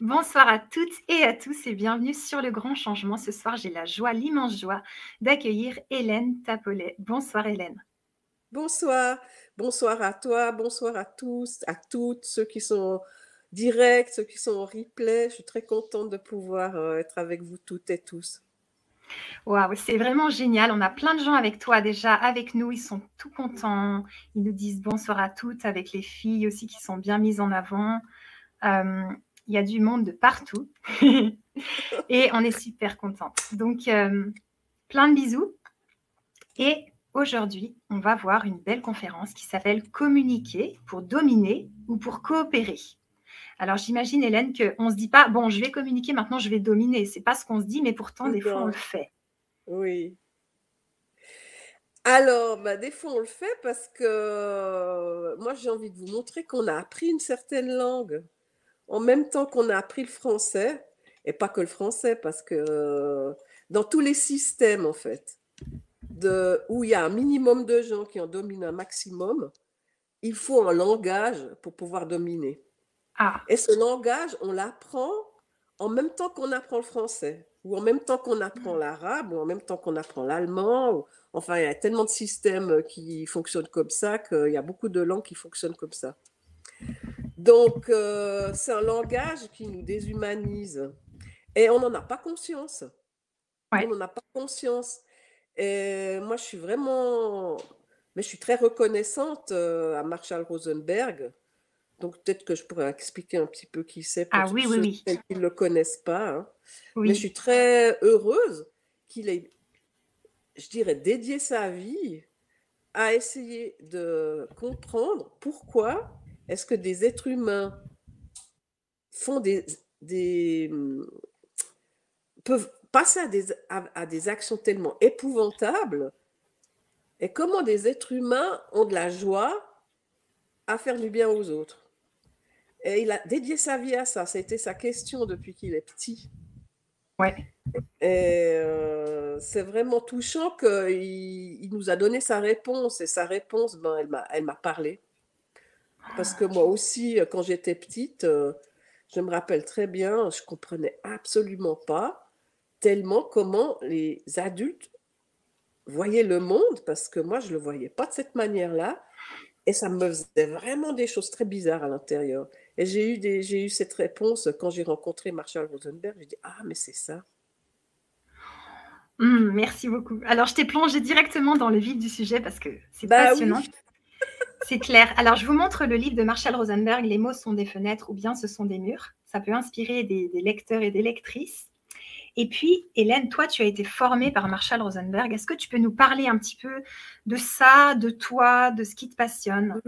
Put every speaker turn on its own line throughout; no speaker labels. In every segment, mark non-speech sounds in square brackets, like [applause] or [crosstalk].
Bonsoir à toutes et à tous et bienvenue sur le grand changement. Ce soir, j'ai la joie, l'immense joie d'accueillir Hélène Tapolet. Bonsoir Hélène.
Bonsoir, bonsoir à toi, bonsoir à tous, à toutes, ceux qui sont directs, ceux qui sont en replay. Je suis très contente de pouvoir euh, être avec vous toutes et tous.
Waouh, c'est vraiment génial. On a plein de gens avec toi déjà, avec nous. Ils sont tout contents. Ils nous disent bonsoir à toutes, avec les filles aussi qui sont bien mises en avant. Euh, il y a du monde de partout [laughs] et on est super contente. Donc, euh, plein de bisous. Et aujourd'hui, on va voir une belle conférence qui s'appelle Communiquer pour dominer ou pour coopérer. Alors, j'imagine, Hélène, qu'on ne se dit pas, bon, je vais communiquer, maintenant je vais dominer. C'est pas ce qu'on se dit, mais pourtant, des fois, on le fait.
Oui. Alors, bah, des fois, on le fait parce que euh, moi, j'ai envie de vous montrer qu'on a appris une certaine langue en même temps qu'on a appris le français, et pas que le français, parce que euh, dans tous les systèmes, en fait, de, où il y a un minimum de gens qui en dominent un maximum, il faut un langage pour pouvoir dominer. Ah. Et ce langage, on l'apprend en même temps qu'on apprend le français, ou en même temps qu'on apprend l'arabe, ou en même temps qu'on apprend l'allemand. Enfin, il y a tellement de systèmes qui fonctionnent comme ça qu'il y a beaucoup de langues qui fonctionnent comme ça. Donc, euh, c'est un langage qui nous déshumanise. Et on n'en a pas conscience. On n'en a pas conscience. Et moi, je suis vraiment... Mais je suis très reconnaissante euh, à Marshall Rosenberg. Donc, peut-être que je pourrais expliquer un petit peu qui c'est pour ah, oui, ceux qui ne le connaissent pas. Hein. Mais je suis très heureuse qu'il ait, je dirais, dédié sa vie à essayer de comprendre pourquoi est-ce que des êtres humains font des, des peuvent passer à des, à, des actions tellement épouvantables? Et comment des êtres humains ont de la joie à faire du bien aux autres? Et il a dédié sa vie à ça. Ça a été sa question depuis qu'il est petit.
Ouais.
Et euh, c'est vraiment touchant qu'il il nous a donné sa réponse. Et sa réponse, ben, elle m'a parlé. Parce que moi aussi, quand j'étais petite, euh, je me rappelle très bien, je comprenais absolument pas tellement comment les adultes voyaient le monde, parce que moi, je le voyais pas de cette manière-là. Et ça me faisait vraiment des choses très bizarres à l'intérieur. Et j'ai eu, des, j'ai eu cette réponse quand j'ai rencontré Marshall Rosenberg. J'ai dit Ah, mais c'est ça.
Mmh, merci beaucoup. Alors, je t'ai plongé directement dans le vif du sujet parce que c'est bah passionnant. C'est clair. Alors, je vous montre le livre de Marshall Rosenberg, Les mots sont des fenêtres ou bien ce sont des murs. Ça peut inspirer des, lecteurs et des lectrices. Et puis, Hélène, toi, tu as été formée par Marshall Rosenberg. Est-ce que tu peux nous parler un petit peu de ça, de toi, de ce qui te passionne?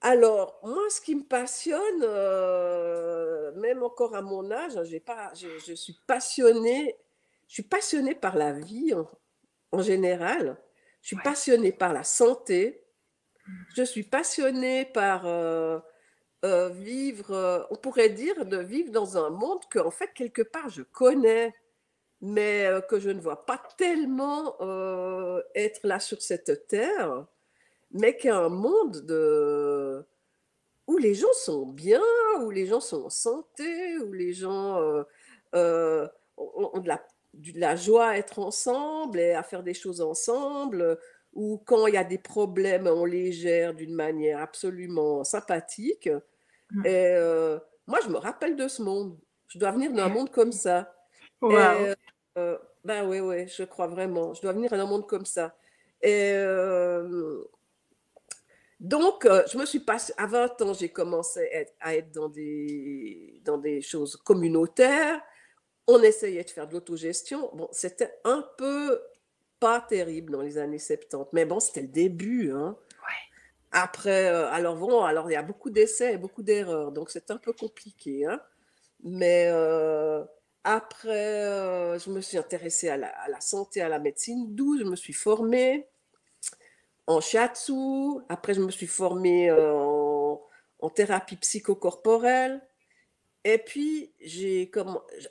Alors, moi, ce qui me passionne, euh, même encore à mon âge, pas, je, suis passionnée, je suis passionnée par la vie en général. Je suis passionnée par la santé. Je suis passionnée par euh, euh, vivre, euh, on pourrait dire, de vivre dans un monde que, en fait, quelque part, je connais, mais que je ne vois pas tellement être là sur cette terre, mais qu'un monde de où les gens sont bien, où les gens sont en santé, où les gens ont de la de la joie à être ensemble et à faire des choses ensemble, ou quand il y a des problèmes, on les gère d'une manière absolument sympathique. Mmh. Et euh, moi, je me rappelle de ce monde. Je dois venir d'un monde comme ça. Euh, ben oui, oui, je crois vraiment. Je dois venir d'un monde comme ça. Et euh, donc, je me suis passée, à 20 ans, j'ai commencé à être, dans, des, dans des choses communautaires. On essayait de faire de l'autogestion. Bon, c'était un peu pas terrible dans les années 70, mais bon, c'était le début. Hein. Après, euh, alors bon, alors il y a beaucoup d'essais et beaucoup d'erreurs, donc c'est un peu compliqué. Hein. Mais euh, après, euh, je me suis intéressée à la, santé, à la médecine, d'où je me suis formée en shiatsu. Après, je me suis formée en, en thérapie psychocorporelle. Et puis, j'ai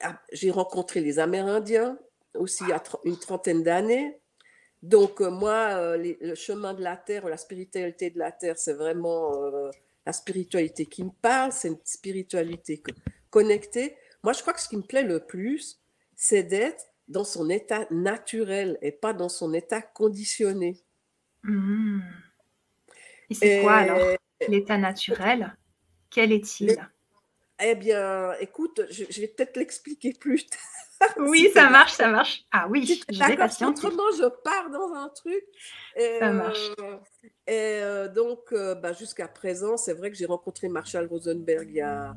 ah, rencontré les Amérindiens aussi il y a une trentaine d'années. Donc, euh, moi, euh, le chemin de la terre, la spiritualité de la terre, c'est vraiment euh, la spiritualité qui me parle, c'est une spiritualité connectée. Moi, je crois que ce qui me plaît le plus, c'est d'être dans son état naturel et pas dans son état conditionné.
Mmh. Et c'est quoi alors l'état naturel? Quel est-il?
Eh bien, écoute, je, vais peut-être l'expliquer plus tard. [laughs]
Oui, ça marche, ça marche. Ah oui,
j'ai patience. Autrement, je pars dans un truc. Et, ça marche. Euh, et euh, donc, euh, bah, jusqu'à présent, c'est vrai que j'ai rencontré Marshall Rosenberg il y a,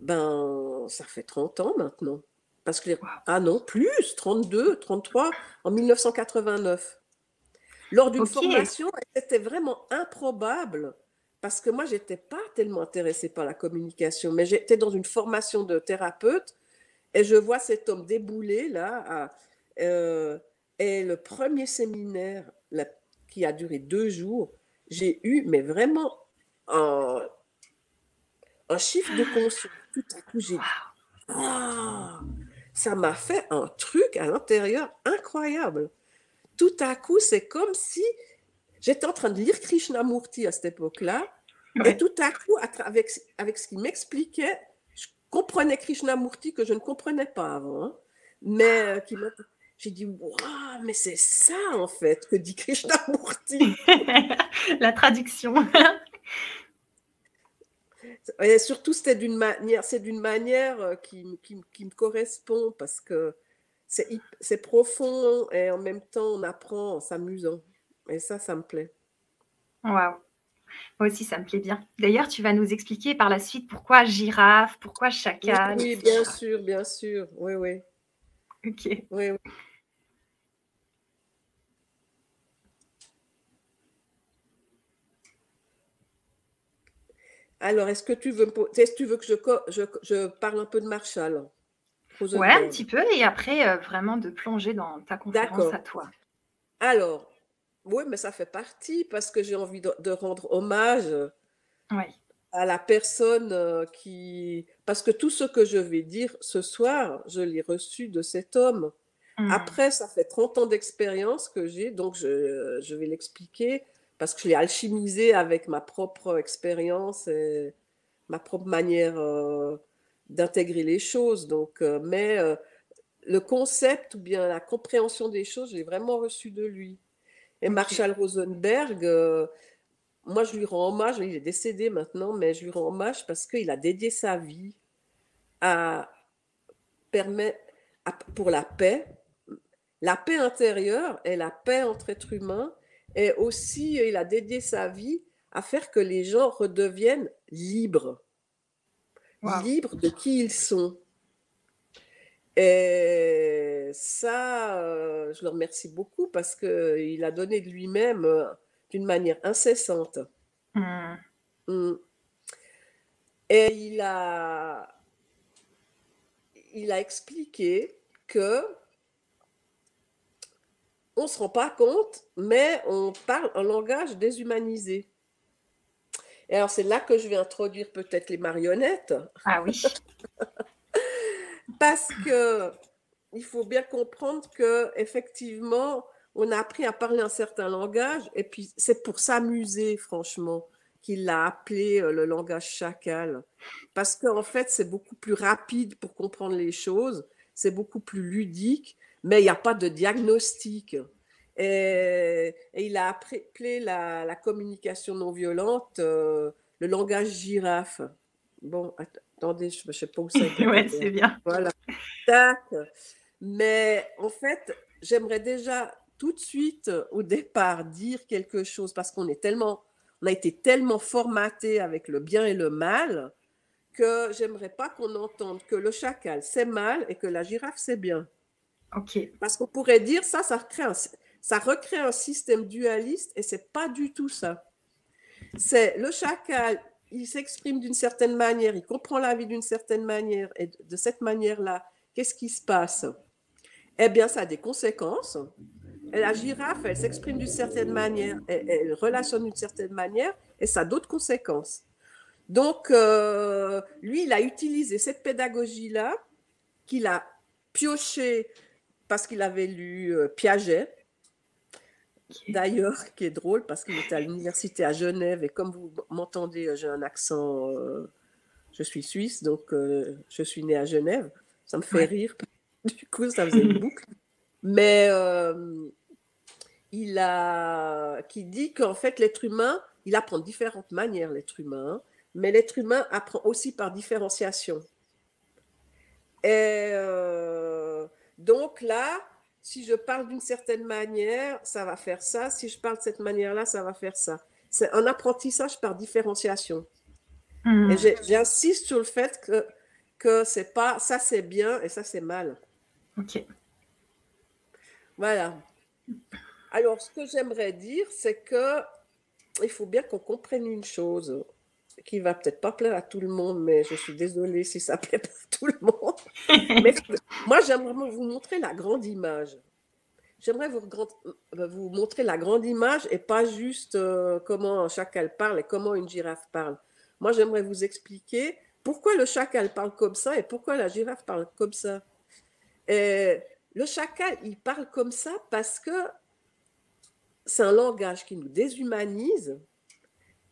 ben, ça fait 30 ans maintenant. Parce que, ah non, plus, 32, 33, en 1989. Lors d'une formation, c'était vraiment improbable parce que moi, j'étais pas tellement intéressée par la communication, mais j'étais dans une formation de thérapeute et je vois cet homme débouler là. Euh, et le premier séminaire qui a duré deux jours, j'ai eu, mais vraiment, un, chiffre de conscience. Tout à coup, j'ai ah, ça m'a fait un truc à l'intérieur incroyable. Tout à coup, c'est comme si j'étais en train de lire Krishnamurti à cette époque-là, et tout à coup, avec, avec ce qu'il m'expliquait, je comprenais Krishnamurti que je ne comprenais pas avant, hein. mais euh, qui j'ai dit, waouh, mais c'est ça en fait que dit Krishnamurti. [laughs]
La traduction. [laughs]
Et surtout, c'était d'une manière, c'est d'une manière euh, qui, qui, qui, me correspond parce que c'est profond et en même temps, on apprend en s'amusant. Et ça, ça me plaît.
Waouh. Moi aussi, ça me plaît bien. D'ailleurs, tu vas nous expliquer par la suite pourquoi girafe, pourquoi chacal.
Oui, bien sûr, bien sûr. Oui, oui.
Ok.
Oui, oui. Alors, est-ce que tu veux, est-ce que, tu veux que je, je, je, parle un peu de Marshall?
Oui, un petit peu, et après, euh, vraiment de plonger dans ta conférence à toi.
Alors, oui, mais ça fait partie parce que j'ai envie de, rendre hommage à la personne euh, qui... Parce que tout ce que je vais dire ce soir, je l'ai reçu de cet homme. Mmh. Après, ça fait 30 ans d'expérience que j'ai, donc je, je vais l'expliquer parce que je l'ai alchimisé avec ma propre expérience et ma propre manière euh, d'intégrer les choses. Donc, euh, mais euh, le concept ou bien la compréhension des choses, j'ai vraiment reçu de lui. Et Marshall Rosenberg, moi je lui rends hommage, il est décédé maintenant, mais je lui rends hommage parce qu'il a dédié sa vie à permettre pour la paix, la paix intérieure et la paix entre êtres humains et aussi, il a dédié sa vie à faire que les gens redeviennent libres. Libres de qui ils sont. Et ça, euh, je le remercie beaucoup parce qu'il a donné de lui-même euh, d'une manière incessante. Mmh. Mmh. Et il a, il a expliqué que on ne se rend pas compte, mais on parle un langage déshumanisé. Et alors, c'est là que je vais introduire peut-être les marionnettes.
Ah oui. [laughs]
Parce que il faut bien comprendre que effectivement, on a appris à parler un certain langage, et puis c'est pour s'amuser, franchement, qu'il l'a appelé euh, le langage chacal. Parce qu'en fait, c'est beaucoup plus rapide pour comprendre les choses, c'est beaucoup plus ludique, mais il n'y a pas de diagnostic. Et, il a appelé la, communication non violente euh, le langage girafe. Bon, attendez, je ne sais pas où c'est. [laughs]
oui, c'est bien.
Voilà. Tac. Mais en fait, j'aimerais déjà tout de suite, au départ, dire quelque chose parce qu'on est tellement, on a été tellement formaté avec le bien et le mal que j'aimerais pas qu'on entende que le chacal c'est mal et que la girafe c'est bien.
Ok.
Parce qu'on pourrait dire ça, ça crée ça recrée un système dualiste et c'est pas du tout ça. C'est le chacal, il s'exprime d'une certaine manière, il comprend la vie d'une certaine manière et de cette manière-là, qu'est-ce qui se passe? Eh bien, ça a des conséquences. La girafe, elle s'exprime d'une certaine manière, elle, relationne d'une certaine manière et ça a d'autres conséquences. Donc, euh, lui, il a utilisé cette pédagogie-là qu'il a pioché parce qu'il avait lu euh, Piaget d'ailleurs, qui est drôle parce qu'il était à l'université à Genève et comme vous m'entendez, j'ai un accent, euh, je suis suisse, donc euh, je suis née à Genève. Ça me fait rire. Du coup, ça faisait une [laughs] boucle. Mais euh, il a, qui dit qu'en fait, l'être humain, il apprend de différentes manières, l'être humain, mais l'être humain apprend aussi par différenciation. Et donc là, si je parle d'une certaine manière, ça va faire ça. Si je parle de cette manière-là, ça va faire ça. C'est un apprentissage par différenciation. Hmm. Et j'insiste sur le fait que, que c'est pas ça c'est bien et ça c'est mal.
Ok.
Voilà. Alors, ce que j'aimerais dire, c'est que il faut bien qu'on comprenne une chose qui va peut-être pas plaire à tout le monde, mais je suis désolée si ça [laughs] plaît pas à tout le monde. mais moi, j'aimerais vous montrer la grande image. J'aimerais vous, euh, vous, montrer la grande image et pas juste euh, comment un chacal parle et comment une girafe parle. Moi, j'aimerais vous expliquer pourquoi le chacal parle comme ça et pourquoi la girafe parle comme ça. Le chacal, il parle comme ça parce que c'est un langage qui nous déshumanise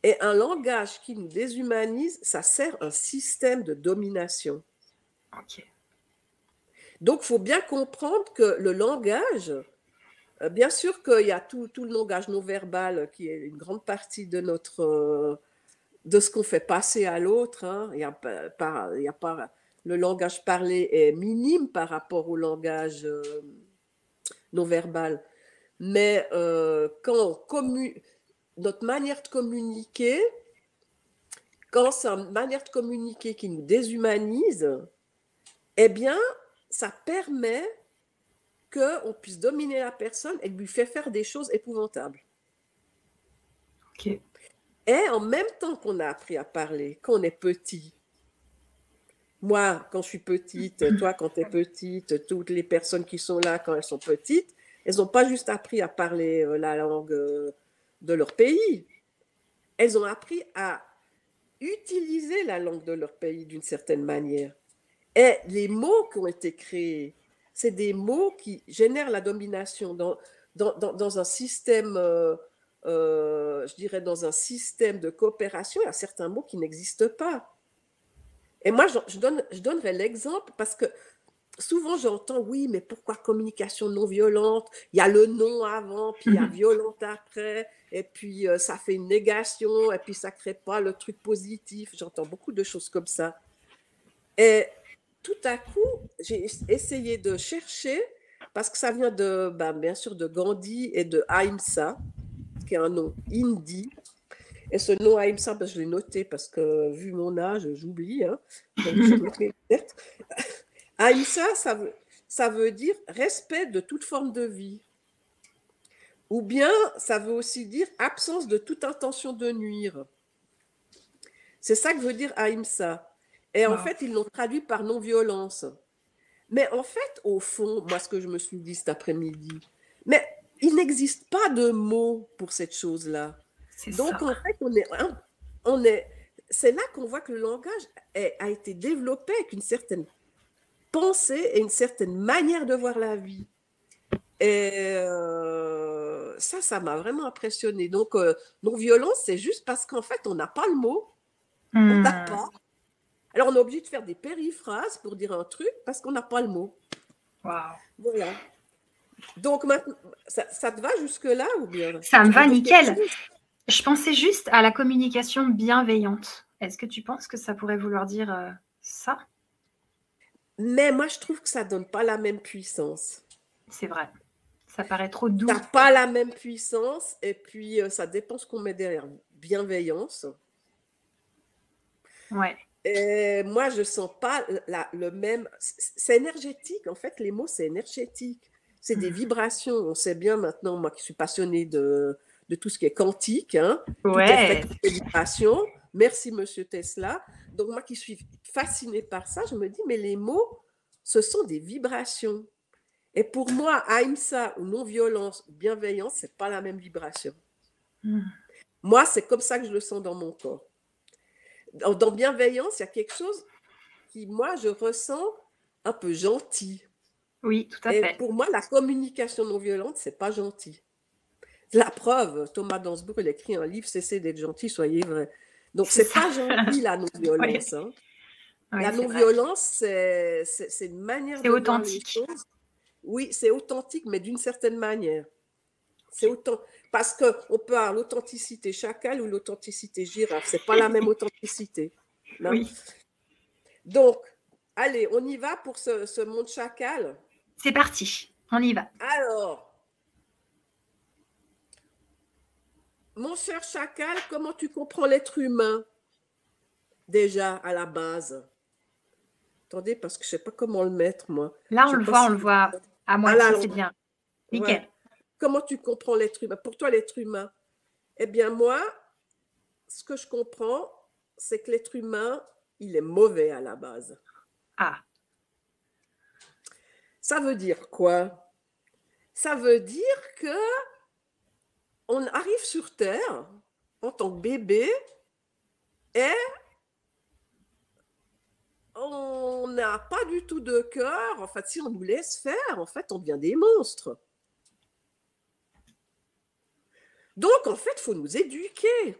et un langage qui nous déshumanise, ça sert un système de domination. Donc, il faut bien comprendre que le langage, euh, bien sûr qu'il y a tout, le langage non verbal qui est une grande partie de notre euh, de ce qu'on fait passer à l'autre. Hein. Il, y a pas, il y a pas, le langage parlé est minime par rapport au langage euh, non verbal. Mais quand on notre manière de communiquer, quand c'est une manière de communiquer qui nous déshumanise, eh bien, ça permet qu'on puisse dominer la personne et lui faire faire des choses épouvantables. Et en même temps qu'on a appris à parler, qu'on est petit, moi, quand je suis petite, [clears throat] toi, quand tu es petite, toutes les personnes qui sont là quand elles sont petites, elles n'ont pas juste appris à parler euh, la langue euh, de leur pays. Elles ont appris à utiliser la langue de leur pays d'une certaine manière. Et les mots qui ont été créés, c'est des mots qui génèrent la domination dans, dans, un système, euh, euh, je dirais, dans un système de coopération. Il y a certains mots qui n'existent pas. Et moi, je, donne, je donnerai l'exemple parce que souvent j'entends, oui, mais pourquoi communication non violente? Il y a le non avant, puis il y a [laughs] violente après, et puis euh, ça fait une négation, et puis ça ne crée pas le truc positif. J'entends beaucoup de choses comme ça. Et tout à coup, j'ai essayé de chercher, parce que ça vient de, ben, bien sûr, de Gandhi et de Ahimsa, qui est un nom hindi. Et ce nom Ahimsa, ben, je l'ai noté parce que vu mon âge, j'oublie. Hein, [laughs] Aïssa, ça veut, ça veut dire respect de toute forme de vie. Ou bien, ça veut aussi dire absence de toute intention de nuire. C'est ça que veut dire Aïmsa. Et en fait, ils l'ont traduit par non-violence. Mais en fait, au fond, moi, ce que je me suis dit cet après-midi, mais il n'existe pas de mots pour cette chose-là. Donc, en fait, on est, on est, c'est là qu'on voit que le langage a été développé avec une certaine pensée et une certaine manière de voir la vie. Et euh, ça, ça m'a vraiment impressionné. Donc, euh, non-violence, c'est juste parce qu'en fait, on n'a pas le mot. On n'a hmm. pas. Alors, on est obligé de faire des périphrases pour dire un truc parce qu'on n'a pas le mot. Voilà. Donc, ça, ça te va jusque-là ou bien?
Ça me va nickel. Je pensais juste à la communication bienveillante. Est-ce que tu penses que ça pourrait vouloir dire euh, ça?
Mais moi, je trouve que ça donne pas la même puissance.
C'est vrai. Ça paraît trop doux.
Ça n'a pas la même puissance. Et puis, euh, ça dépend ce qu'on met derrière. Bienveillance.
Ouais.
Et moi, je sens pas la, le même. C'est énergétique. En fait, les mots, c'est énergétique. C'est des mmh. vibrations. On sait bien maintenant, moi qui suis passionnée de, de tout ce qui est quantique, hein,
ouais.
des vibrations. Merci, monsieur Tesla. Donc, moi qui suis fascinée par ça, je me dis, mais les mots, ce sont des vibrations. Et pour moi, Aïmsa ou non-violence, bienveillance, ce n'est pas la même vibration. Hmm. Moi, c'est comme ça que je le sens dans mon corps. Dans, bienveillance, il y a quelque chose qui, moi, je ressens un peu gentil.
Oui, tout à
Et
fait.
Pour moi, la communication non violente, c'est pas gentil. La preuve, Thomas Dansbourg, il écrit un livre, Cessez d'être gentil, soyez vrai. Donc, c'est pas gentil la [laughs] non-violence. Hein. la non-violence, c'est une manière
de authentique.
voir les choses. Oui, c'est authentique, mais d'une certaine manière. C'est autant parce qu'on peut avoir l'authenticité chacal ou l'authenticité girafe. C'est pas la même authenticité. [laughs] Oui. Donc, allez, on y va pour ce, ce monde chacal?
C'est parti, on y va.
Alors, mon cher chacal, comment tu comprends l'être humain? Déjà à la base Attendez, parce que je ne sais pas comment le mettre, moi.
Là, on le voit, on le voit. À moi, ah, c'est bien. Nickel.
Comment tu comprends l'être humain? Pour toi, l'être humain Eh bien, moi, ce que je comprends, c'est que l'être humain, il est mauvais à la base.
Ah.
Ça veut dire quoi? Ça veut dire que on arrive sur Terre en tant que bébé et on n'a pas du tout de cœur. En fait, si on nous laisse faire, en fait, on devient des monstres. Donc, en fait, il faut nous éduquer.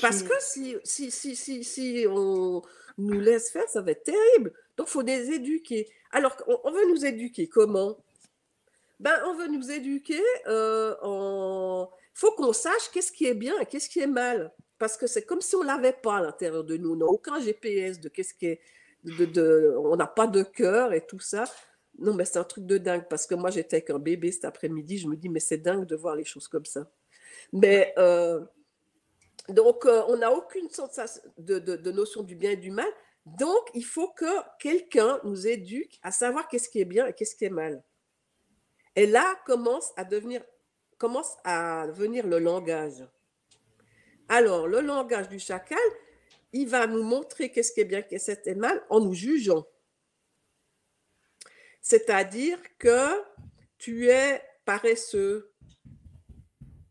Parce que si, si, si, si, si on nous laisse faire, ça va être terrible. Donc, il faut les éduquer. Alors, on, veut nous éduquer comment? Ben, On veut nous éduquer euh, en... Il faut qu'on sache qu'est-ce qui est bien et qu'est-ce qui est mal. Parce que c'est comme si on ne l'avait pas à l'intérieur de nous. On n'a aucun GPS de qu'est-ce qui est... De, on n'a pas de cœur et tout ça. Non, mais c'est un truc de dingue parce que moi, j'étais avec un bébé cet après-midi. Je me dis, mais c'est dingue de voir les choses comme ça. Mais euh, donc, euh, on n'a aucune sensation de, de, notion du bien et du mal. Donc, il faut que quelqu'un nous éduque à savoir qu'est-ce qui est bien et qu'est-ce qui est mal. Et là commence à devenir, commence à venir le langage. Alors, le langage du chacal, il va nous montrer qu'est-ce qui est bien, qu'est-ce qui est mal en nous jugeant. C'est-à-dire que tu es paresseux,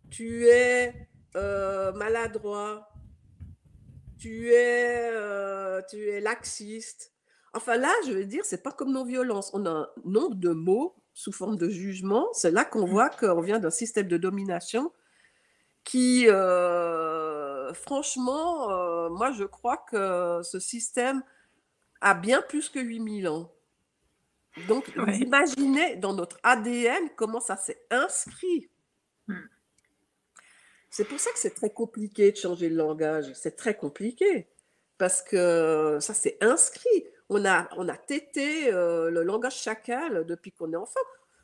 tu es euh, maladroit, tu es, euh, es laxiste. Enfin là, je veux dire, c'est pas comme non-violence. On a un nombre de mots sous forme de jugement. C'est là qu'on voit qu'on vient d'un système de domination qui, euh, franchement, moi je crois que ce système a bien plus que 8000 ans. Donc, imaginez dans notre ADN comment ça s'est inscrit. Hmm. C'est pour ça que c'est très compliqué de changer le langage. C'est très compliqué parce que ça s'est inscrit. On a, on a tété euh, le langage chacal depuis qu'on est enfant.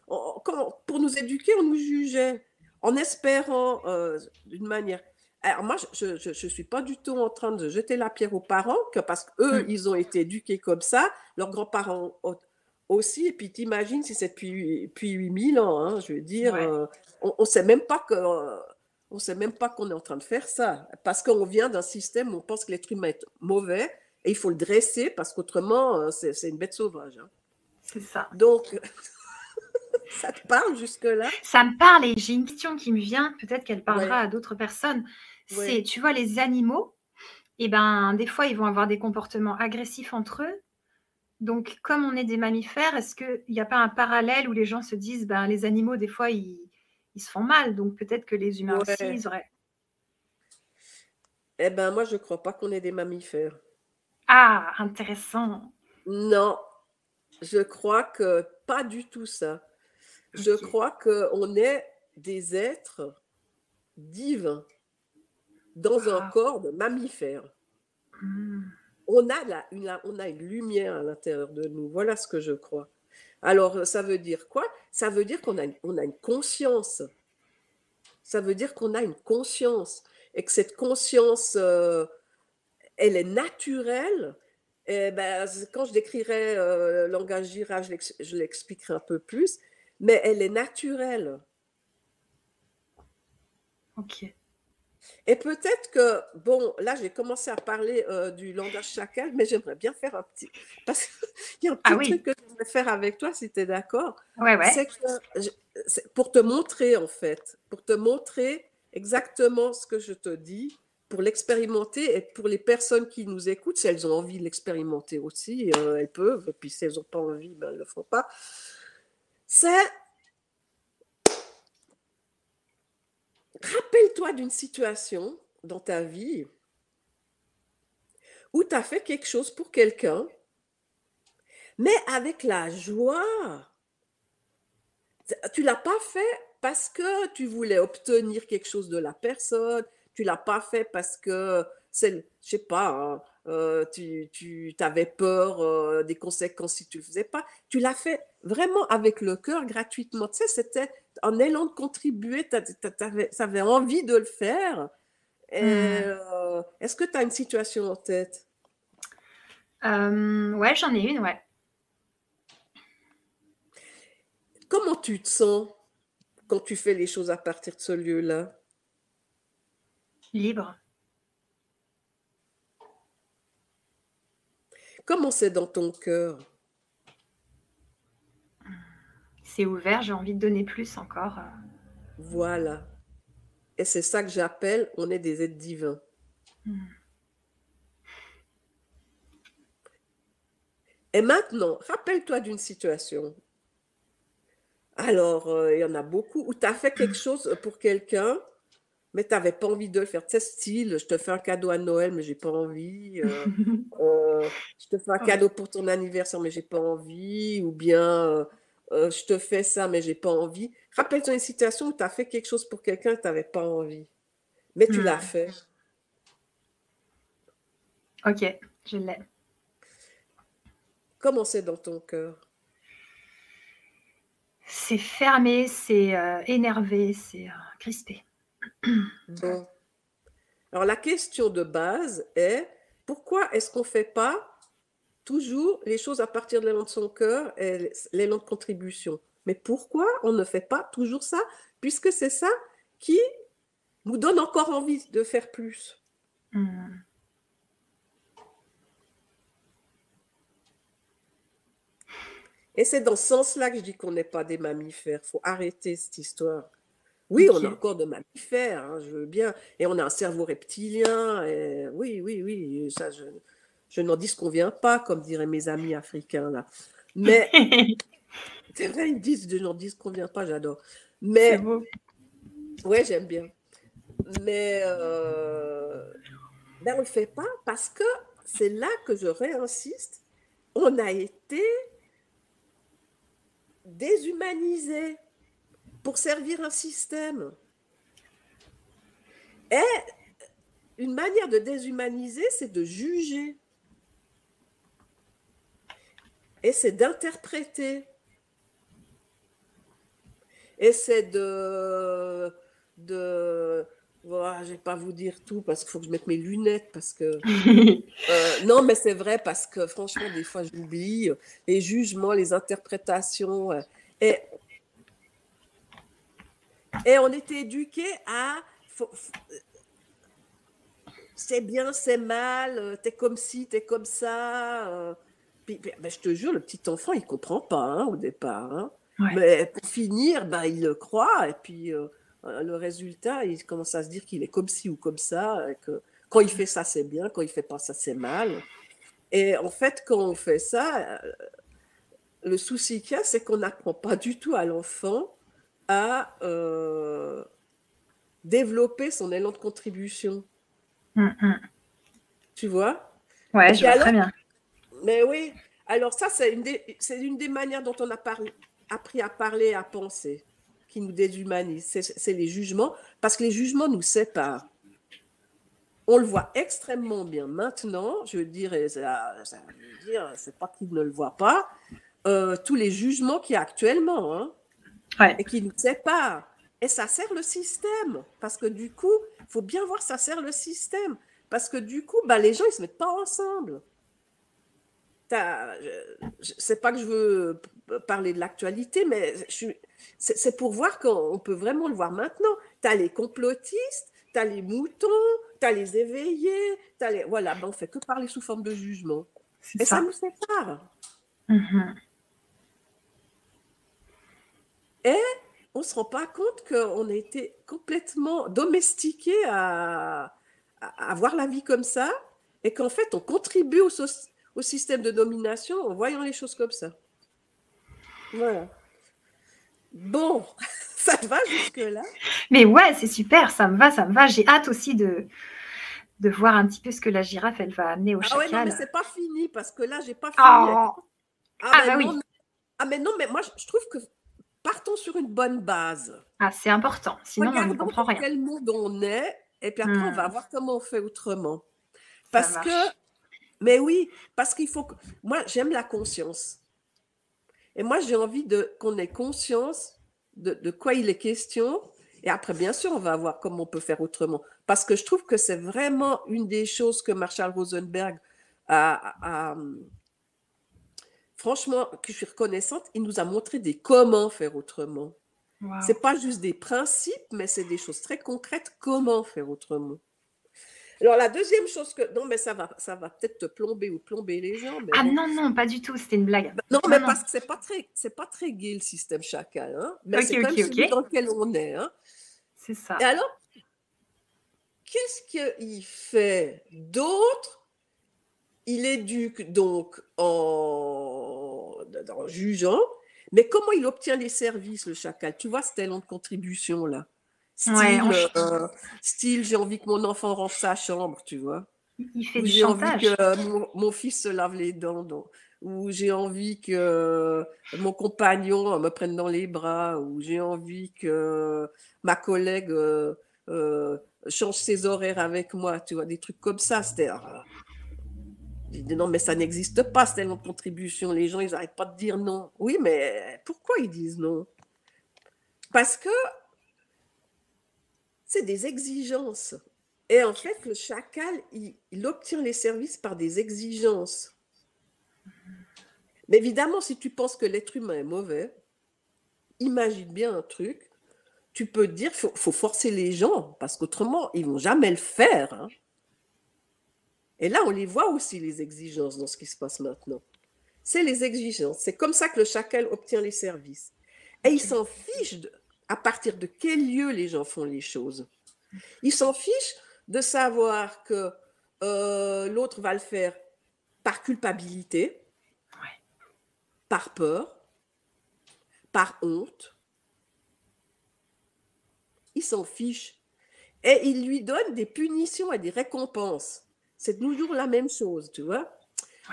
quand, pour nous éduquer, on nous jugeait en espérant euh, d'une manière. Alors moi, je ne suis pas du tout en train de jeter la pierre aux parents, que parce qu'eux, hmm. ils ont été éduqués comme ça, leurs grands-parents aussi. Et puis, t'imagines si c'est depuis, depuis 8000 ans, hein, je veux dire, euh, on ne sait même pas que. on sait même pas qu'on est en train de faire ça, parce qu'on vient d'un système où on pense que l'être humain est mauvais et il faut le dresser parce qu'autrement, euh, c'est une bête sauvage. Hein.
C'est ça.
Donc, [laughs] ça te parle jusque-là?
Ça me parle et j'ai une question qui me vient, peut-être qu'elle parlera à d'autres personnes. C'est, tu vois, les animaux, et eh ben, des fois, ils vont avoir des comportements agressifs entre eux, donc, comme on est des mammifères, est-ce qu'il n'y a pas un parallèle où les gens se disent, ben, les animaux, des fois, ils, se font mal, donc peut-être que les humains aussi, ils auraient...
Eh ben, moi, je ne crois pas qu'on est des mammifères.
Ah, intéressant.
Non, je crois que pas du tout ça. Je crois qu'on est des êtres divins dans un ah. corps de mammifère. Hmm on a, la, une, on a une lumière à l'intérieur de nous. Voilà ce que je crois. Alors, ça veut dire quoi? Ça veut dire qu'on a, on a une conscience. Ça veut dire qu'on a une conscience et que cette conscience, euh, elle est naturelle. Et ben, quand je décrirai euh, le langage girage, je l'expliquerai un peu plus, mais elle est naturelle.
Ok.
Et peut-être que, bon, là, j'ai commencé à parler euh, du langage chacal, mais j'aimerais bien faire un petit. Parce qu'il [laughs] y a un petit ah truc que je voudrais faire avec toi, si tu es d'accord.
Ouais, ouais.
C'est que, pour te montrer, en fait, pour te montrer exactement ce que je te dis, pour l'expérimenter et pour les personnes qui nous écoutent, si elles ont envie de l'expérimenter aussi, euh, elles peuvent, et puis si elles n'ont pas envie, ben, elles ne le font pas. C'est rappelle-toi d'une situation dans ta vie où tu as fait quelque chose pour quelqu'un, mais avec la joie. Tu l'as pas fait parce que tu voulais obtenir quelque chose de la personne, tu l'as pas fait parce que c'est, je sais pas, hein, euh, tu, tu avais peur euh, des conséquences si tu le faisais pas. Tu l'as fait vraiment avec le cœur, gratuitement. Tu sais, c'était un élan de contribuer, tu avais envie de le faire. Mmh. Euh, est-ce que tu as une situation en tête?
Ouais, j'en ai une, ouais.
Comment tu te sens quand tu fais les choses à partir de ce lieu-là?
Libre.
Comment c'est dans ton cœur?
C'est ouvert, j'ai envie de donner plus encore.
Voilà. Et c'est ça que j'appelle, on est des êtres divins. Hmm. Et maintenant, rappelle-toi d'une situation. Alors, euh, il y en a beaucoup où tu as fait quelque chose pour quelqu'un mais tu n'avais pas envie de le faire. Tu sais, style, je te fais un cadeau à Noël, mais j'ai pas envie. Euh, [laughs] euh, je te fais un cadeau pour ton anniversaire, mais j'ai pas envie. Ou bien, euh, je te fais ça, mais j'ai pas envie. Rappelle-toi une situation où tu as fait quelque chose pour quelqu'un et tu n'avais pas envie. Mais tu l'as hmm. fait.
Ok, je l'ai.
Comment c'est dans ton cœur?
C'est fermé, c'est énervé, c'est crispé.
Bon. Alors la question de base est pourquoi est-ce qu'on ne fait pas toujours les choses à partir de l'élan de son cœur et l'élan de contribution? Mais pourquoi on ne fait pas toujours ça Puisque c'est ça qui nous donne encore envie de faire plus? Hmm. Et c'est dans ce sens-là que je dis qu'on n'est pas des mammifères. Il faut arrêter cette histoire. Oui, on a encore de mammifères, hein, je veux bien. Et on a un cerveau reptilien. Et... Oui, oui, oui. Ça, je, je n'en disconviens pas, comme diraient mes amis africains. là. Mais [laughs] c'est vrai, ils disent je n'en disconviens pas, j'adore. Mais. Ouais, j'aime bien. Mais euh... ben, on ne le fait pas parce que c'est là que je réinsiste. On a été déshumanisé pour servir un système. Et une manière de déshumaniser, c'est de juger. Et c'est d'interpréter. Et c'est de... de voilà, je vais pas vous dire tout parce qu'il faut que je mette mes lunettes parce que [laughs] euh, non mais c'est vrai parce que franchement des fois j'oublie les jugements, les interprétations et et on était éduqués à c'est bien, c'est mal, euh, t'es comme ci, t'es comme ça. Euh. Puis, ben, je te jure, le petit enfant, il comprend pas hein, au départ. Hein. Mais pour finir, ben, il le croit. Et puis, euh, le résultat, il commence à se dire qu'il est comme ci ou comme ça. Et que quand il fait ça, c'est bien. Quand il fait pas ça, c'est mal. Et en fait, quand on fait ça, le souci qu'il y a, c'est qu'on n'apprend pas du tout à l'enfant à euh, développer son élan de contribution. Mm, mm. Tu vois?
Ouais, je vois très bien.
Mais oui, alors ça, c'est une, des, une des manières dont on a appris à parler, à penser, qui nous déshumanise. C'est les jugements, parce que les jugements nous séparent. On le voit extrêmement bien maintenant, je veux dire, c'est pas qu'il ne le voit pas, euh, tous les jugements qu'il y a actuellement. Hein et qui nous séparent. Et ça sert le système, parce que du coup, il faut bien voir, ça sert le système, parce que du coup, bah, les gens, ils se mettent pas ensemble. C'est pas que je veux parler de l'actualité, mais c'est pour voir qu'on peut vraiment le voir maintenant. Tu as les complotistes, tu as les moutons, tu as les éveillés, as les... voilà, ben on fait que parler sous forme de jugement. Et ça. nous sépare. Mm-hmm. Et on ne se rend pas compte qu'on a été complètement domestiqué à, à, voir la vie comme ça et qu'en fait, on contribue au, au, système de domination en voyant les choses comme ça. Voilà. Bon, [laughs] Ça te va jusque-là?
Mais ouais, c'est super, ça me va, ça me va. J'ai hâte aussi de, de voir un petit peu ce que la girafe, elle va amener au
ah
chacal.
ouais, non, mais c'est pas fini, parce que là, j'ai pas fini.
Oh.
Ah,
Ah,
mais
bah
non,
oui.
mais- ah, mais non, mais moi, je trouve que partons sur une bonne base.
Ah, c'est important, sinon on ne comprend
dans
rien.
quel monde on est, et puis après, on
Hmm.
va voir comment on fait autrement. Parce que, mais oui, parce qu'il faut que, moi, j'aime la conscience. Et moi, j'ai envie de qu'on ait conscience de, de quoi il est question. Et après, bien sûr, on va voir comment on peut faire autrement. Parce que je trouve que c'est vraiment une des choses que Marshall Rosenberg a, a- a- franchement, que je suis reconnaissante, il nous a montré des comment faire autrement.
Waouh.
C'est pas juste des principes, mais c'est des choses très concrètes. Comment faire autrement Alors la deuxième chose que non, mais ça va, ça va peut-être te plomber ou plomber les gens. Mais
Ah non, non, pas du tout, c'était une blague.
non,
non,
mais
non.
parce que c'est pas très, c'est pas très gai le système chacal, hein. Mais
Ok,
c'est quand
ok,
même celui
ok.
dans lequel on est, hein.
C'est ça.
Et alors, qu'est-ce qu'il fait d'autre? Il éduque donc en, en jugeant, mais comment il obtient les services, le chacal? Tu vois, cet élan de contribution là. Style,
Ouais, en-
euh, style j'ai envie que mon enfant range sa chambre, tu vois.
Il fait
Ou
du
j'ai envie que mon, mon fils se lave les dents. Ou j'ai envie que euh, mon compagnon euh, me prenne dans les bras. Ou j'ai envie que ma collègue euh, euh, change ses horaires avec moi. Tu vois, des trucs comme ça. C'était. Dit, non, mais ça n'existe pas, c'est de contribution. Les gens, ils n'arrêtent pas de dire non. Oui, mais pourquoi ils disent non? Parce que c'est des exigences. Et en fait, le chacal, il, obtient les services par des exigences. Mais évidemment, si tu penses que l'être humain est mauvais, imagine bien un truc. Tu peux dire qu'il faut, faut forcer les gens, parce qu'autrement, ils vont jamais le faire. hein. Et là, on les voit aussi, les exigences, dans ce qui se passe maintenant. C'est les exigences. C'est comme ça que le chacal obtient les services. Et il s'en fiche de- à partir de quel lieu les gens font les choses. Il s'en fiche de savoir que euh, l'autre va le faire par culpabilité,
Ouais.
par peur, par honte. Il s'en fiche. Et il lui donne des punitions et des récompenses. C'est toujours la même chose, tu vois.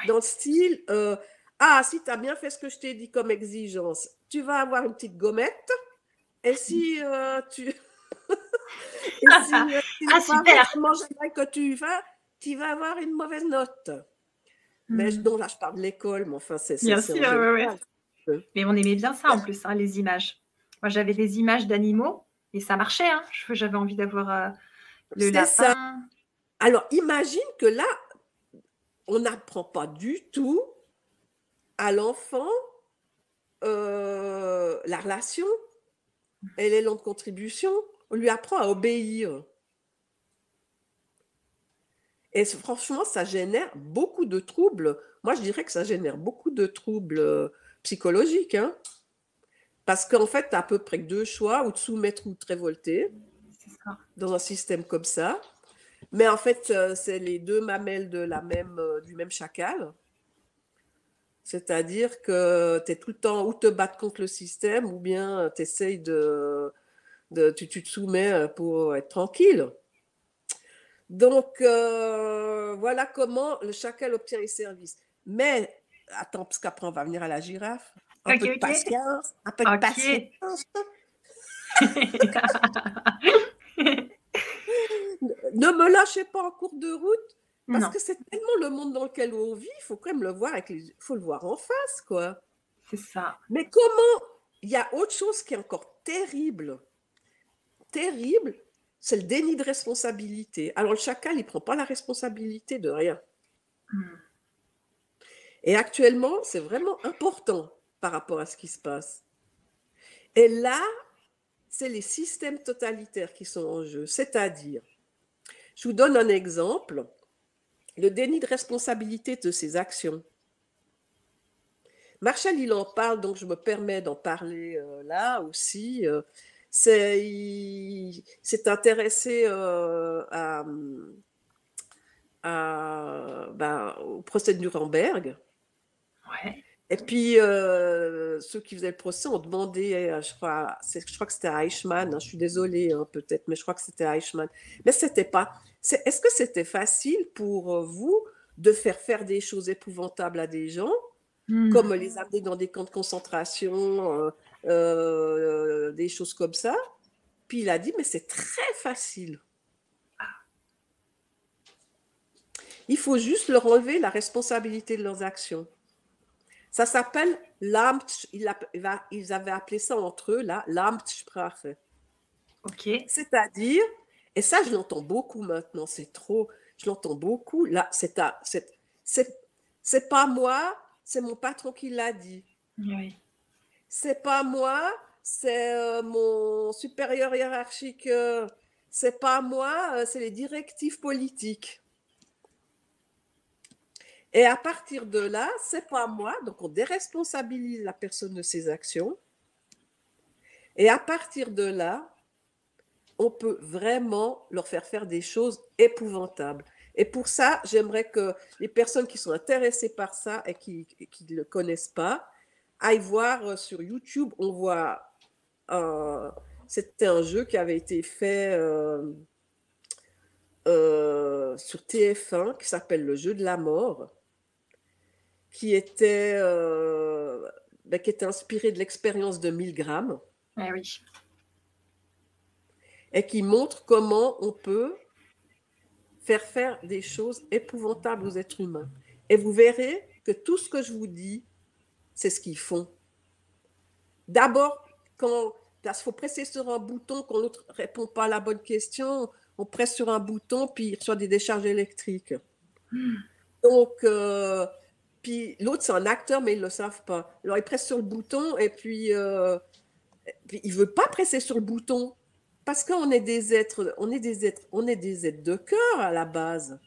Dans le style, euh, ah, si tu as bien fait ce que je t'ai dit comme exigence, tu vas avoir une petite gommette. Et si euh, tu... [laughs] et si, euh, tu
Ah,
pas
super.
que tu vas, tu vas avoir une mauvaise note. Mais je-
Hmm.
non, là, je parle de l'école, mais enfin, c'est
Bien sûr, ouais.
général.
Mais on aimait bien ça en plus, hein, les images. Moi, j'avais des images d'animaux et ça marchait. hein. Je- J'avais envie d'avoir euh, le
ça. Alors, imagine que là, on n'apprend pas du tout à l'enfant euh, la relation et l'élan de contribution. On lui apprend à obéir. Et franchement, ça génère beaucoup de troubles. Moi, je dirais que ça génère beaucoup de troubles euh, psychologiques. hein. Parce qu'en fait, tu as à peu près deux choix, ou te soumettre ou te révolter dans un système comme ça. Mais en fait, euh, c'est les deux mamelles de la même, euh, du même chacal. C'est-à-dire que tu es tout le temps ou te battre contre le système ou bien tu essayes de, de tu, tu te soumets euh, pour être tranquille. Donc, euh, voilà comment le chacal obtient les services. Mais, attends, parce qu'après, on va venir à la girafe. Un peu de
ok.
patience. Un peu de patience. [laughs] [laughs] Ne me lâchez pas en cours de route. Parce
non,
que c'est tellement le monde dans lequel on vit, il faut quand même le voir avec les... faut le voir en face, quoi.
c'est ça.
Mais comment il y a autre chose qui est encore terrible, terrible, c'est le déni de responsabilité. Alors le chacal, il prend pas la responsabilité de rien.
Hmm.
Et actuellement, c'est vraiment important par rapport à ce qui se passe. Et là, c'est les systèmes totalitaires qui sont en jeu. C'est-à-dire, je vous donne un exemple, le déni de responsabilité de ses actions. Marshall, il en parle, donc je me permets d'en parler euh, là aussi. euh, c'est, intéressé euh, ben, au procès de Nuremberg. Et puis, euh, ceux qui faisaient le procès ont demandé, euh, je crois, je crois que c'était Eichmann, hein, je suis désolée hein, peut-être, mais je crois que c'était Eichmann. Mais c'était pas. Est-ce que c'était facile pour vous de faire faire des choses épouvantables à des gens, hmm. comme les amener dans des camps de concentration, des choses comme ça? Puis il a dit, mais c'est très facile. Il faut juste leur enlever la responsabilité de leurs actions. Ça s'appelle l'Amt, ils avaient appelé ça entre eux, là, l'Amtssprache.
OK.
C'est-à-dire, et ça, je l'entends beaucoup maintenant, c'est trop, je l'entends beaucoup. Là, c'est c'est pas moi, c'est mon patron qui l'a dit.
Oui.
C'est pas moi, c'est euh, mon supérieur hiérarchique. Euh, c'est pas moi, euh, c'est les directives politiques. Et à partir de là, c'est pas moi, donc on déresponsabilise la personne de ses actions. Et à partir de là, on peut vraiment leur faire faire des choses épouvantables. Et pour ça, j'aimerais que les personnes qui sont intéressées par ça et qui ne le connaissent pas aillent voir euh, sur YouTube. On voit c'était un jeu qui avait été fait euh, euh, sur TF1 qui s'appelle le jeu de la mort qui était, euh, ben, qui était inspiré de l'expérience de Milgram.
Ah oui.
Et qui montre comment on peut faire faire des choses épouvantables aux êtres humains. Et vous verrez que tout ce que je vous dis, c'est ce qu'ils font. D'abord, quand il faut presser sur un bouton, quand l'autre ne répond pas à la bonne question, on presse sur un bouton, puis il reçoit des décharges électriques. Hmm. Donc, euh, puis l'autre, c'est un acteur, mais ils ne le savent pas. Alors, il presse sur le bouton et puis, euh, il ne veut pas presser sur le bouton parce qu'on est des êtres, on est des êtres, on est des êtres de cœur à la base.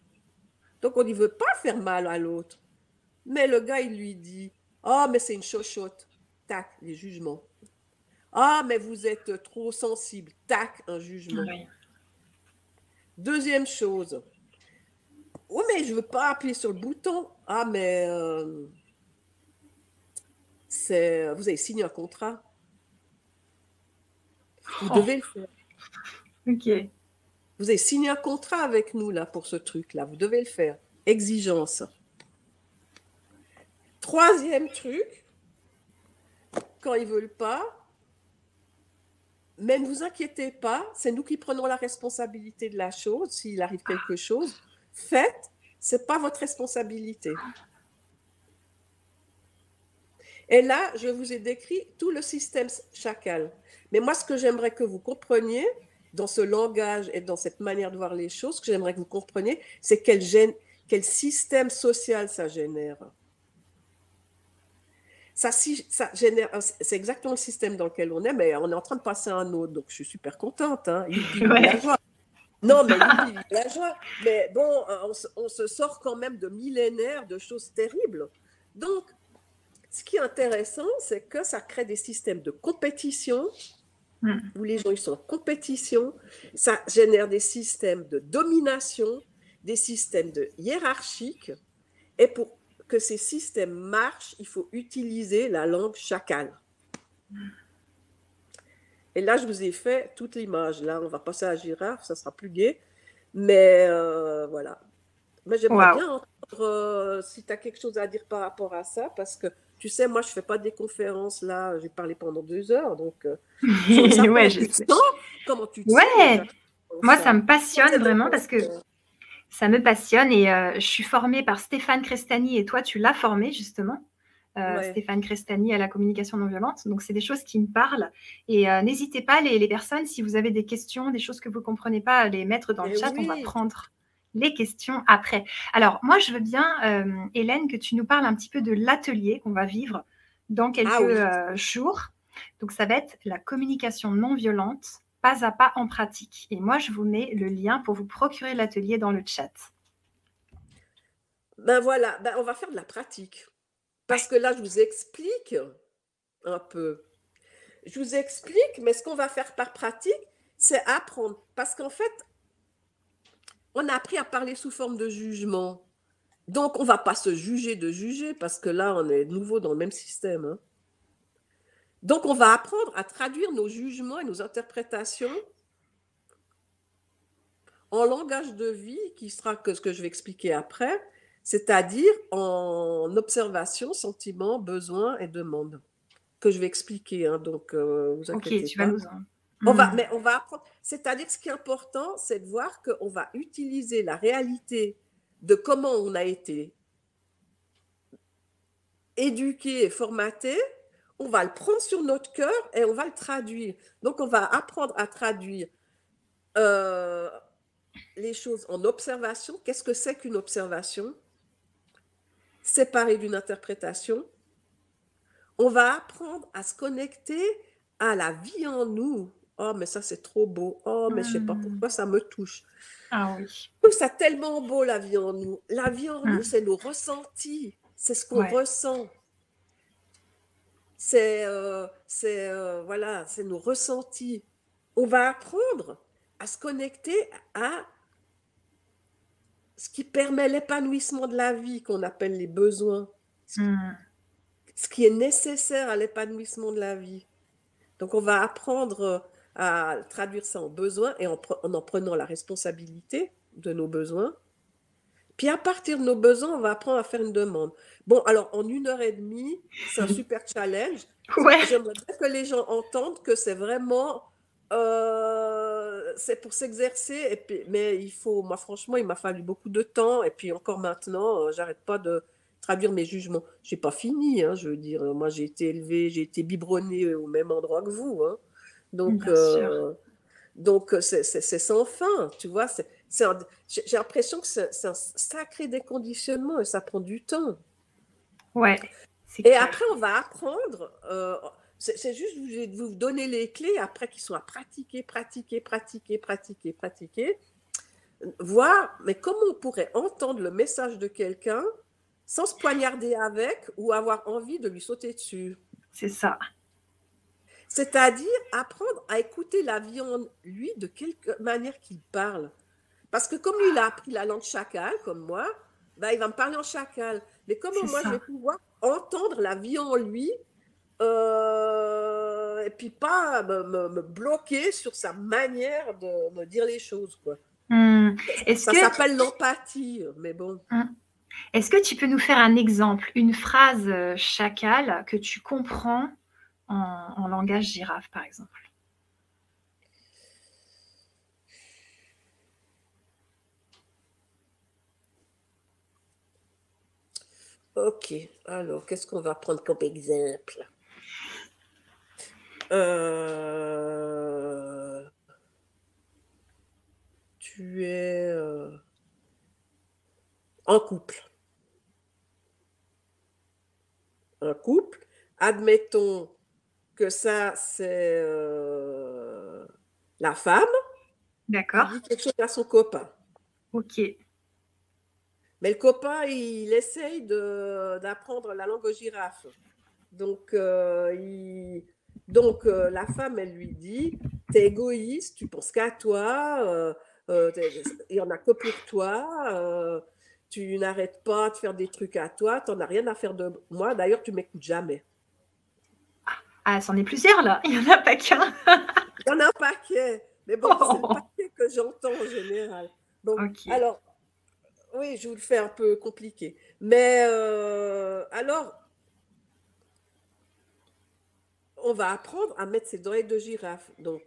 Donc, on ne veut pas faire mal à l'autre. Mais le gars, il lui dit Oh, mais c'est une chochotte. Tac, les jugements. Ah, mais vous êtes trop sensible. Tac, un jugement. Deuxième chose, oui, mais je ne veux pas appuyer sur le bouton. Ah, mais euh, c'est, vous avez signé un contrat. Vous devez le faire.
Ok.
Vous avez signé un contrat avec nous là pour ce truc-là. Vous devez le faire. Exigence. Troisième truc, quand ils ne veulent pas, mais ne vous inquiétez pas, c'est nous qui prenons la responsabilité de la chose s'il arrive quelque chose faites, ce n'est pas votre responsabilité. Et là, je vous ai décrit tout le système chacal. Mais moi, ce que j'aimerais que vous compreniez dans ce langage et dans cette manière de voir les choses, ce que j'aimerais que vous compreniez, c'est quel, quel système social ça génère. Ça, ça génère, c'est exactement le système dans lequel on est, mais on est en train de passer à un autre, donc je suis super contente. Hein. [laughs] Non, mais la joie. Mais bon, on, se sort quand même de millénaires de choses terribles. Donc, ce qui est intéressant, c'est que ça crée des systèmes de compétition hmm. où les gens ils sont en compétition. Ça génère des systèmes de domination, des systèmes de hiérarchique. Et pour que ces systèmes marchent, il faut utiliser la langue chacale. Et là, je vous ai fait toute l'image. Là, on va passer à girafe, ça sera plus gai. Mais euh, voilà. Mais j'aimerais bien entendre euh, si tu as quelque chose à dire par rapport à ça, parce que tu sais, moi, je ne fais pas des conférences là. J'ai parlé pendant deux heures. Donc, euh, [laughs]
ouais, je sais. comment tu te ouais. Moi, ça me passionne vraiment parce que ça me passionne et je suis formée par Stéphane Crestani et toi, tu l'as formé justement. Euh, Stéphane Crestani à la communication non violente. Donc, c'est des choses qui me parlent. Et euh, n'hésitez pas, les, personnes, si vous avez des questions, des choses que vous ne comprenez pas, à les mettre dans le chat. On va prendre les questions après. Alors, moi, je veux bien, euh, Hélène, que tu nous parles un petit peu de l'atelier qu'on va vivre dans quelques ah jours. Donc, ça va être la communication non violente, pas à pas en pratique. Et moi, je vous mets le lien pour vous procurer l'atelier dans le chat.
Ben voilà, ben on va faire de la pratique. Parce que là, je vous explique un peu. Je vous explique, mais ce qu'on va faire par pratique, c'est apprendre. Parce qu'en fait, on a appris à parler sous forme de jugement. Donc, on ne va pas se juger de juger parce que là, on est nouveau dans le même système. hein. Donc, on va apprendre à traduire nos jugements et nos interprétations en langage de vie, qui sera que ce que je vais expliquer après, c'est-à-dire en observation, sentiment, besoin et demande, que je vais expliquer. hein, donc, euh, vous
Ok,
inquiétez
tu vas nous en...
On va,
Hmm.
mais on va apprendre. C'est-à-dire, ce qui est important, c'est de voir qu'on va utiliser la réalité de comment on a été éduqué et formaté. On va le prendre sur notre cœur et on va le traduire. Donc, on va apprendre à traduire euh, les choses en observation. Qu'est-ce que c'est qu'une observation? Séparée d'une interprétation. On va apprendre à se connecter à la vie en nous. Oh, mais ça, c'est trop beau. Oh, mais je sais pas
Hmm.
pourquoi ça me touche.
Ah oui.
Je trouve ça tellement beau, la vie en nous. La vie en nous,
Hmm.
c'est nos ressentis. C'est ce qu'on
Ouais.
ressent. C'est euh, c'est, euh, voilà, c'est nos ressentis. On va apprendre à se connecter à ce qui permet l'épanouissement de la vie, qu'on appelle les besoins, ce
Hmm.
ce qui est nécessaire à l'épanouissement de la vie. Donc, on va apprendre euh, à traduire ça en besoins et en, en en prenant la responsabilité de nos besoins. Puis, à partir de nos besoins, on va apprendre à faire une demande. Bon, alors, en une heure et demie, c'est un super challenge. [laughs]
Ouais.
J'aimerais que les gens entendent que c'est vraiment, euh, c'est pour s'exercer. Et puis, mais il faut, moi, franchement, il m'a fallu beaucoup de temps. Et puis, encore maintenant, euh, j'arrête pas de traduire mes jugements. J'ai pas fini, hein, je veux dire. Moi, j'ai été élevée, j'ai été biberonnée au même endroit que vous. hein. Donc, euh, donc euh, c'est sans fin, tu vois. J'ai l'impression que c'est un sacré déconditionnement et ça prend du temps.
Ouais.
Et
clair.
après, on va apprendre. euh, c'est juste vous, vous donner les clés après qui sont à pratiquer, pratiquer, pratiquer, pratiquer, pratiquer. Voir, mais comment on pourrait entendre le message de quelqu'un sans se poignarder avec ou avoir envie de lui sauter dessus?
C'est ça.
C'est-à-dire apprendre à écouter la vie en lui de quelque manière qu'il parle. Parce que comme lui, il a appris la langue chacal, comme moi, ben, il va me parler en chacal. Mais comment moi, je vais pouvoir entendre la vie en lui euh, et puis pas me, me- me bloquer sur sa manière de me dire les choses. quoi.
Hmm. Est-ce
Ça
que,
s'appelle l'empathie, mais bon.
est-ce que tu peux nous faire un exemple, une phrase euh, chacal que tu comprends en, en langage girafe, par exemple?
Ok, alors qu'est-ce qu'on va prendre comme exemple? Euh, Tu es euh, en couple. Un couple. Admettons que ça, c'est euh, la femme
D'accord.
dit quelque chose à son copain.
Ok.
Mais le copain, il essaye d'apprendre la langue aux girafes. Donc, euh, il- donc euh, la femme, elle lui dit, t'es égoïste, tu penses qu'à toi, euh, euh, il n'y en a que pour toi, tu n'arrêtes pas de faire des trucs à toi, tu n'en as rien à faire de moi, d'ailleurs, tu m'écoutes jamais.
Ah, c'en est plusieurs là. Il n'y en a pas qu'un.
Il y en a un paquet, mais bon, c'est le
Oh.
paquet que j'entends en général. Donc. Alors, oui, je vous le fais un peu compliqué. Mais euh, alors, on va apprendre à mettre ses oreilles de girafe. Donc,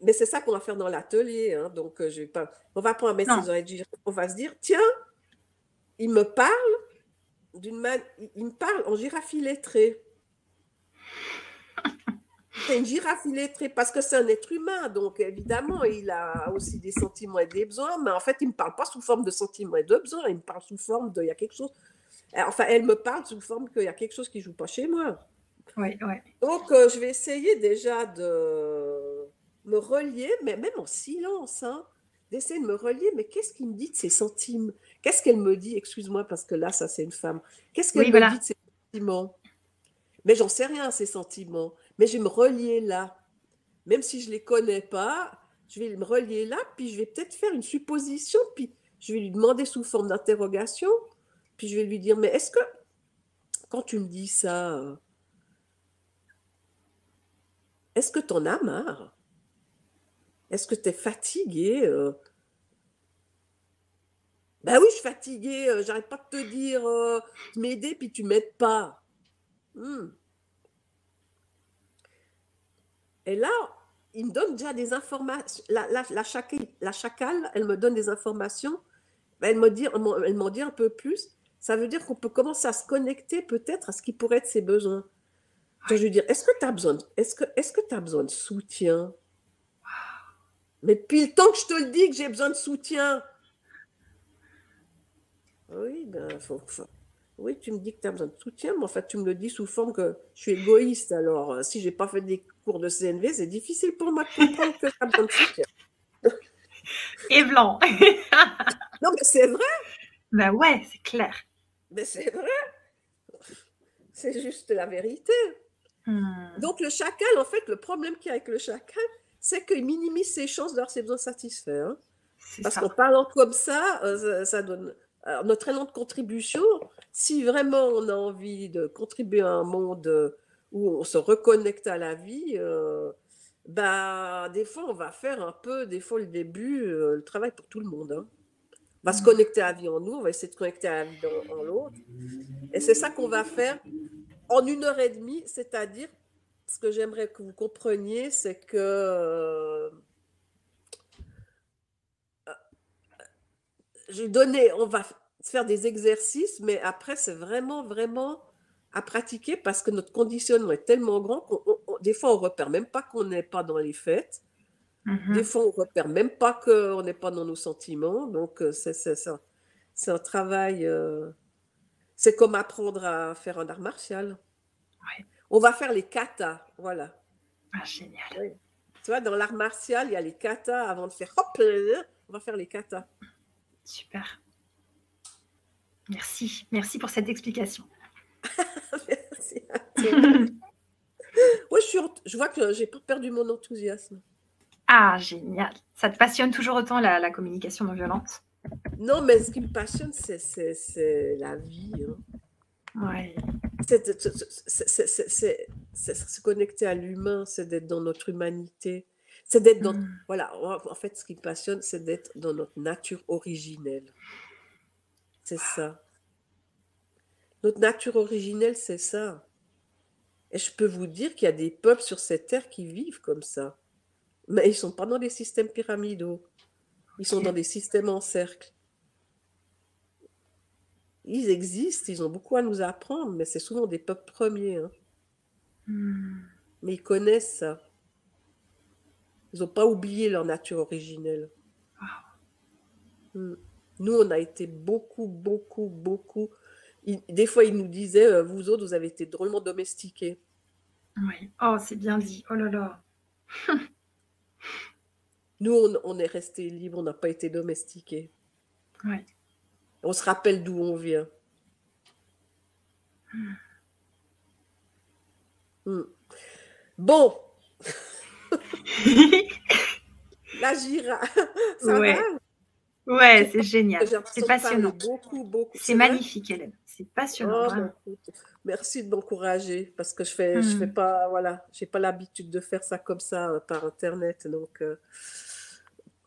mais c'est ça qu'on va faire dans l'atelier. hein, donc, euh, je vais pas. On va apprendre à mettre
Non.
ses oreilles de girafe. On va se dire, tiens, il me parle d'une man... il me parle en girafe illettrée. [laughs] C'est une girafe illettrée parce que c'est un être humain, donc évidemment, il a aussi des sentiments et des besoins, mais en fait, il ne me parle pas sous forme de sentiments et de besoins, il me parle sous forme de il y a quelque chose. Enfin, elle me parle sous forme qu'il y a quelque chose qui ne joue pas chez moi.
Oui, ouais.
Donc, euh, je vais essayer déjà de me relier, mais même en silence, hein, d'essayer de me relier. Mais qu'est-ce qu'il me dit de ses sentiments? Qu'est-ce qu'elle me dit? Excuse-moi, parce que là, ça, c'est une femme. Qu'est-ce qu'elle
Oui,
me
voilà.
dit de ses sentiments? Mais j'en sais rien, ces sentiments. Mais je vais me relier là. Même si je ne les connais pas, je vais me relier là, puis je vais peut-être faire une supposition, puis je vais lui demander sous forme d'interrogation, puis je vais lui dire, mais est-ce que quand tu me dis ça, euh, est-ce que tu en as marre? Est-ce que tu es fatigué euh? Ben oui, je suis fatiguée, euh, j'arrête pas de te dire, m'aider, puis tu m'aides pas. Hmm. Et là, il me donne déjà des informations. La, la, chacale, elle me donne des informations. Dit, elle m'en dit un peu plus. Ça veut dire qu'on peut commencer à se connecter peut-être à ce qui pourrait être ses besoins. Je veux dire, est-ce que tu as besoin, est-ce que, est-ce que as besoin de soutien? Mais depuis le temps que je te le dis que j'ai besoin de soutien. Oui, ben, faut, oui, tu me dis que tu as besoin de soutien, mais en fait, tu me le dis sous forme que je suis égoïste. Alors, euh, si j'ai pas fait des cours de CNV, c'est difficile pour moi de comprendre que tu as besoin de soutien. [laughs]
Et blanc. [laughs]
non, mais c'est vrai.
Ben ouais, c'est clair.
Mais c'est vrai. C'est juste la vérité. Hmm. Donc, le chacal, en fait, le problème qu'il y a avec le chacal, c'est qu'il minimise ses chances d'avoir ses besoins satisfaits. Hein. Parce qu'en parlant comme ça, euh, ça, donne. Alors, notre élan de contribution, si vraiment on a envie de contribuer à un monde où on se reconnecte à la vie, euh, bah, des fois, on va faire un peu, des fois, le début, euh, le travail pour tout le monde. Hein. On va se mmh. connecter à la vie en nous, on va essayer de connecter à la vie en, l'autre. Et c'est ça qu'on va faire en une heure et demie, c'est-à-dire, ce que j'aimerais que vous compreniez, c'est que euh, j'ai donné, on va faire des exercices, mais après, c'est vraiment, vraiment à pratiquer parce que notre conditionnement est tellement grand qu'on des fois, on repère même pas qu'on n'est pas dans les fêtes. Mm-hmm. Des fois, on repère même pas qu'on n'est pas dans nos sentiments. Donc, euh, c'est. C'est un travail. Euh, c'est comme apprendre à faire un art martial. On va faire les katas, voilà.
Ah, génial.
Tu vois, dans l'art martial, il y a les katas avant de faire hop, on va faire les katas.
Super. Merci. Merci pour cette explication. [laughs]
Merci [laughs] oui, je, je vois que j'ai pas perdu mon enthousiasme.
Ah, génial. Ça te passionne toujours autant la, communication non violente?
Non, mais ce qui me passionne, c'est la vie.
Hein. Ouais.
C'est se connecter à l'humain, c'est d'être dans notre humanité. C'est d'être dans. Hmm. Voilà, en fait, ce qui me passionne, c'est d'être dans notre nature originelle. C'est ça. Notre nature originelle, c'est ça. Et je peux vous dire qu'il y a des peuples sur cette terre qui vivent comme ça. Mais ils ne sont pas dans des systèmes pyramidaux. Ils sont dans des systèmes en cercle. Ils existent, ils ont beaucoup à nous apprendre, mais c'est souvent des peuples premiers. Hein. Hmm. Mais ils connaissent ça. Ils n'ont pas oublié leur nature originelle. Hmm. Nous, on a été beaucoup, beaucoup, beaucoup des fois, il nous disait, euh, vous autres, vous avez été drôlement domestiqués.
Oui. Oh, c'est bien dit. Oh là là. [laughs]
Nous, on, est restés libres, on n'a pas été domestiqués.
Oui.
On se rappelle d'où on vient. Hmm. Hmm. Bon. [laughs] La girafe. Ça
va? Ouais, c'est génial. C'est passionnant. Beaucoup, beaucoup. C'est magnifique, Hélène. C'est passionnant. Oh,
merci de m'encourager parce que je fais, je fais hmm. pas, voilà, j'ai pas l'habitude de faire ça comme ça euh, par internet, donc. Euh,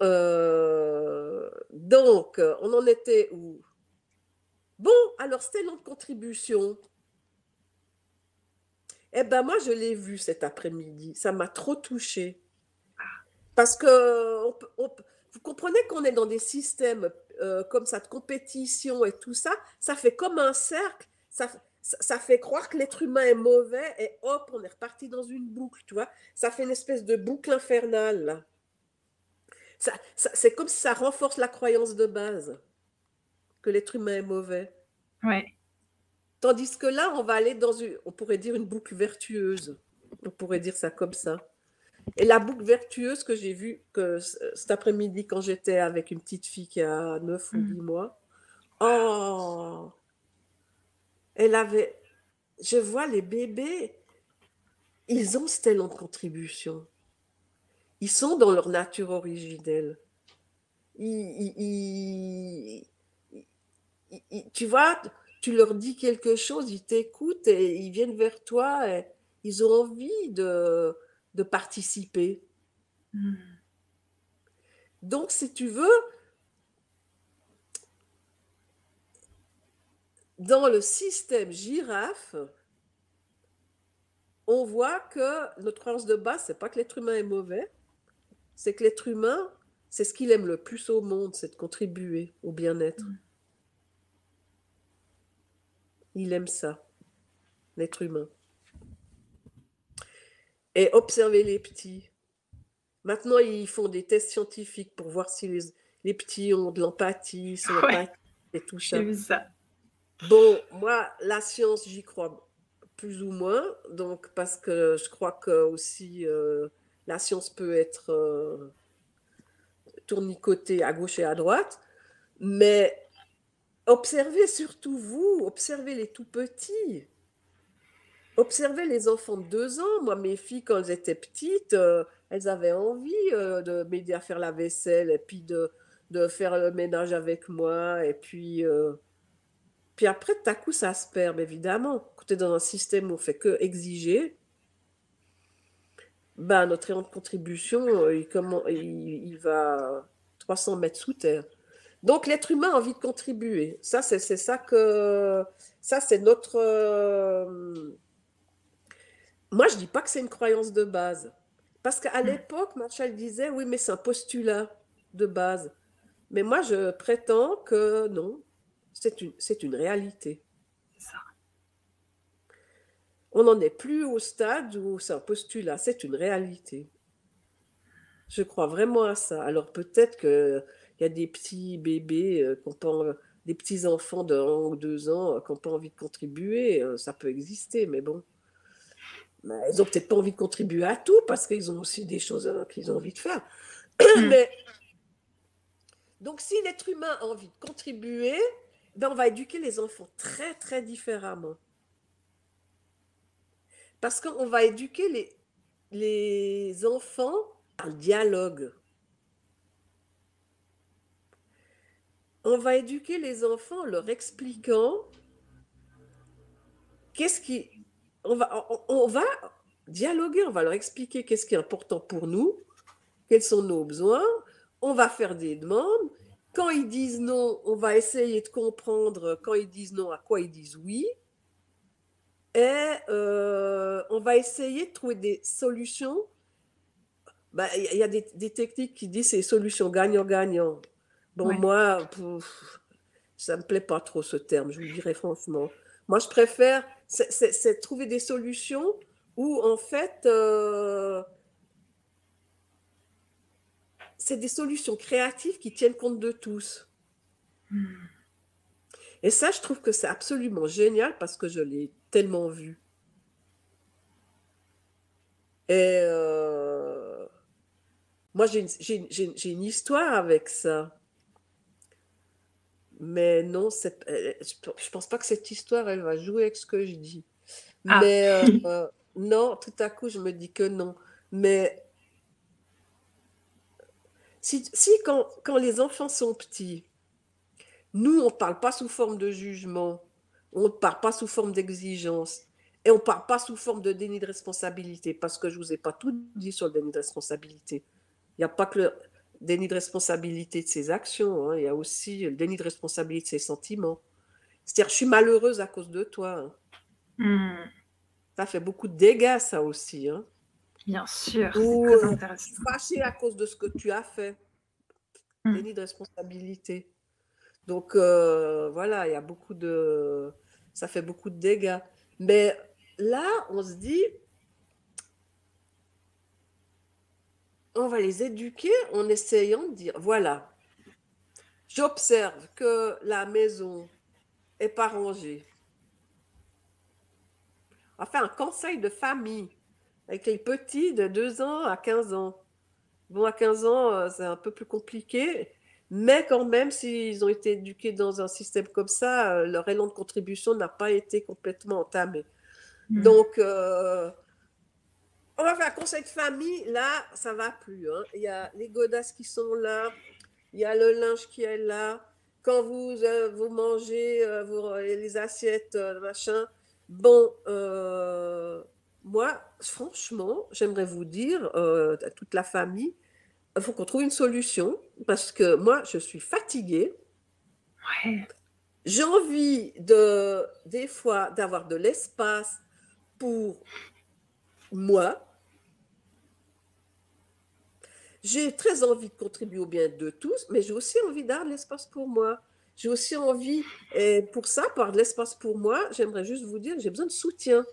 euh, donc, on en était où? Bon, alors c'était notre contribution. Eh ben moi, je l'ai vu cet après-midi. Ça m'a trop touchée. Parce que vous comprenez qu'on est dans des systèmes euh, comme ça de compétition et tout ça, ça fait comme un cercle, ça, ça, fait croire que l'être humain est mauvais et hop, on est reparti dans une boucle, tu vois. Ça fait une espèce de boucle infernale. Ça, c'est comme si ça renforce la croyance de base que l'être humain est mauvais.
Ouais.
Tandis que là, on va aller dans une, on pourrait dire une boucle vertueuse. On pourrait dire ça comme ça. Et la boucle vertueuse que j'ai vue que cet après-midi quand j'étais avec une petite fille qui a 9 ou 10 mm. mois, oh, elle avait, je vois les bébés, ils ont ce talent de contribution. Ils sont dans leur nature originelle. tu vois, tu leur dis quelque chose, ils t'écoutent et ils viennent vers toi et ils ont envie de, de participer. Hmm. Donc, si tu veux, dans le système girafe, on voit que notre croyance de base, c'est pas que l'être humain est mauvais, c'est que l'être humain, c'est ce qu'il aime le plus au monde, c'est de contribuer au bien-être. Mm. Il aime ça, l'être humain. Et observer les petits. Maintenant, ils font des tests scientifiques pour voir si les, petits ont de l'empathie, [laughs] et tout ça.
Vu ça.
Bon, moi, la science, j'y crois plus ou moins, donc parce que je crois que aussi euh, la science peut être euh, tournicotée à gauche et à droite, mais observez surtout vous, observez les tout petits. Observez les enfants de deux ans. Moi, mes filles, quand elles étaient petites, euh, elles avaient envie de m'aider à faire la vaisselle et puis de, de, faire le ménage avec moi. Et puis, puis après, tout à coup, ça se perd, évidemment. Quand tu es dans un système où on fait que exiger, ben, notre ayant de contribution, euh, il, comment, il, va 300 mètres sous terre. Donc, l'être humain a envie de contribuer. Ça, c'est ça que. Ça, c'est notre. Euh, moi, je dis pas que c'est une croyance de base. Parce qu'à hmm. l'époque, Marshall disait oui, mais c'est un postulat de base. Mais moi, je prétends que non, c'est une, c'est une réalité. On n'en est plus au stade où c'est un postulat, c'est une réalité. Je crois vraiment à ça. Alors peut-être qu'il y a des petits bébés, euh, des petits enfants de 1 ou 2 ans euh, qui n'ont pas envie de contribuer. Euh, ça peut exister, mais bon. ils n'ont peut-être pas envie de contribuer à tout parce qu'ils ont aussi des choses qu'ils ont envie de faire. [coughs] mais, donc si l'être humain a envie de contribuer, ben, on va éduquer les enfants très, très différemment. Parce qu'on va éduquer les, enfants par dialogue. On va éduquer les enfants en leur expliquant qu'est-ce qui... On va, on va dialoguer, on va leur expliquer qu'est-ce qui est important pour nous, quels sont nos besoins, on va faire des demandes, quand ils disent non, on va essayer de comprendre quand ils disent non à quoi ils disent oui. Et euh, on va essayer de trouver des solutions. Bah, il y a des, techniques qui disent c'est solutions gagnant-gagnant. Bon, moi, ça ne me plaît pas trop ce terme, je vous dirais franchement. Moi, je préfère, c'est trouver des solutions où, en fait, euh, c'est des solutions créatives qui tiennent compte de tous. Hmm. Et ça, je trouve que c'est absolument génial parce que je l'ai tellement vu. Et euh, moi, j'ai une, histoire avec ça. Mais non, je ne pense pas que cette histoire, elle va jouer avec ce que je dis. Ah. Mais euh, non, tout à coup, je me dis que non. Mais si, quand, les enfants sont petits, nous, on ne parle pas sous forme de jugement, on ne parle pas sous forme d'exigence, et on ne parle pas sous forme de déni de responsabilité, parce que je ne vous ai pas tout dit sur le déni de responsabilité. Il n'y a pas que le déni de responsabilité de ses actions, hein, il y a aussi le déni de responsabilité de ses sentiments. C'est-à-dire, je suis malheureuse à cause de toi. Hein. Hmm. Ça fait beaucoup de dégâts, ça aussi. Hein.
Bien sûr,
c'est très euh, intéressant. Fâché à cause de ce que tu as fait. Mmh. Déni de responsabilité. Donc euh, voilà, il y a beaucoup de. Ça fait beaucoup de dégâts. Mais là, on se dit, on va les éduquer en essayant de dire voilà, j'observe que la maison est pas rangée. On faire un conseil de famille avec les petits de 2 ans à 15 ans. Bon, à 15 ans, euh, c'est un peu plus compliqué, mais quand même, s'ils ont été éduqués dans un système comme ça, euh, leur élan de contribution n'a pas été complètement entamé. Hmm. Donc, euh, on va faire un conseil de famille. Là, ça va plus. Hein. Il y a les godasses qui sont là. il y a le linge qui est là. Quand vous, euh, vous mangez vous, les assiettes, machin. Bon, moi, franchement, j'aimerais vous dire à toute la famille, il faut qu'on trouve une solution parce que moi, je suis fatiguée. J'ai envie de, des fois, d'avoir de l'espace pour moi. J'ai très envie de contribuer au bien de tous, mais j'ai aussi envie d'avoir de l'espace pour moi. J'ai aussi envie, et pour ça, par de l'espace pour moi, j'aimerais juste vous dire que j'ai besoin de soutien.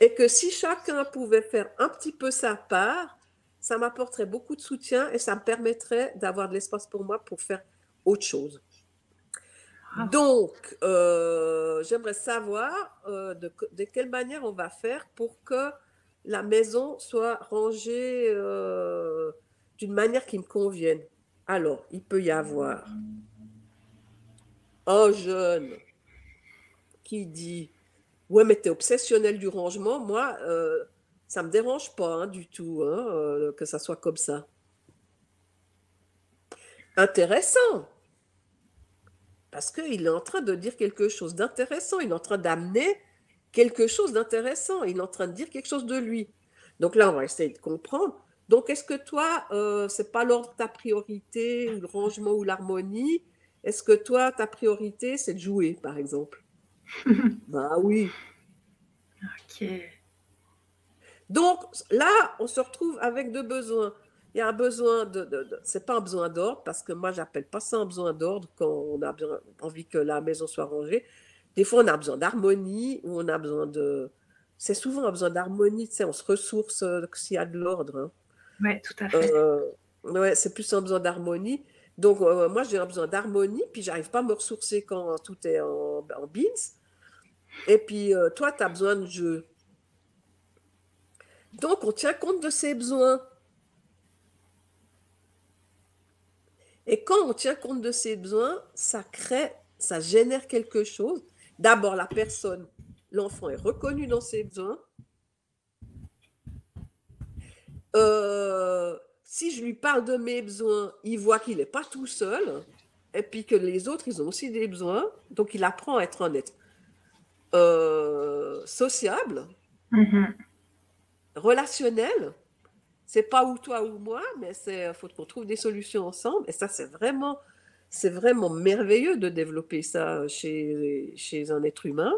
Et que si chacun pouvait faire un petit peu sa part, ça m'apporterait beaucoup de soutien et ça me permettrait d'avoir de l'espace pour moi pour faire autre chose. Ah. Donc, euh, j'aimerais savoir euh, de, quelle manière on va faire pour que la maison soit rangée euh, d'une manière qui me convienne. Alors, il peut y avoir un jeune qui dit Ouais, mais tu es obsessionnel du rangement. Moi, ça ne me dérange pas hein, du tout hein, que ça soit comme ça. Intéressant parce qu'il est en train de dire quelque chose d'intéressant, il est en train d'amener quelque chose d'intéressant, il est en train de dire quelque chose de lui. Donc là, on va essayer de comprendre. Donc, est-ce que toi, euh, c'est pas l'ordre ta priorité, ou le rangement, ou l'harmonie? Est-ce que toi, ta priorité, c'est de jouer, par exemple? [laughs] Bah oui. Ok. Donc là, on se retrouve avec deux besoins il y a un besoin de, de, c'est pas un besoin d'ordre parce que moi j'appelle pas ça un besoin d'ordre quand on a envie que la maison soit rangée. Des fois on a besoin d'harmonie ou on a besoin de, c'est souvent un besoin d'harmonie, tu sais, on se ressource euh, s'il y a de l'ordre. Hein.
Oui, tout à fait.
Euh, ouais, c'est plus un besoin d'harmonie. Donc euh, moi j'ai un besoin d'harmonie, puis j'arrive pas à me ressourcer quand tout est en, en beans. Et puis toi tu as besoin de jeu. Donc on tient compte de ces besoins. Et quand on tient compte de ses besoins, ça crée, ça génère quelque chose. D'abord, la personne, l'enfant est reconnu dans ses besoins. Euh, si je lui parle de mes besoins, il voit qu'il n'est pas tout seul et puis que les autres, ils ont aussi des besoins. Donc, il apprend à être honnête. Euh, sociable, mm-hmm. Relationnel c'est pas ou toi ou moi, mais c'est faut qu'on trouve des solutions ensemble. Et ça, c'est vraiment, c'est vraiment merveilleux de développer ça chez, chez un être humain.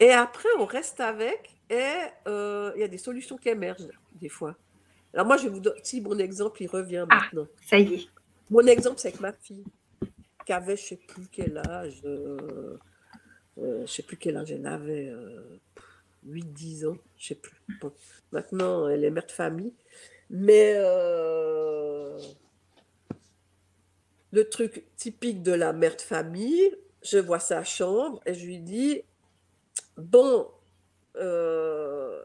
Et après, on reste avec et euh, il y a des solutions qui émergent des fois. Alors moi, je vais vous donner, si mon exemple, il revient ah, maintenant.
Ça y est.
Mon exemple, c'est avec ma fille, qui avait, je sais plus quel âge, euh, euh, je sais plus quel âge elle avait, 8-10 ans, je sais plus. maintenant, elle est mère de famille. Mais euh, le truc typique de la mère de famille, je vois sa chambre et je lui dis, bon, euh,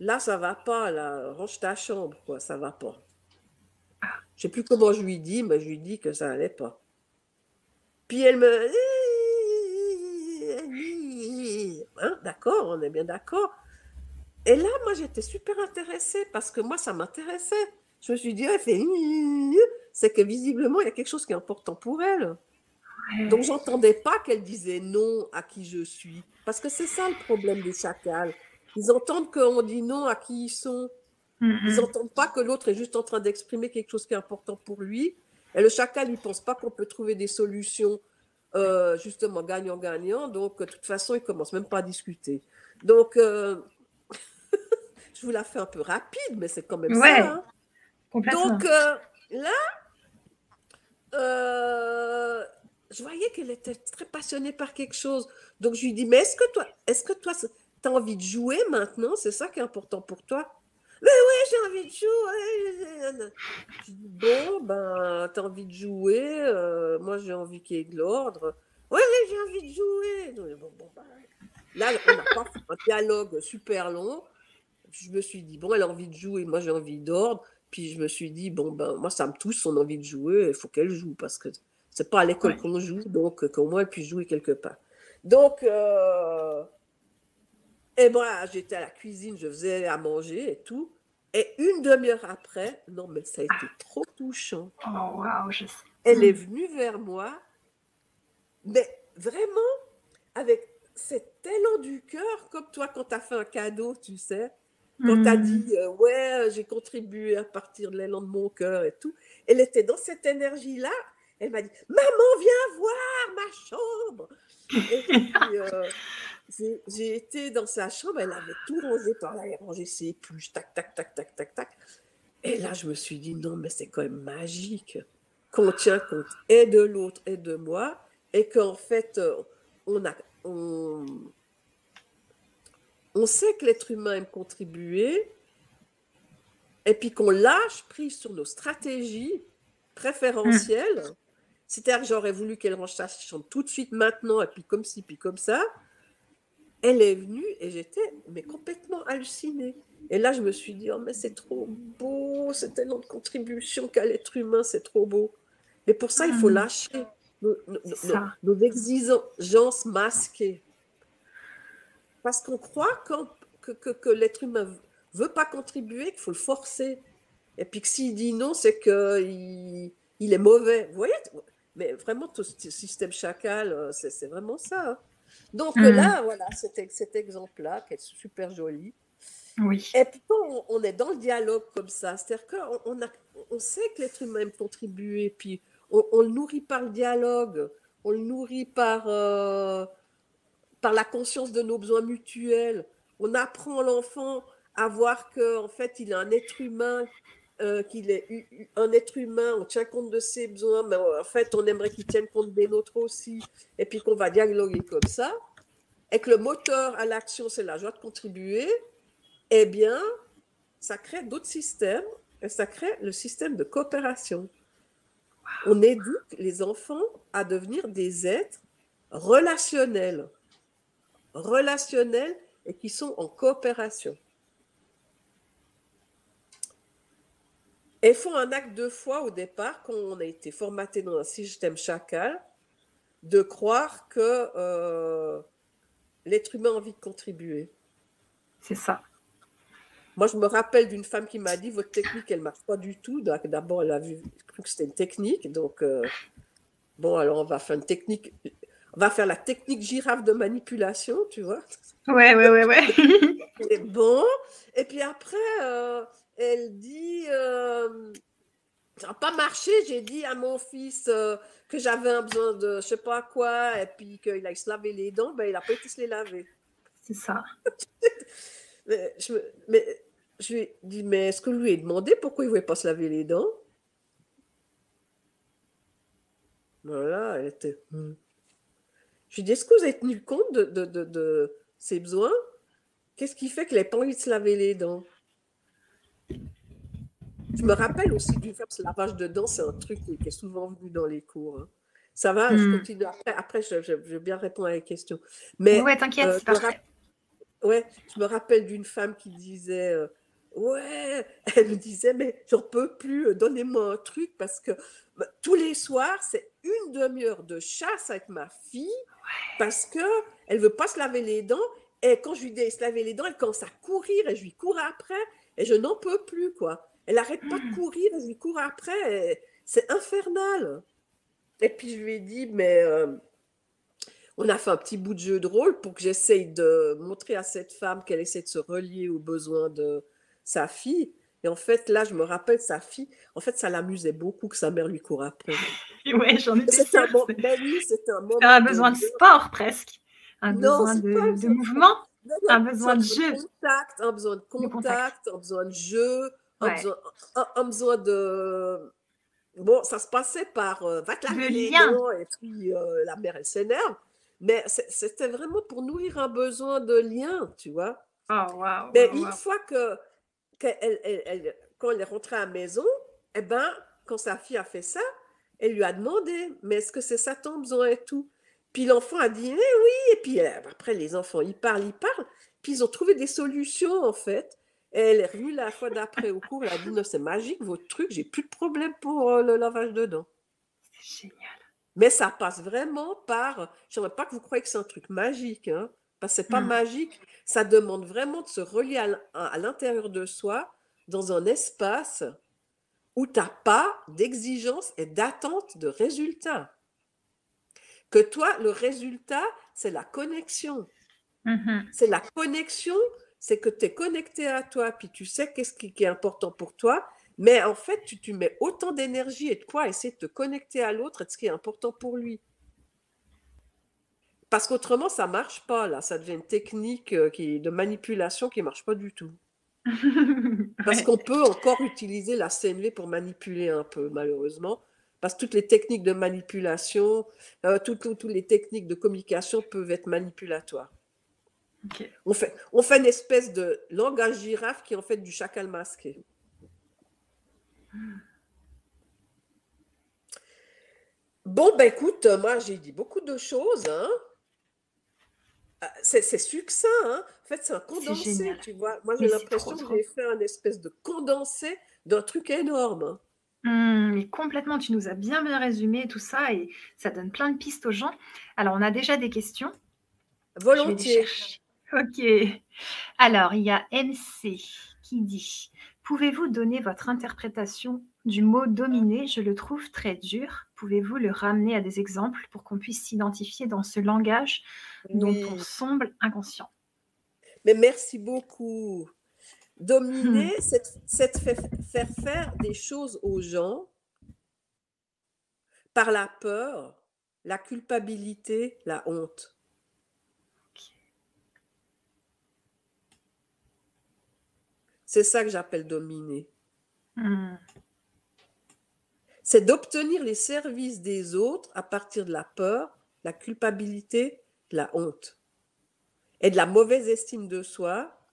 là, ça va pas, là, range ta chambre, quoi, ça va pas. Je sais plus comment je lui dis, mais je lui dis que ça allait pas. Puis elle me Hein, d'accord, on est bien d'accord. Et là, moi, j'étais super intéressée parce que moi, ça m'intéressait. Je me suis dit, elle fait, [laughs] c'est que visiblement, il y a quelque chose qui est important pour elle. Donc, j'entendais pas qu'elle disait non à qui je suis. Parce que c'est ça le problème des chacals. Ils entendent qu'on dit non à qui ils sont. Mm-hmm. Ils n'entendent pas que l'autre est juste en train d'exprimer quelque chose qui est important pour lui. Et le chacal, il ne pense pas qu'on peut trouver des solutions euh, justement gagnant-gagnant. Donc, de toute façon, ils ne commencent même pas à discuter. Donc, euh, [laughs] je vous la fais un peu rapide, mais c'est quand même ça. Hein. Donc, euh, là, je voyais qu'elle était très passionnée par quelque chose. Donc, je lui dis, mais est-ce que toi, est-ce que toi, tu as envie de jouer maintenant? C'est ça qui est important pour toi j'ai envie de jouer. bon, ben, t'as envie de jouer. Euh, moi, j'ai envie qu'il y ait de l'ordre. Oui, oui, j'ai envie de jouer. Bon, bon, ben, là, on n'a pas fait un dialogue super long. Je me suis dit, bon, elle a envie de jouer. Moi, j'ai envie d'ordre. Puis je me suis dit, bon, ben, moi, ça me touche son envie de jouer. Il faut qu'elle joue parce que c'est pas à l'école qu'on joue. Donc, qu'au moins, elle puisse jouer quelque part. Donc, euh, et moi, j'étais à la cuisine, je faisais à manger et tout. Et une demi-heure après, non, mais ça a été trop touchant.
Oh, wow, je sais.
Elle est venue vers moi, mais vraiment avec cet élan du cœur, comme toi quand tu as fait un cadeau, tu sais, quand tu as dit euh, Ouais, j'ai contribué à partir de l'élan de mon cœur et tout. Elle était dans cette énergie-là. Elle m'a dit Maman, viens voir ma chambre. Et puis, euh, [laughs] j'ai été dans sa chambre, elle avait tout rangé par là, elle rangé ses épluches, tac, tac, tac, tac, tac, tac. Et là, je me suis dit, non, mais c'est quand même magique qu'on tient compte et de l'autre et de moi, et qu'en fait, euh, on, a, on, on sait que l'être humain aime contribuer, et puis qu'on lâche prise sur nos stratégies préférentielles. Mmh. C'est-à-dire que j'aurais voulu qu'elle range sa chambre tout de suite maintenant, et puis comme ci, puis comme ça elle est venue et j'étais mais complètement hallucinée. Et là, je me suis dit, oh, mais c'est trop beau, c'est tellement de contribution qu'à l'être humain, c'est trop beau. Mais pour ça, il faut mmh. lâcher nos, exigences masquées. Parce qu'on croit que, que, l'être humain veut pas contribuer, qu'il faut le forcer. Et puis que s'il dit non, c'est qu'il il est mauvais. Vous voyez Mais vraiment, tout ce système chacal, euh, c'est vraiment ça. Donc mmh. là, voilà, cet, cet exemple-là, qui est super joli. Oui. Et puis on, on, est dans le dialogue comme ça, c'est-à-dire qu'on on, on sait que l'être humain aime contribuer, puis on, le nourrit par le dialogue, on le nourrit par, euh, par la conscience de nos besoins mutuels. On apprend l'enfant à voir qu'en en fait, il est un être humain euh, qu'il est un être humain, on tient compte de ses besoins, mais en fait, on aimerait qu'il tienne compte des nôtres aussi, et puis qu'on va dialoguer comme ça, et que le moteur à l'action, c'est la joie de contribuer, eh bien, ça crée d'autres systèmes, et ça crée le système de coopération. On éduque les enfants à devenir des êtres relationnels, relationnels et qui sont en coopération. Et font un acte de foi au départ, quand on a été formaté dans un système chacal, de croire que euh, l'être humain a envie de contribuer.
C'est ça.
Moi, je me rappelle d'une femme qui m'a dit Votre technique, elle ne marche pas du tout. D'abord, elle a vu, cru que c'était une technique. Donc, euh, bon, alors on va faire une technique. On va faire la technique girafe de manipulation, tu vois.
Ouais, ouais, ouais, ouais. [laughs]
Et bon. Et puis après, euh, elle dit euh, ça n'a pas marché. J'ai dit à mon fils euh, que j'avais un besoin de je sais pas quoi, et puis qu'il aille se laver les dents. Ben, il n'a pas été se les laver.
C'est ça. [laughs]
mais, je, mais je lui ai dit mais est-ce que lui ai demandé pourquoi il ne voulait pas se laver les dents? Voilà, elle était. Hmm. Je lui ai dit est-ce que vous avez tenu compte de, de, de, de ses besoins? Qu'est-ce qui fait qu'il n'a pas envie de se laver les dents? Je me rappelle aussi du le lavage de dents, c'est un truc qui, est souvent venu dans les cours. Hein. Ça va, je hmm. continue après. Après, je, vais bien répondre à la question. Mais,
ouais, t'inquiète, euh,
je, ouais, je me rappelle d'une femme qui disait euh, Ouais, [laughs] elle me disait, mais j'en peux plus, euh, donnez-moi un truc parce que bah, tous les soirs, c'est une demi-heure de chasse avec ma fille parce que elle veut pas se laver les dents. Et quand je lui dis se laver les dents, elle commence à courir et je lui cours après et je n'en peux plus, quoi. Elle n'arrête pas de mmh. courir, elle lui court après. C'est infernal. Et puis je lui ai dit, mais euh, on a fait un petit bout de jeu de rôle pour que j'essaye de montrer à cette femme qu'elle essaie de se relier aux besoins de sa fille. Et en fait, là, je me rappelle sa fille. En fait, ça l'amusait beaucoup que sa mère lui court après. [laughs]
oui, j'en étais
C'était un, ben oui, un moment.
un besoin de, sport presque. Un besoin de, mouvement. un besoin de, jeu.
Contact, un besoin de contact, un besoin de jeu, un, besoin, de. Bon, ça se passait par euh, va te laver les dents et puis euh, la mère elle s'énerve. Mais c'était vraiment pour nourrir un besoin de lien, tu vois.
Oh, wow,
Mais une fois que, elle, elle, quand elle est rentrée à la maison, eh ben, quand sa fille a fait ça, elle lui a demandé, mais est-ce que c'est ça ton besoin et tout? Puis l'enfant a dit, eh oui. Et puis euh, après, les enfants, ils parlent, ils parlent. Puis ils ont trouvé des solutions, en fait elle est revenue la fois d'après au cours, elle a dit non, c'est magique votre truc, j'ai plus de problème pour euh, le lavage de dents.
C'est génial.
Mais ça passe vraiment par. Je ne pas que vous croyez que c'est un truc magique, hein, parce que c'est pas hmm. magique. Ça demande vraiment de se relier à l'intérieur de soi, dans un espace où tu n'as pas d'exigence et d'attente de résultat. Que toi, le résultat, c'est la connexion.
Mhm.
C'est la connexion, c'est que tu es connecté à toi, puis tu sais qu'est-ce qui, qui est important pour toi, mais en fait, tu, tu mets autant d'énergie et de quoi essayer de te connecter à l'autre et de ce qui est important pour lui. Parce qu'autrement, ça marche pas, là. Ça devient une technique euh, qui, de manipulation qui marche pas du tout. [laughs] Parce qu'on peut encore utiliser la CNV pour manipuler un peu, malheureusement. Parce que toutes les techniques de manipulation, euh, toutes, toutes- toutes les techniques de communication peuvent être manipulatoires. On fait, on fait une espèce de langage girafe qui est en fait du chacal masqué. Bon, ben écoute, moi j'ai dit beaucoup de choses. Hein. Ah, C'est succinct. Hein. En fait, c'est un condensé, tu vois. Moi j'ai l'impression que j'ai fait un espèce de condensé d'un truc énorme. hein.
Hmm, mais complètement, tu nous as bien bien résumé tout ça et ça donne plein de pistes aux gens. Alors, on a déjà des questions. Je vais les
Volontiers.
chercher. Ok. Alors, il y a MC qui dit Pouvez-vous donner votre interprétation du mot dominer Je le trouve très dur. Pouvez-vous le ramener à des exemples pour qu'on puisse s'identifier dans ce langage dont on semble inconscient?
Mais merci beaucoup. Dominer, [laughs] c'est faire faire des choses aux gens par la peur, la culpabilité, la honte. C'est ça que j'appelle dominer.
Hmm.
C'est d'obtenir les services des autres à partir de la peur, la culpabilité, la honte et de la mauvaise estime de soi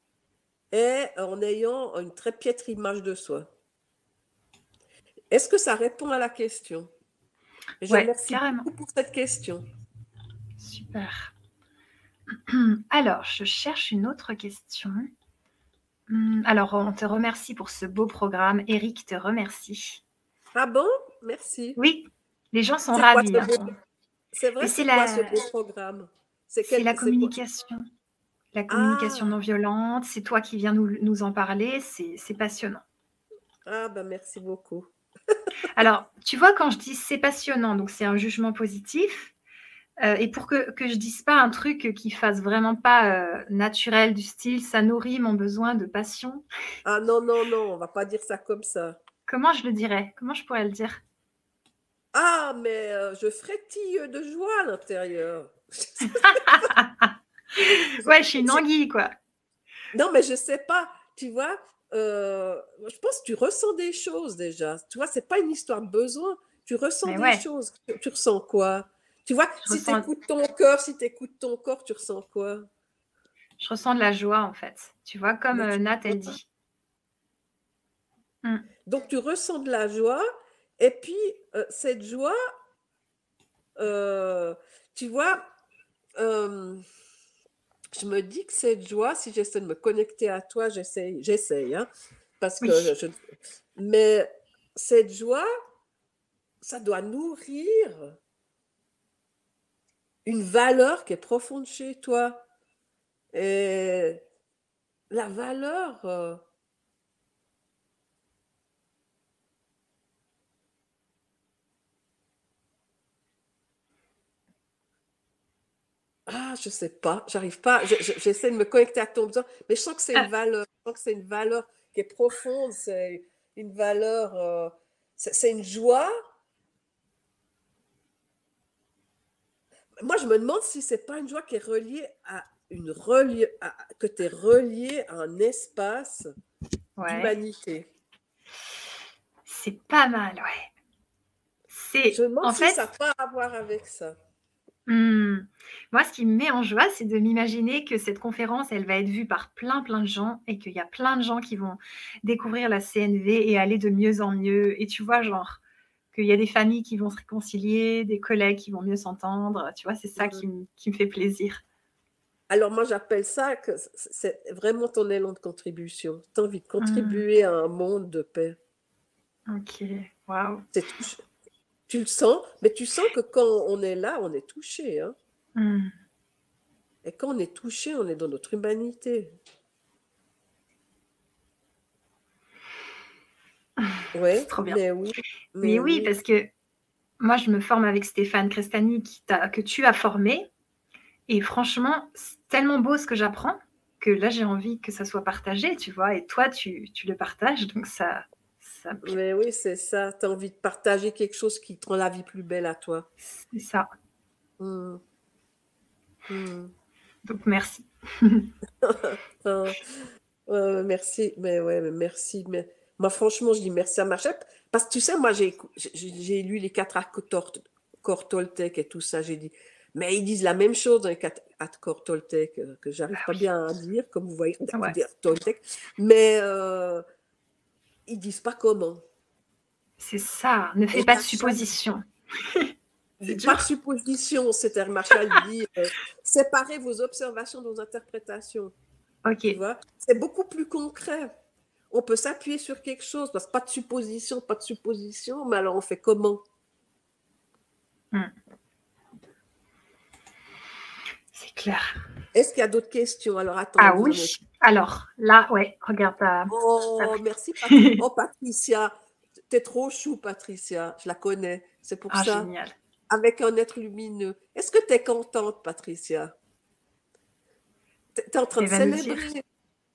et en ayant une très piètre image de soi. Est-ce que ça répond à la question? Je
Ouais,
remercie
carrément.
beaucoup pour cette question.
Super. [clears throat] Alors, je cherche une autre question. Hmm, Alors, on te remercie pour ce beau programme. Eric te remercie.
Ah bon? Merci.
Oui, les gens sont ravis. hein.
C'est vrai, c'est
la-
ce beau programme? C'est quel-
la communication. La communication
Ah.
non violente. C'est toi qui viens nous, nous en parler. C'est c'est passionnant.
Ah ben merci beaucoup.
Alors, tu vois, quand je dis c'est passionnant, donc c'est un jugement positif. Euh, et pour que, que je dise pas un truc qui fasse vraiment pas euh, naturel du style ça nourrit mon besoin de passion,
Ah non, non, non, on va pas dire ça comme ça.
comment je le dirais? Comment je pourrais le dire?
Ah, mais euh, je frétille de joie à l'intérieur. [laughs]
Ouais, je suis une anguille, quoi.
Non, mais je sais pas, tu vois, je pense que tu ressens des choses déjà. Tu vois, c'est pas une histoire de besoin. Tu ressens
Mais
des
ouais.
choses. Tu, tu ressens quoi? Tu vois,
Je
si tu
ressens-
écoutes ton cœur, si tu écoutes ton corps, tu ressens quoi?
Je ressens de la joie, en fait. Tu vois, comme euh, Nat, elle dit.
Donc, tu ressens de la joie. Et puis, euh, cette joie, euh, tu vois, euh, je me dis que cette joie, si j'essaie de me connecter à toi, j'essaye, j'essaye, hein, parce que
Oui.
je, je- mais cette joie, ça doit nourrir une valeur qui est profonde chez toi. Et la valeur, euh, Ah, je sais pas, j'arrive pas, je- je- j'essaie de me connecter à ton besoin, mais je sens que c'est
Ah.
une valeur, je sens que c'est une valeur qui est profonde, c'est une valeur, euh, c'est une joie. Moi, je me demande si c'est pas une joie qui est reliée à une reliée, à- que tu es relié à un espace
Ouais.
d'humanité.
C'est pas mal, ouais. C'est,
Je me demande
en
si
fait,
ça n'a pas à voir avec ça.
hmm, moi, ce qui me met en joie, c'est de m'imaginer que cette conférence, elle va être vue par plein, plein de gens et qu'il y a plein de gens qui vont découvrir la CNV et aller de mieux en mieux. Et tu vois, genre, qu'il y a des familles qui vont se réconcilier, des collègues qui vont mieux s'entendre. Tu vois, c'est ça
Mhm.
qui, me- qui me fait plaisir.
Alors moi, j'appelle ça que c'est vraiment ton élan de contribution. Tu as envie de
Hmm.
contribuer à un monde de paix.
Ok, waouh.
Tu le sens, mais tu sens que quand on est là, on est touché. hein.
Hmm.
Et quand on est touché, on est dans notre humanité. Ouais,
trop bien.
mais oui.
Mais oui, parce que moi, je me forme avec Stéphane Crestani qui que tu as formé. Et franchement, c'est tellement beau ce que j'apprends que là, j'ai envie que ça soit partagé, tu vois. Et toi, tu, tu le partages, donc ça. ça...
Mais oui, c'est ça. Tu as envie de partager quelque chose qui te rend la vie plus belle à toi.
C'est ça.
Mmh. Mmh.
Donc, merci. [laughs]
Ah, merci, mais ouais, mais merci. Mais moi, franchement, je dis merci à ma chef. Parce que tu sais, moi, j'ai lu les quatre accords Toltec et tout ça. J'ai dit, mais ils disent la même chose dans les quatre accords Toltec euh, que j'arrive ah pas bien à dire, comme vous voyez, dire Toltec. Mais euh, ils disent pas comment.
C'est ça, ne fais pas de suppositions. [laughs]
Par supposition, c'était Marshall dit euh, séparez vos observations de vos interprétations.
Ok.
C'est beaucoup plus concret. On peut s'appuyer sur quelque chose parce que pas de supposition, pas de supposition, mais alors on fait comment?
Hmm. C'est clair.
Est-ce qu'il y a d'autres questions? Alors attends.
Ah oui. Alors là, ouais, regarde.
Oh, merci. [laughs] oh, Patricia. T'es trop chou, Patricia. Je la connais. C'est pour ah, ça. Génial avec un être lumineux. Est-ce que tu es contente, Patricia? Tu es en train de célébrer.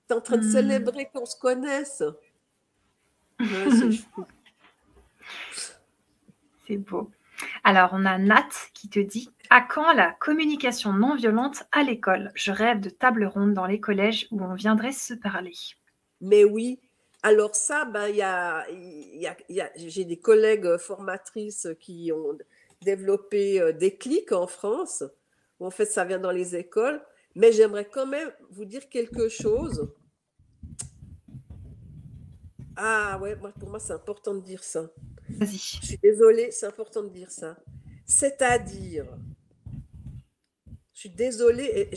Tu en train de hmm. célébrer qu'on se connaisse. [laughs]
C'est beau. Alors, on a Nat qui te dit À quand la communication non violente à l'école? Je rêve de table ronde dans les collèges où on viendrait se parler.
Mais oui. Alors, ça, ben, y a, y a, j'ai des collègues formatrices qui ont développer euh, des clics en France. En fait, ça vient dans les écoles. Mais j'aimerais quand même vous dire quelque chose. Ah ouais, pour moi, c'est important de dire ça.
Vas-y.
Je suis désolée, c'est important de dire ça. C'est-à-dire, je suis désolée,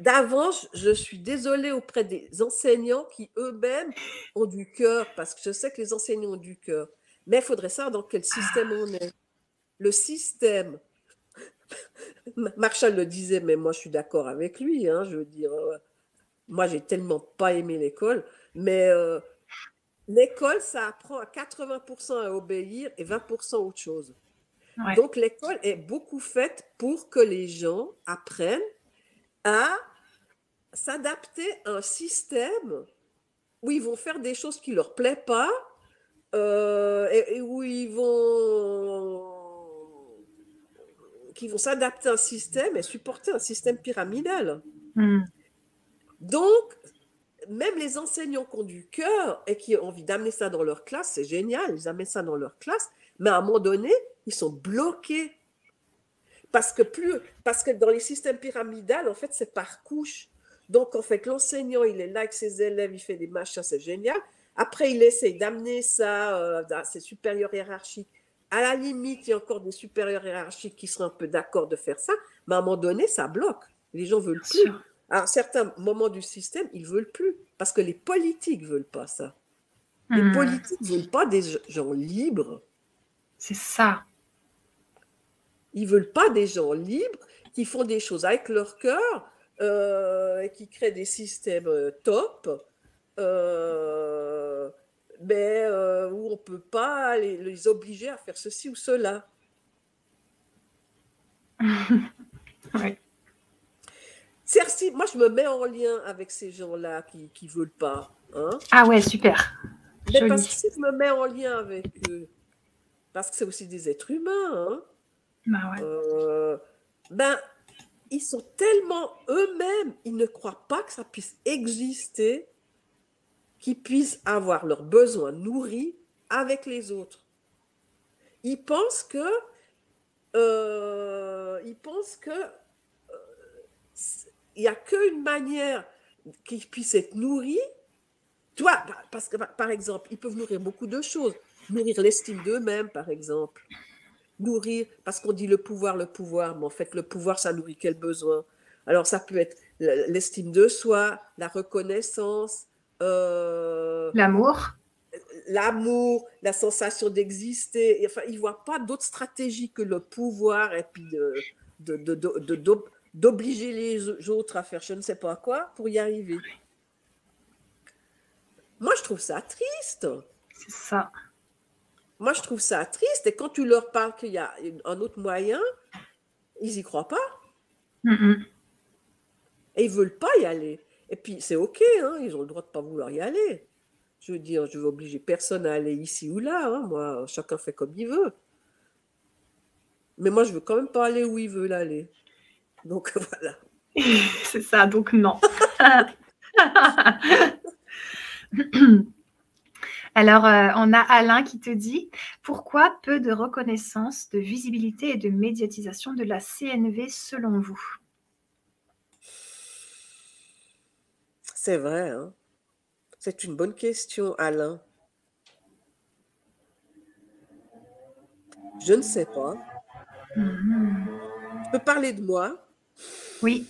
d'avance, je suis désolée auprès des enseignants qui eux-mêmes ont du cœur, parce que je sais que les enseignants ont du cœur. Mais il faudrait savoir dans quel système on est le système. Marshall le disait, mais moi je suis d'accord avec lui. Hein, je veux dire, euh, moi j'ai tellement pas aimé l'école, mais euh, l'école, ça apprend à 80% à obéir et 20% autre chose. Donc l'école est beaucoup faite pour que les gens apprennent à s'adapter à un système où ils vont faire des choses qui ne leur plaisent pas euh, et, où ils vont qui vont s'adapter à un système et supporter un système pyramidal. Hmm. Donc, même les enseignants qui ont du cœur et qui ont envie d'amener ça dans leur classe, c'est génial, ils amènent ça dans leur classe, mais à un moment donné, ils sont bloqués. Parce que, plus, parce que dans les systèmes pyramidales, en fait, c'est par couche. Donc, en fait, l'enseignant, il est là avec ses élèves, il fait des machins, c'est génial. Après, il essaye d'amener ça euh, à ses supérieurs hiérarchiques à la limite, il y a encore des supérieurs hiérarchiques qui seraient un peu d'accord de faire ça, mais à un moment donné, ça bloque. Les gens veulent plus. À un certain moment du système, ils veulent plus parce que les politiques veulent pas ça. Les hmm. politiques veulent pas des gens libres.
C'est ça.
Ils veulent pas des gens libres qui font des choses avec leur cœur, euh, qui créent des systèmes euh, top. Euh, mais euh, où on ne peut pas les, obliger à faire ceci ou cela. [laughs] Cercy, moi je me mets en lien avec ces gens-là qui ne veulent pas. Hein.
Ah ouais, super.
Mais parce que si je me mets en lien avec eux, parce que c'est aussi des êtres humains, hein,
bah ouais.
Euh, ben, ils sont tellement eux-mêmes, ils ne croient pas que ça puisse exister qui puissent avoir leurs besoins nourris avec les autres. Ils pensent que, euh, que euh, n'y a qu'une manière qu'ils puissent être nourris. Toi, parce que par exemple, ils peuvent nourrir beaucoup de choses. Nourrir l'estime d'eux-mêmes, par exemple. Nourrir, parce qu'on dit le pouvoir, le pouvoir, mais en fait, le pouvoir, ça nourrit quel besoin? Alors, ça peut être l'estime de soi, la reconnaissance,
euh, l'amour.
L'amour, la sensation d'exister. Enfin, il ne voit pas d'autre stratégie que le pouvoir et puis d'obliger les autres à faire je ne sais pas quoi pour y arriver. Moi, je trouve ça triste.
C'est ça.
Moi, je trouve ça triste. Et quand tu leur parles qu'il y a un autre moyen, ils n'y croient pas. Et ils ne veulent pas y aller. Et puis, c'est OK, hein, ils ont le droit de ne pas vouloir y aller. Je veux dire, je ne vais obliger personne à aller ici ou là. Hein. Moi, chacun fait comme il veut. Mais moi, je ne veux quand même pas aller où ils veulent aller. Donc, [laughs] voilà. [laughs]
c'est ça, donc non. [laughs] Alors, euh, on a Alain qui te dit pourquoi peu de reconnaissance, de visibilité et de médiatisation de la CNV selon vous?
C'est vrai, hein c'est une bonne question, Alain. Je ne sais pas. Je peux parler de moi?
Oui.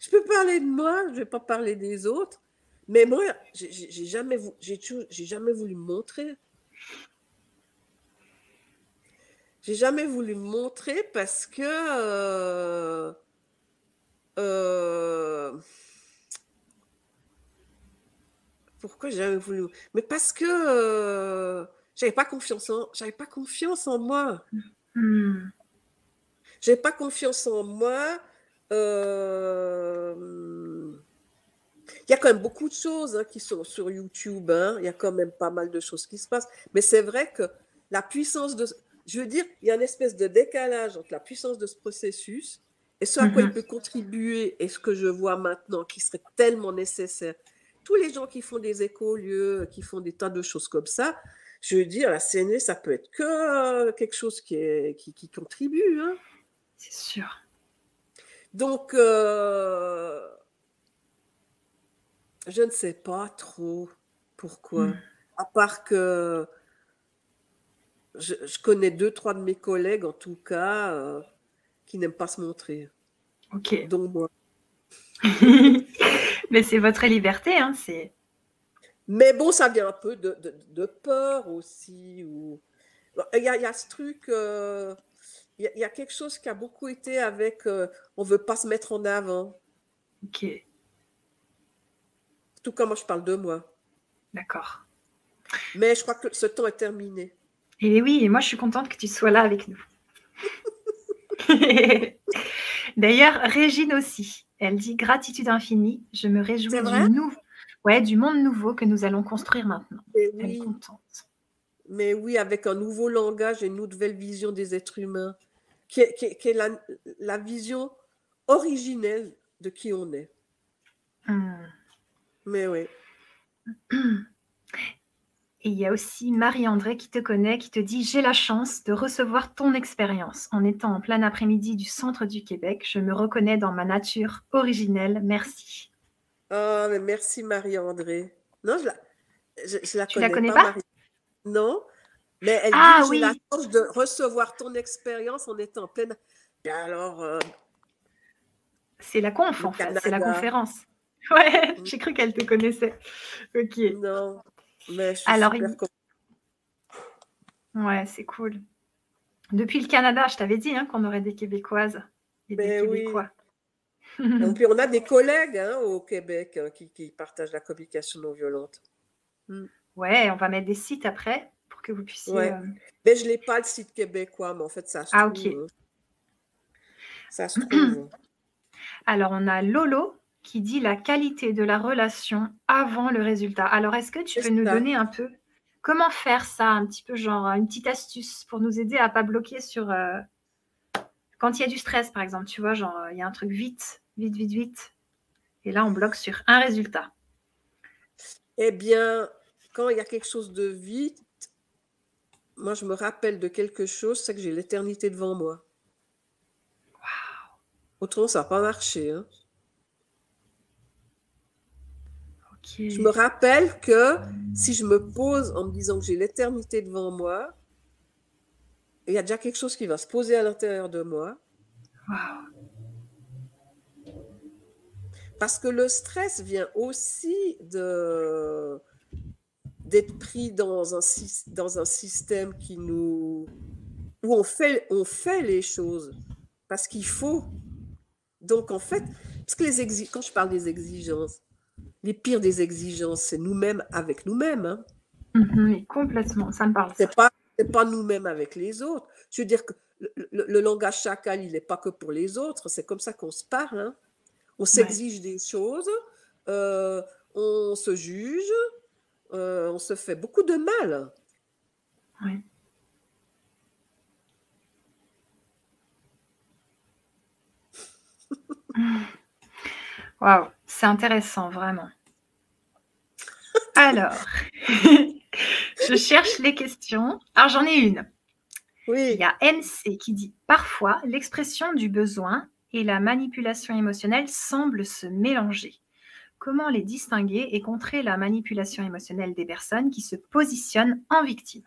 Je peux parler de moi, je ne vais pas parler des autres. Mais moi, j'ai jamais, j'ai jamais voulu me montrer. J'ai jamais voulu me montrer parce que euh, euh, pourquoi j'ai jamais voulu? Mais parce que euh, j'avais pas confiance en, j'avais pas confiance en moi. Hmm. J'avais pas confiance en moi. Euh, il y a quand même beaucoup de choses hein, qui sont sur YouTube. Hein. Il y a quand même pas mal de choses qui se passent. Mais c'est vrai que la puissance de. Je veux dire, il y a une espèce de décalage entre la puissance de ce processus et ce à quoi il mm-hmm. peut contribuer et ce que je vois maintenant qui serait tellement nécessaire tous les gens qui font des écolieux, qui font des tas de choses comme ça, je veux dire, la CNE, ça peut être que euh, quelque chose qui, est, qui, contribue. Hein.
C'est sûr.
Donc, euh, je ne sais pas trop pourquoi. Hmm. À part que je, connais deux, trois de mes collègues, en tout cas, euh, qui n'aiment pas se montrer.
Ok.
Donc, moi. [laughs]
Mais c'est votre liberté, hein, c'est.
Mais bon, ça vient un peu de, peur aussi. Ou... Il, y a, ce truc, euh, il, y a, quelque chose qui a beaucoup été avec euh, on ne veut pas se mettre en avant.
Ok.
Tout comme moi, je parle de moi.
D'accord.
Mais je crois que ce temps est terminé.
Et oui, et moi, je suis contente que tu sois là avec nous. [laughs] [laughs] D'ailleurs, Régine aussi. Elle dit gratitude infinie. Je me réjouis du, ouais, du monde nouveau que nous allons construire maintenant. Elle est contente.
Mais oui, avec un nouveau langage et une nouvelle vision des êtres humains, qui est, la, vision originelle de qui on est. Hmm. Mais oui. [clears throat]
Et il y a aussi Marie-André qui te connaît, qui te dit J'ai la chance de recevoir ton expérience. En étant en plein après-midi du centre du Québec, je me reconnais dans ma nature originelle. Merci.
Oh, mais merci Marie-André. Non, je la, je, la
tu connais, la connais pas.
non, mais elle ah, dit oui. J'ai la chance de recevoir ton expérience en étant en pleine. Et alors. Euh,
c'est la conf, en fait. C'est la conférence. [laughs] Ouais, mm. j'ai cru qu'elle te connaissait. Ok.
Non. Mais
Alors, ouais, c'est cool. Depuis le Canada, je t'avais dit hein, qu'on aurait des Québécoises et des ben Québécois.
Oui. [laughs] puis on a des collègues hein, au Québec hein, qui, partagent la communication non violente.
Hmm. Ouais, on va mettre des sites après pour que vous puissiez.
Ouais. Euh, mais je n'ai pas le site québécois, mais en fait, ça se ah, trouve. Ok. Ça se trouve. [clears throat]
Alors, on a Lolo qui dit la qualité de la relation avant le résultat. Alors, est-ce que tu peux nous donner un peu comment faire ça, un petit peu genre une petite astuce pour nous aider à pas bloquer sur euh, quand il y a du stress, par exemple, tu vois, genre il y a un truc vite, vite, vite, vite, et là on bloque sur un résultat.
Eh bien, quand il y a quelque chose de vite, moi je me rappelle de quelque chose, c'est que j'ai l'éternité devant moi.
Waouh.
Autrement, ça n'a pas marché. Hein. Je me rappelle que si je me pose en me disant que j'ai l'éternité devant moi, il y a déjà quelque chose qui va se poser à l'intérieur de moi. Parce que le stress vient aussi de d'être pris dans un, dans un système qui nous où on fait, on fait les choses parce qu'il faut. Donc en fait, parce que les quand je parle des exigences, les pires des exigences, c'est nous-mêmes avec nous-mêmes. Hein.
Mhm, complètement, ça me parle.
C'est pas, pas nous-mêmes avec les autres. Je veux dire que le, langage chacal, il n'est pas que pour les autres. C'est comme ça qu'on se parle. Hein. On s'exige des choses, euh, on se juge, euh, on se fait beaucoup de mal.
Oui. [laughs] Waouh, c'est intéressant, vraiment. Alors, [laughs] je cherche les questions. Alors, j'en ai une.
Oui.
Il y a MC qui dit Parfois, l'expression du besoin et la manipulation émotionnelle semblent se mélanger. Comment les distinguer et contrer la manipulation émotionnelle des personnes qui se positionnent en victime?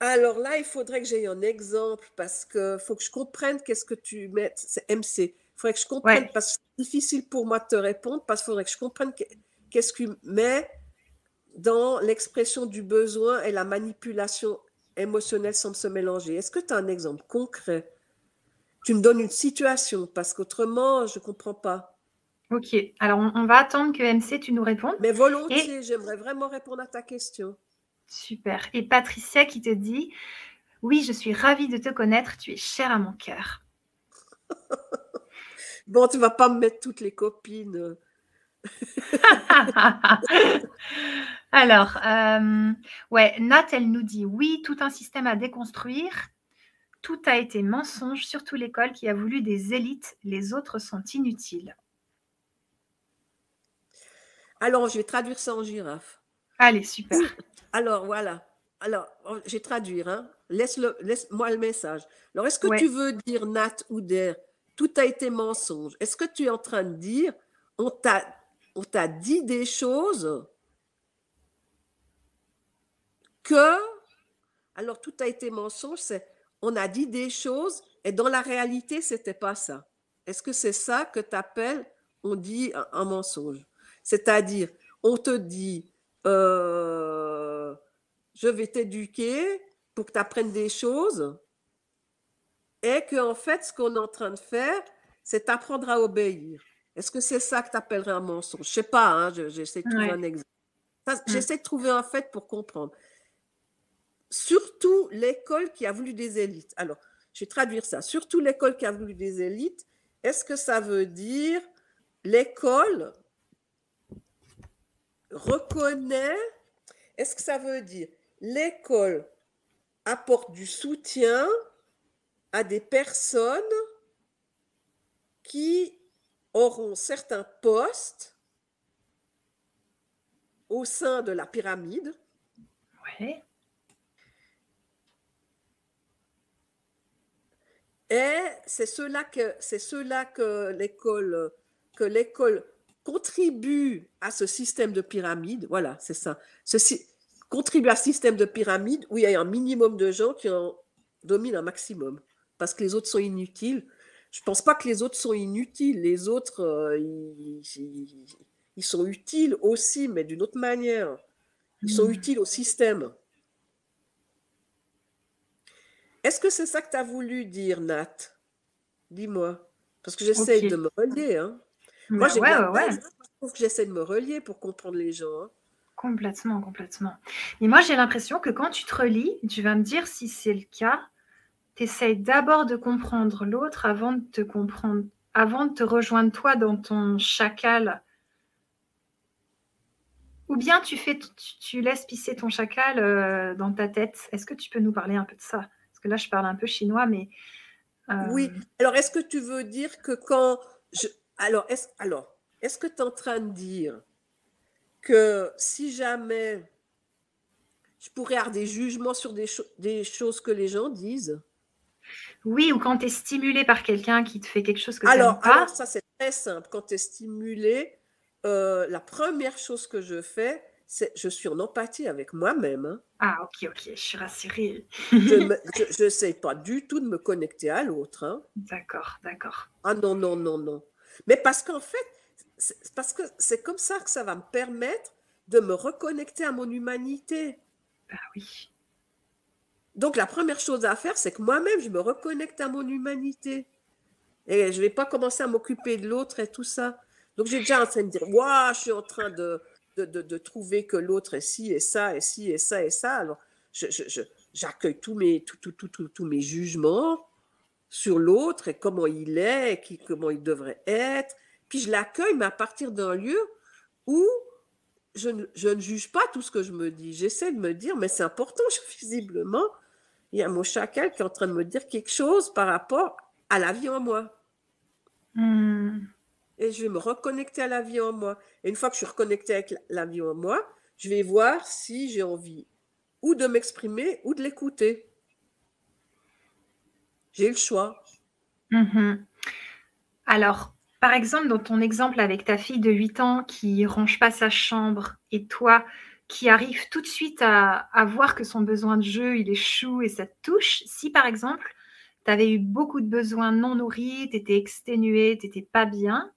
Alors là, il faudrait que j'aie un exemple parce que faut que je comprenne qu'est-ce que tu mets. C'est MC. Il faudrait que je comprenne parce que c'est difficile pour moi de te répondre parce qu'il faudrait que je comprenne qu'est-ce que tu mets dans l'expression du besoin et la manipulation émotionnelle semble se mélanger. Est-ce que tu as un exemple concret? Tu me donnes une situation parce qu'autrement, je ne comprends pas.
Ok, alors on, va attendre que MC, tu nous répondes.
Mais volontiers, j'aimerais vraiment répondre à ta question.
Super. Et Patricia qui te dit Oui, je suis ravie de te connaître, tu es chère à mon cœur. [laughs]
bon, tu vas pas me mettre toutes les copines. [laughs]
Alors, euh, ouais, Nat, elle nous dit oui, tout un système à déconstruire. Tout a été mensonge, surtout l'école qui a voulu des élites. Les autres sont inutiles.
Alors, je vais traduire ça en girafe.
Allez, super. [laughs]
Alors, voilà. Alors, oh, je vais traduire. Hein. Laisse-moi le message. Alors, est-ce que tu veux dire, Nat ou Der, tout a été mensonge Est-ce que tu es en train de dire, on t'a, dit des choses que, alors tout a été mensonge, c'est on a dit des choses et dans la réalité, c'était pas ça. Est-ce que c'est ça que tu appelles on dit un, mensonge? C'est-à-dire, on te dit, euh, je vais t'éduquer pour que tu apprennes des choses et qu'en en fait, ce qu'on est en train de faire, c'est t'apprendre à obéir. Est-ce que c'est ça que tu appellerais un mensonge? Je sais pas, hein, j'essaie de trouver un exemple. Mm. J'essaie de trouver un fait pour comprendre surtout l'école qui a voulu des élites. Alors, je vais traduire ça. Surtout l'école qui a voulu des élites, est-ce que ça veut dire l'école reconnaît, est-ce que ça veut dire l'école apporte du soutien à des personnes qui auront certains postes au sein de la pyramide.
Oui.
Et c'est cela que c'est cela que l'école que l'école contribue à ce système de pyramide. Voilà, c'est ça. Ceci contribue à ce système de pyramide où il y a un minimum de gens qui en dominent un maximum parce que les autres sont inutiles. Je pense pas que les autres sont inutiles. Les autres, euh, ils, ils, sont utiles aussi, mais d'une autre manière. Ils sont hmm. utiles au système. Est-ce que c'est ça que tu as voulu dire, Nat? Dis-moi. Parce que j'essaie de me relier. Hein. Moi, j'ai ouais, ouais, que j'essaie de me relier pour comprendre les gens. Hein.
Complètement, complètement. Et moi, j'ai l'impression que quand tu te relis, tu vas me dire si c'est le cas. Tu essayes d'abord de comprendre l'autre avant de te comprendre, avant de te rejoindre toi dans ton chacal. Ou bien tu, fais, tu, laisses pisser ton chacal euh, dans ta tête. Est-ce que tu peux nous parler un peu de ça? Que là, je parle un peu chinois, mais.
Oui. Euh, alors, est-ce que tu veux dire que quand je. Alors, est-ce alors, est que tu es en train de dire que si jamais je pourrais avoir des jugements sur des, des choses que les gens disent
Oui, ou quand tu es stimulé par quelqu'un qui te fait quelque chose que tu
alors, pas. Alors, ça, c'est très simple. Quand tu es stimulé, euh, la première chose que je fais, je suis en empathie avec moi-même. Hein.
Ah, ok, ok, je suis rassurée.
je n'essaie [laughs] pas du tout de me connecter à l'autre. Hein.
D'accord, d'accord.
Ah non, non, non, non. Mais parce qu'en fait, c'est parce que c'est comme ça que ça va me permettre de me reconnecter à mon humanité.
Ah oui.
Donc la première chose à faire, c'est que moi-même, je me reconnecte à mon humanité. Et je ne vais pas commencer à m'occuper de l'autre et tout ça. Donc j'ai déjà en train de dire, waouh, je suis en train de, de, trouver que l'autre est ci et ça et ci et ça et ça. Alors, j'accueille tous mes, tous mes jugements sur l'autre et comment il est, qui, comment il devrait être. Puis je l'accueille, mais à partir d'un lieu où je ne, je ne, juge pas tout ce que je me dis. J'essaie de me dire, mais c'est important, [laughs] visiblement, il y a mon chacal qui est en train de me dire quelque chose par rapport à la vie en moi. Hmm. Et je vais me reconnecter à la vie en moi. Et une fois que je suis reconnectée avec la vie en moi, je vais voir si j'ai envie ou de m'exprimer ou de l'écouter. J'ai le choix.
Mhm. Alors, par exemple, dans ton exemple avec ta fille de 8 ans qui range pas sa chambre et toi qui arrive tout de suite à, voir que son besoin de jeu, il est chou et ça te touche, si par exemple, tu avais eu beaucoup de besoins non nourris, tu étais exténué, tu n'étais pas bien,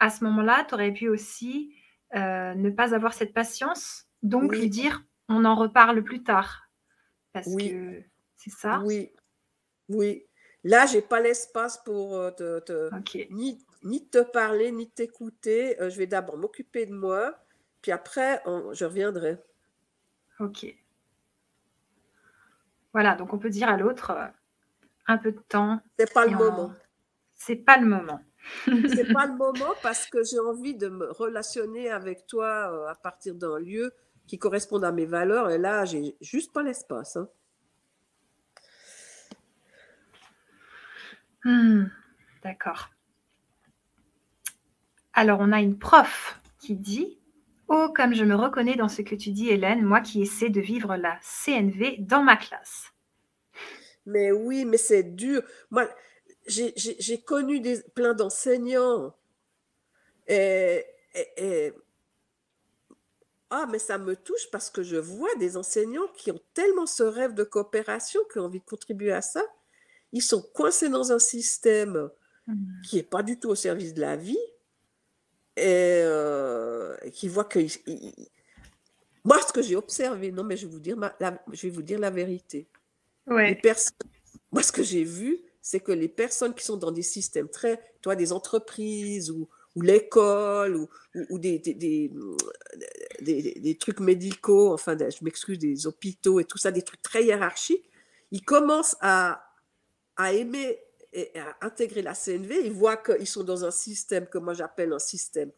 à ce moment-là, tu aurais pu aussi euh, ne pas avoir cette patience, donc lui dire on en reparle plus tard. Parce oui. que c'est ça.
Oui, oui. Là, j'ai pas l'espace pour euh, te, ni, ni, te parler, ni t'écouter. Euh, je vais d'abord m'occuper de moi, puis après, je reviendrai.
Ok. Voilà, donc on peut dire à l'autre euh, un peu de temps.
C'est pas le moment.
C'est pas le moment. [laughs]
c'est pas le moment parce que j'ai envie de me relationner avec toi à partir d'un lieu qui corresponde à mes valeurs. Et là, j'ai juste pas l'espace. Hein.
Hmm, d'accord. Alors, on a une prof qui dit Oh, comme je me reconnais dans ce que tu dis, Hélène, moi qui essaie de vivre la CNV dans ma classe.
Mais oui, mais c'est dur. Moi, j'ai connu des, plein d'enseignants. Et, ah, mais ça me touche parce que je vois des enseignants qui ont tellement ce rêve de coopération, qui ont envie de contribuer à ça, ils sont coincés dans un système mmh. qui n'est pas du tout au service de la vie et, euh, qui voient que. moi, ce que j'ai observé, non, mais je vais vous dire, la, je vais vous dire la vérité.
Ouais.
moi, ce que j'ai vu, c'est que les personnes qui sont dans des systèmes très, toi, des entreprises ou, ou l'école ou, ou, des, des, des, des, trucs médicaux, enfin, je m'excuse, des hôpitaux et tout ça, des trucs très hiérarchiques, ils commencent à, à aimer et à intégrer la CNV, ils voient qu'ils sont dans un système que moi j'appelle un système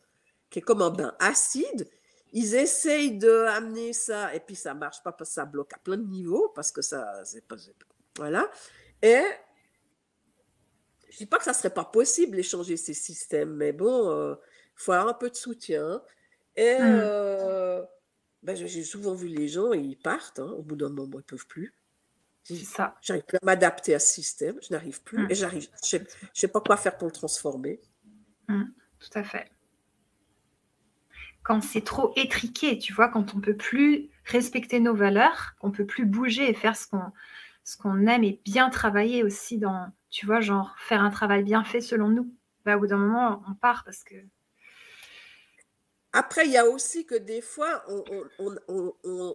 qui est comme un bain acide. Ils essayent de amener ça, et puis ça marche pas parce que ça bloque à plein de niveaux, parce que ça, c'est pas, voilà. Et je dis pas que ça serait pas possible d'échanger ces systèmes, mais bon, il euh, faut avoir un peu de soutien. Et mmh. euh, ben, j'ai souvent vu les gens, ils partent, hein, au bout d'un moment, ils peuvent plus.
Ça.
J'arrive plus à m'adapter à ce système, je n'arrive plus. Mm. Et j'arrive, je ne sais, pas quoi faire pour le transformer.
Mm, tout à fait. Quand c'est trop étriqué, tu vois, quand on peut plus respecter nos valeurs, on peut plus bouger et faire ce qu'on ce qu'on aime et bien travailler aussi dans, tu vois, genre faire un travail bien fait selon nous. Bah, au bout d'un moment, on part parce que.
Après, il y a aussi que des fois, on, on,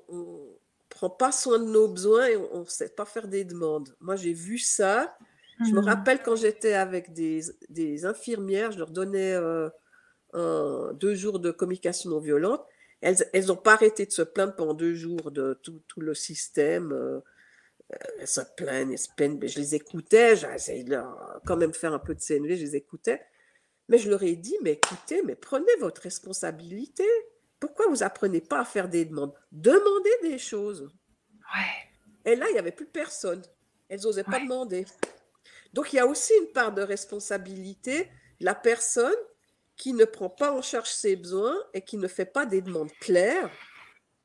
on prend pas soin de nos besoins et on ne sait pas faire des demandes. Moi, j'ai vu ça. Je me hmm. rappelle quand j'étais avec des, des, infirmières, je leur donnais euh, deux jours de communication non violente. Elles n'ont pas arrêté de se plaindre pendant deux jours de tout, tout le système. Euh, elles se plaignent, elles se plaignent. Mais je les écoutais, j'essayais de leur quand même faire un peu de CNV, je les écoutais. Mais je leur ai dit, mais écoutez, mais prenez votre responsabilité. Pourquoi vous apprenez pas à faire des demandes? Demandez des choses.
Ouais.
Et là, il n'y avait plus personne. Elles n'osaient pas demander. Donc, il y a aussi une part de responsabilité de la personne qui ne prend pas en charge ses besoins et qui ne fait pas des demandes claires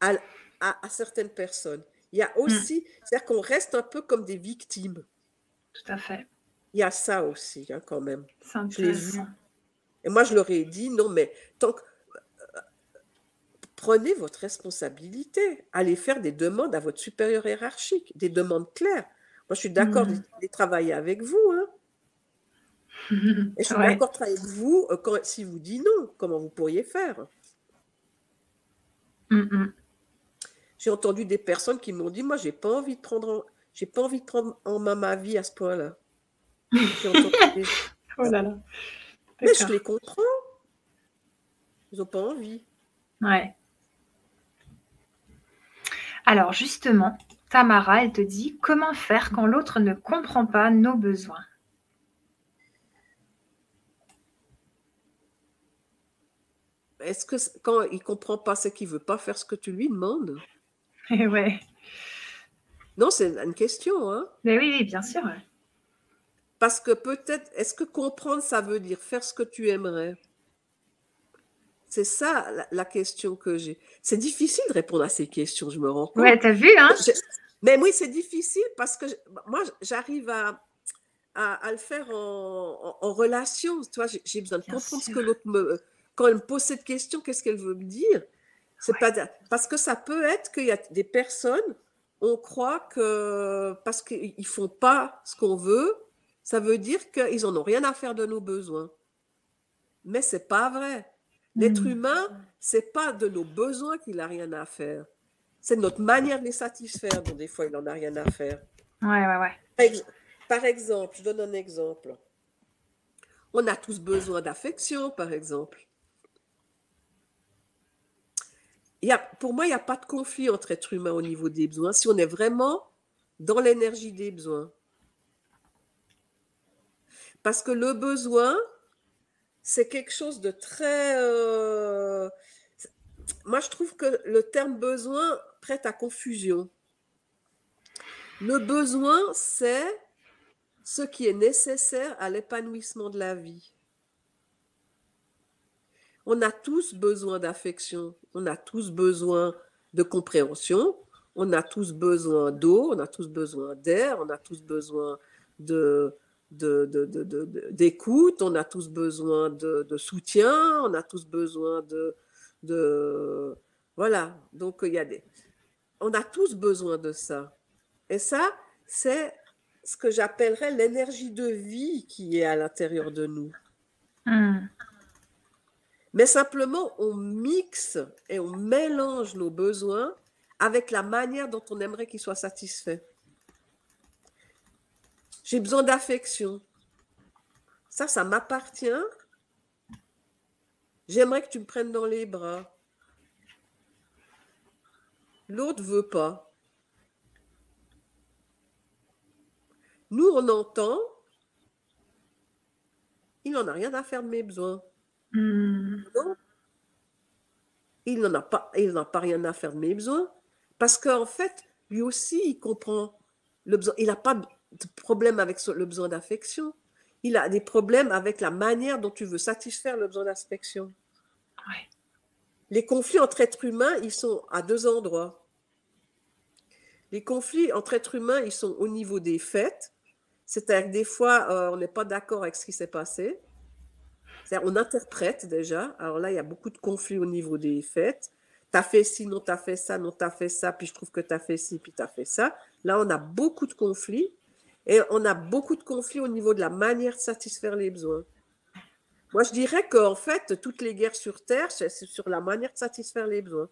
à, à, certaines personnes. Il y a hmm. aussi, c'est-à-dire qu'on reste un peu comme des victimes.
Tout à fait.
Il y a ça aussi, hein, quand même.
Je
Et moi, je leur ai dit, non, mais tant que prenez votre responsabilité. Allez faire des demandes à votre supérieur hiérarchique, des demandes claires. Moi, je suis d'accord mmh. de, travailler avec vous. Hein. [laughs] Et je suis d'accord de travailler avec vous euh, quand, si vous dites non. Comment vous pourriez faire?
Mmh,
J'ai entendu des personnes qui m'ont dit Moi, j'ai pas envie de prendre en, j'ai pas envie de prendre en main ma vie à ce point-là. [laughs]
oh là là.
Mais je les comprends. Ils n'ont pas envie.
Ouais. Alors justement, Tamara, elle te dit comment faire quand l'autre ne comprend pas nos besoins?
Est-ce que quand il comprend pas, c'est qu'il veut pas faire ce que tu lui demandes? [laughs]
Eh ouais.
Non, c'est une question. Hein?
Mais oui, bien sûr.
Parce que peut-être, est-ce que comprendre, ça veut dire faire ce que tu aimerais? C'est ça la, question que j'ai. C'est difficile de répondre à ces questions, je me rends compte.
Ouais, t'as vu, hein?
Mais oui, c'est difficile parce que moi, j'arrive à, à, le faire en, relation. Tu vois, j'ai besoin de comprendre ce que l'autre me. Quand elle me pose cette question, qu'est-ce qu'elle veut me dire? C'est pas parce que ça peut être qu'il y a des personnes, on croit que parce qu'ils font pas ce qu'on veut, ça veut dire qu'ils n'en ont rien à faire de nos besoins. Mais c'est pas vrai. L'être hmm. humain, c'est pas de nos besoins qu'il n'a rien à faire. C'est notre manière de les satisfaire dont des fois il n'en a rien à faire.
Ouais, ouais, ouais.
Par exemple, je donne un exemple. On a tous besoin d'affection, par exemple. Il y a, pour moi, il n'y a pas de conflit entre êtres humains au niveau des besoins si on est vraiment dans l'énergie des besoins. Parce que le besoin, c'est quelque chose de très... Euh, moi, je trouve que le terme besoin prête à confusion. Le besoin, c'est ce qui est nécessaire à l'épanouissement de la vie. On a tous besoin d'affection, on a tous besoin de compréhension, on a tous besoin d'eau, on a tous besoin d'air, on a tous besoin de, d'écoute, on a tous besoin de, soutien, on a tous besoin de, de voilà. Donc il y a des, on a tous besoin de ça. Et ça, c'est ce que j'appellerais l'énergie de vie qui est à l'intérieur de nous. Hmm. Mais simplement, on mixe et on mélange nos besoins avec la manière dont on aimerait qu'ils soient satisfaits. J'ai besoin d'affection. Ça, ça m'appartient. J'aimerais que tu me prennes dans les bras. L'autre veut pas. Nous, on entend. Il n'en a rien à faire de mes besoins. Hmm. il n'en a pas, il n'a pas rien à faire de mes besoins. Parce qu'en fait, lui aussi, il comprend le besoin. Il n'a pas de problème avec le besoin d'affection. Il a des problèmes avec la manière dont tu veux satisfaire le besoin d'affection. Les conflits entre êtres humains, ils sont à deux endroits. Les conflits entre êtres humains, ils sont au niveau des faits. C'est-à-dire que des fois, euh, on n'est pas d'accord avec ce qui s'est passé. C'est-à-dire on interprète déjà. Alors là, il y a beaucoup de conflits au niveau des faits. as fait ci, non, as fait ça, non, as fait ça, puis je trouve que tu as fait ci, puis tu as fait ça. Là, on a beaucoup de conflits. Et on a beaucoup de conflits au niveau de la manière de satisfaire les besoins. Moi, je dirais qu'en fait, toutes les guerres sur Terre, c'est sur la manière de satisfaire les besoins.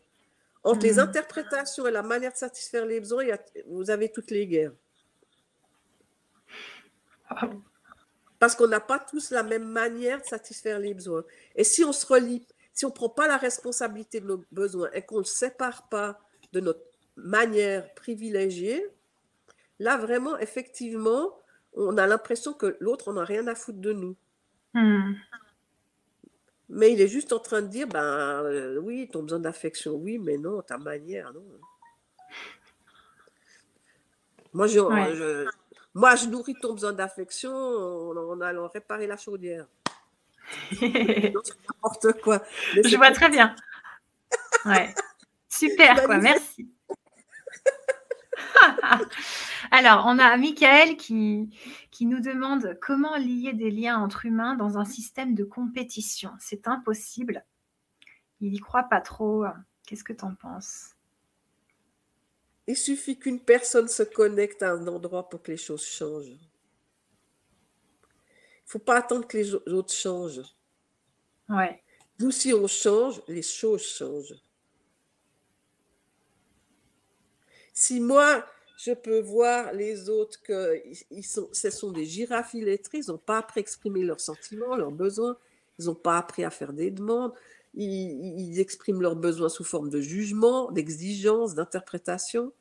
Entre les hmm. interprétations et la manière de satisfaire les besoins, vous avez toutes les guerres. Parce qu'on n'a pas tous la même manière de satisfaire les besoins. Et si on se relie, si on ne prend pas la responsabilité de nos besoins et qu'on ne sépare pas de notre manière privilégiée, Là, vraiment, effectivement, on a l'impression que l'autre, on n'a rien à foutre de nous. Hmm. Mais il est juste en train de dire, ben euh, oui, ton besoin d'affection, oui, mais non, ta manière, non. Moi, je, moi, je nourris ton besoin d'affection en, allant réparer la chaudière. [laughs]
N'importe quoi. je vois très bien. Ouais. [laughs] Super, quoi, merci. [laughs] Alors, on a Michael qui, qui nous demande comment lier des liens entre humains dans un système de compétition. C'est impossible. Il n'y croit pas trop. Qu'est-ce que tu en penses?
Il suffit qu'une personne se connecte à un endroit pour que les choses changent. Il ne faut pas attendre que les autres changent.
Ouais.
Nous, si on change, les choses changent. Si moi, je peux voir les autres que ils sont, ce sont des girafes illettrées, ils n'ont pas appris à exprimer leurs sentiments, leurs besoins, ils n'ont pas appris à faire des demandes, ils, expriment leurs besoins sous forme de jugement, d'exigence, d'interprétation,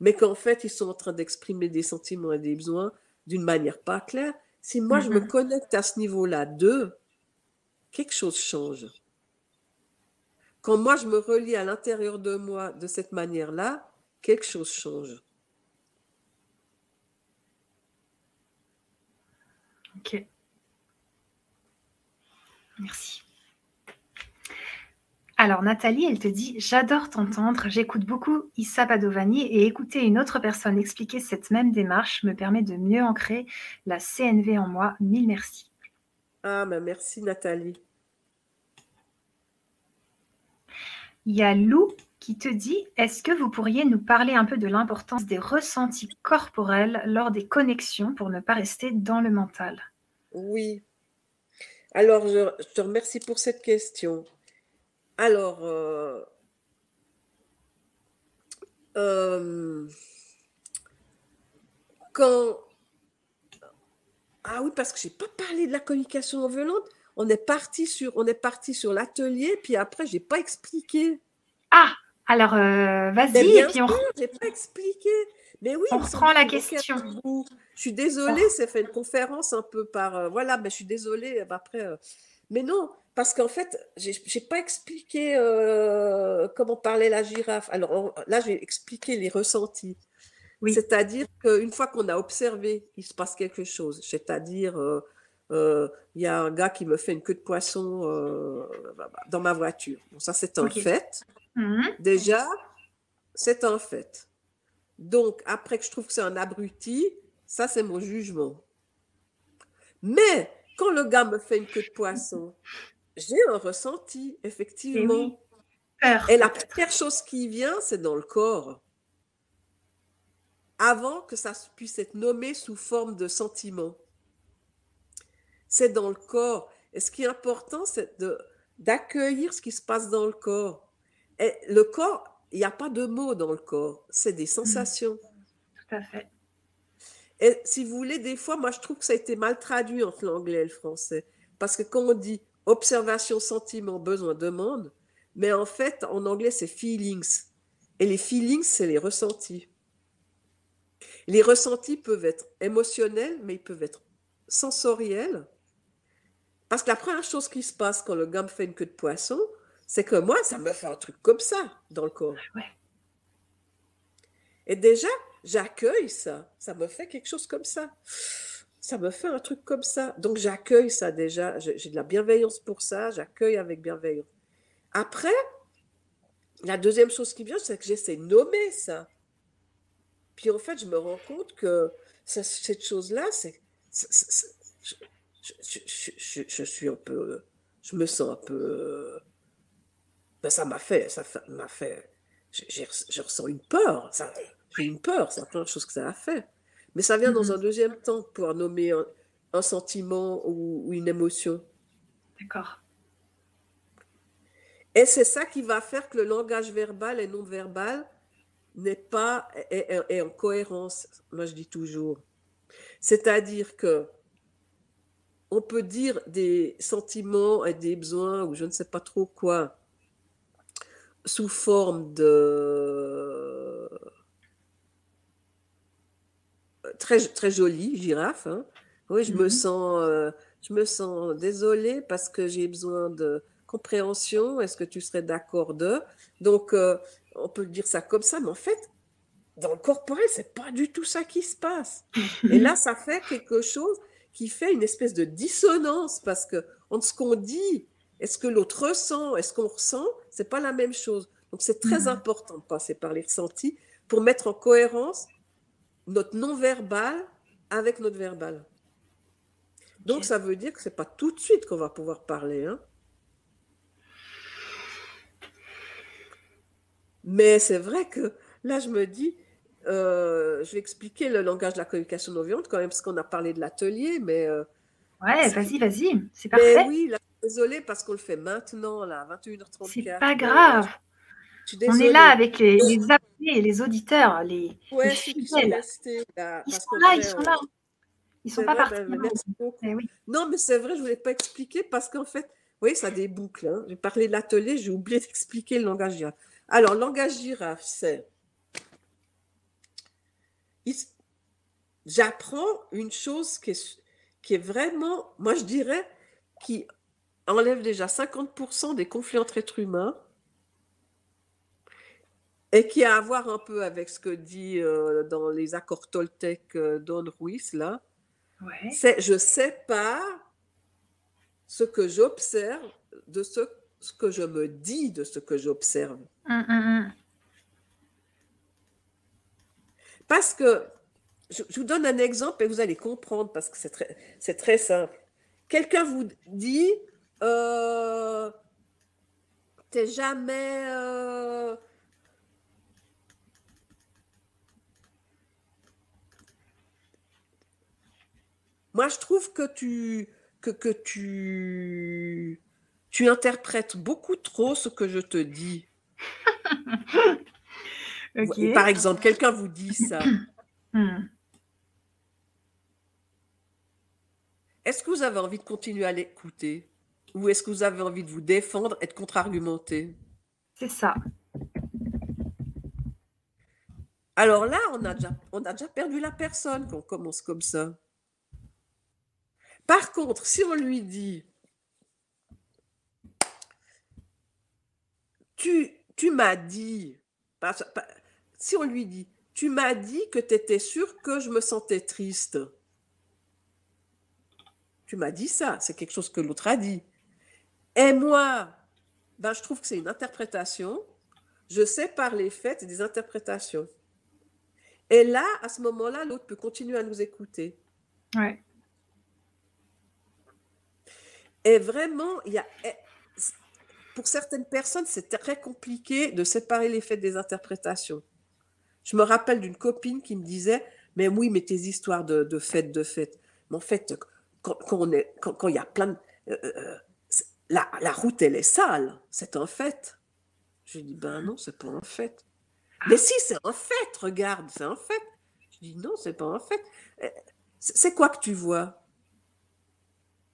mais qu'en fait, ils sont en train d'exprimer des sentiments et des besoins d'une manière pas claire. Si moi, je me mm-hmm. connecte à ce niveau-là d'eux, quelque chose change. Quand moi, je me relie à l'intérieur de moi de cette manière-là, quelque chose change.
Ok. Merci. Alors Nathalie, elle te dit J'adore t'entendre, j'écoute beaucoup Issa Padovani et écouter une autre personne expliquer cette même démarche me permet de mieux ancrer la CNV en moi. Mille merci.
Ah, ben merci Nathalie.
Il y a Lou qui te dit Est-ce que vous pourriez nous parler un peu de l'importance des ressentis corporels lors des connexions pour ne pas rester dans le mental?
Oui. Alors, je, te remercie pour cette question. Alors, euh, euh, quand. Ah oui, parce que je n'ai pas parlé de la communication non violente. On est parti sur, on est parti sur l'atelier, puis après, je n'ai pas expliqué.
Ah, alors euh, vas-y, et puis
on. J'ai pas expliqué. Mais oui,
on reprend la question.
Je suis désolée, c'est fait une conférence un peu par. Euh, voilà, mais je suis désolée. Euh, bah, après, mais non, parce qu'en fait, j'ai n'ai pas expliqué comment parlait la girafe. Alors là, j'ai expliqué les ressentis. Oui. C'est-à-dire qu'une fois qu'on a observé, il se passe quelque chose. C'est-à-dire, il y a un gars qui me fait une queue de poisson dans ma voiture. Bon, ça, c'est un fait. Mmh. Déjà, c'est un fait. Donc, après que je trouve que c'est un abruti, ça, c'est mon jugement. Mais quand le gars me fait une queue de poisson, j'ai un ressenti, effectivement. Et, la première chose qui vient, c'est dans le corps. Avant que ça puisse être nommé sous forme de sentiment. C'est dans le corps. Et ce qui est important, c'est d'accueillir ce qui se passe dans le corps. Et le corps, il n'y a pas de mots dans le corps, c'est des mmh. sensations.
Tout à fait.
Et si vous voulez, des fois, moi, je trouve que ça a été mal traduit entre l'anglais et le français. Parce que quand on dit observation, sentiment, besoin, demande, mais en fait, en anglais, c'est feelings. Et les feelings, c'est les ressentis. Les ressentis peuvent être émotionnels, mais ils peuvent être sensoriels. Parce que la première chose qui se passe quand le gars me fait une queue de poisson, c'est que moi, ça me fait un truc comme ça dans le corps. Et déjà, j'accueille ça. Ça me fait quelque chose comme ça. Ça me fait un truc comme ça. Donc, j'accueille ça déjà. J'ai de la bienveillance pour ça. J'accueille avec bienveillance. Après, la deuxième chose qui vient, c'est que j'essaie de nommer ça. Puis en fait, je me rends compte que cette chose-là, c'est. Je, je, suis un peu. Je me sens un peu ben, ça m'a fait, ça m'a fait, je ressens une peur, j'ai une peur, c'est la première chose que ça a fait. Mais ça vient dans mmh un deuxième temps pour nommer un, sentiment ou, une émotion.
D'accord.
Et c'est ça qui va faire que le langage verbal et non verbal n'est pas est, en cohérence. Moi, je dis toujours. C'est-à-dire que on peut dire des sentiments et des besoins ou je ne sais pas trop quoi sous forme de très très jolie girafe. Hein. Oui, je me mmh sens euh, je me sens désolée parce que j'ai besoin de compréhension. Est-ce que tu serais d'accord de? Donc euh, on peut dire ça comme ça, mais en fait dans le corporel, c'est pas du tout ça qui se passe. Et là, ça fait quelque chose qui fait une espèce de dissonance parce que entre ce qu'on dit est-ce que l'autre ressent Est-ce qu'on ressent C'est pas la même chose. Donc c'est très mhm. important de passer par les ressentis pour mettre en cohérence notre non-verbal avec notre verbal. Donc ça veut dire que c'est pas tout de suite qu'on va pouvoir parler. Hein. Mais c'est vrai que là, je me dis, euh, je vais expliquer le langage de la communication non violente quand même, parce qu'on a parlé de l'atelier, mais... Euh,
ouais, vas-y, vas-y, c'est parfait.
oui, Désolée parce qu'on le fait maintenant, là, 21h34.
C'est pas grave. On est là avec les, abonnés et les auditeurs, les,
ouais, ils sont restés
là. Ils sont là, ils sont là. Ils sont pas partis.
Ben, merci beaucoup. Eh non, mais c'est vrai, je voulais pas expliquer parce qu'en fait, Oui, ça déboucle. Hein. J'ai parlé de l'atelier, j'ai oublié [laughs] d'expliquer le langage girafe. Alors, le langage girafe, c'est. J'apprends une chose qui est, qui est vraiment, moi je dirais, qui enlève déjà 50% des conflits entre êtres humains et qui a à voir un peu avec ce que dit euh, dans les accords Toltec euh, Don Ruiz, là. C'est je sépare ce que j'observe de ce, que je me dis de ce que j'observe. Hum, hum, hum. Parce que, je, vous donne un exemple et vous allez comprendre parce que c'est très, c'est très simple. Quelqu'un vous dit, euh, t'es jamais... Euh, Moi, je trouve que tu, que, que tu, tu interprètes beaucoup trop ce que je te dis. [laughs] Par exemple, quelqu'un vous dit ça. [coughs] Hmm. Est-ce que vous avez envie de continuer à l'écouter? Ou est-ce que vous avez envie de vous défendre et de contre-argumenter
C'est ça.
Alors là, on a, déjà, on a déjà perdu la personne quand on commence comme ça. Par contre, si on lui dit, tu, tu m'as dit, si on lui dit, tu m'as dit que tu étais sûr que je me sentais triste. Tu m'as dit ça, c'est quelque chose que l'autre a dit. Et moi, ben, je trouve que c'est une interprétation. Je par les faits des interprétations. Et là, à ce moment-là, l'autre peut continuer à nous écouter.
Ouais.
Et vraiment, il y a, eh, pour certaines personnes, c'est très compliqué de séparer les faits des interprétations. Je me rappelle d'une copine qui me disait, mais oui, mais tes histoires de, de fêtes, de fêtes. Mais en fait, quand, on est, quand, il y a plein de... Euh, euh, la, la, route, elle est sale, c'est un fait. Je dis, ben non, c'est pas un fait. Mais si, c'est un fait, regarde, c'est un fait. Je dis, non, c'est pas un fait. Euh, c'est quoi que tu vois?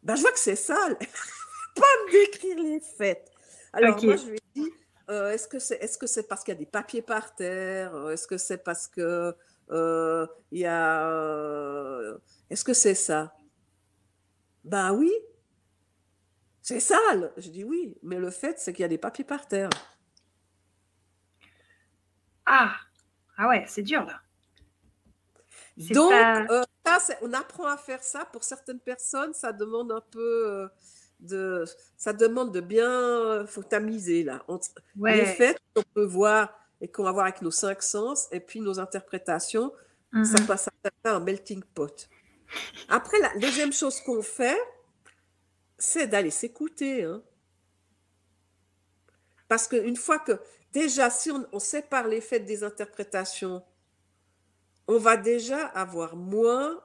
Ben, je vois que c'est sale. [laughs] pas me décrire les fêtes. Alors, moi, je lui ai dit, euh, est-ce que c'est est -ce c'est parce qu'il y a des papiers par terre? Est-ce que c'est parce que euh, il y a... Euh, est-ce que c'est ça? Ben oui. C'est sale. Je dis oui, mais le fait, c'est qu'il y a des papiers par terre.
Ah, ah ouais, c'est dur là.
Donc, on apprend à faire ça. Pour certaines personnes, ça demande un peu euh, de, ça demande de bien, euh, faut tamiser là entre les faits qu'on peut voir et qu'on va voir avec nos cinq sens et puis nos interprétations. Ça mm-hmm. passe à un melting pot. Après, la deuxième chose qu'on fait, c'est d'aller s'écouter. Hein. Parce qu'une fois que, déjà, si on, on sépare les faits des interprétations, on va déjà avoir moins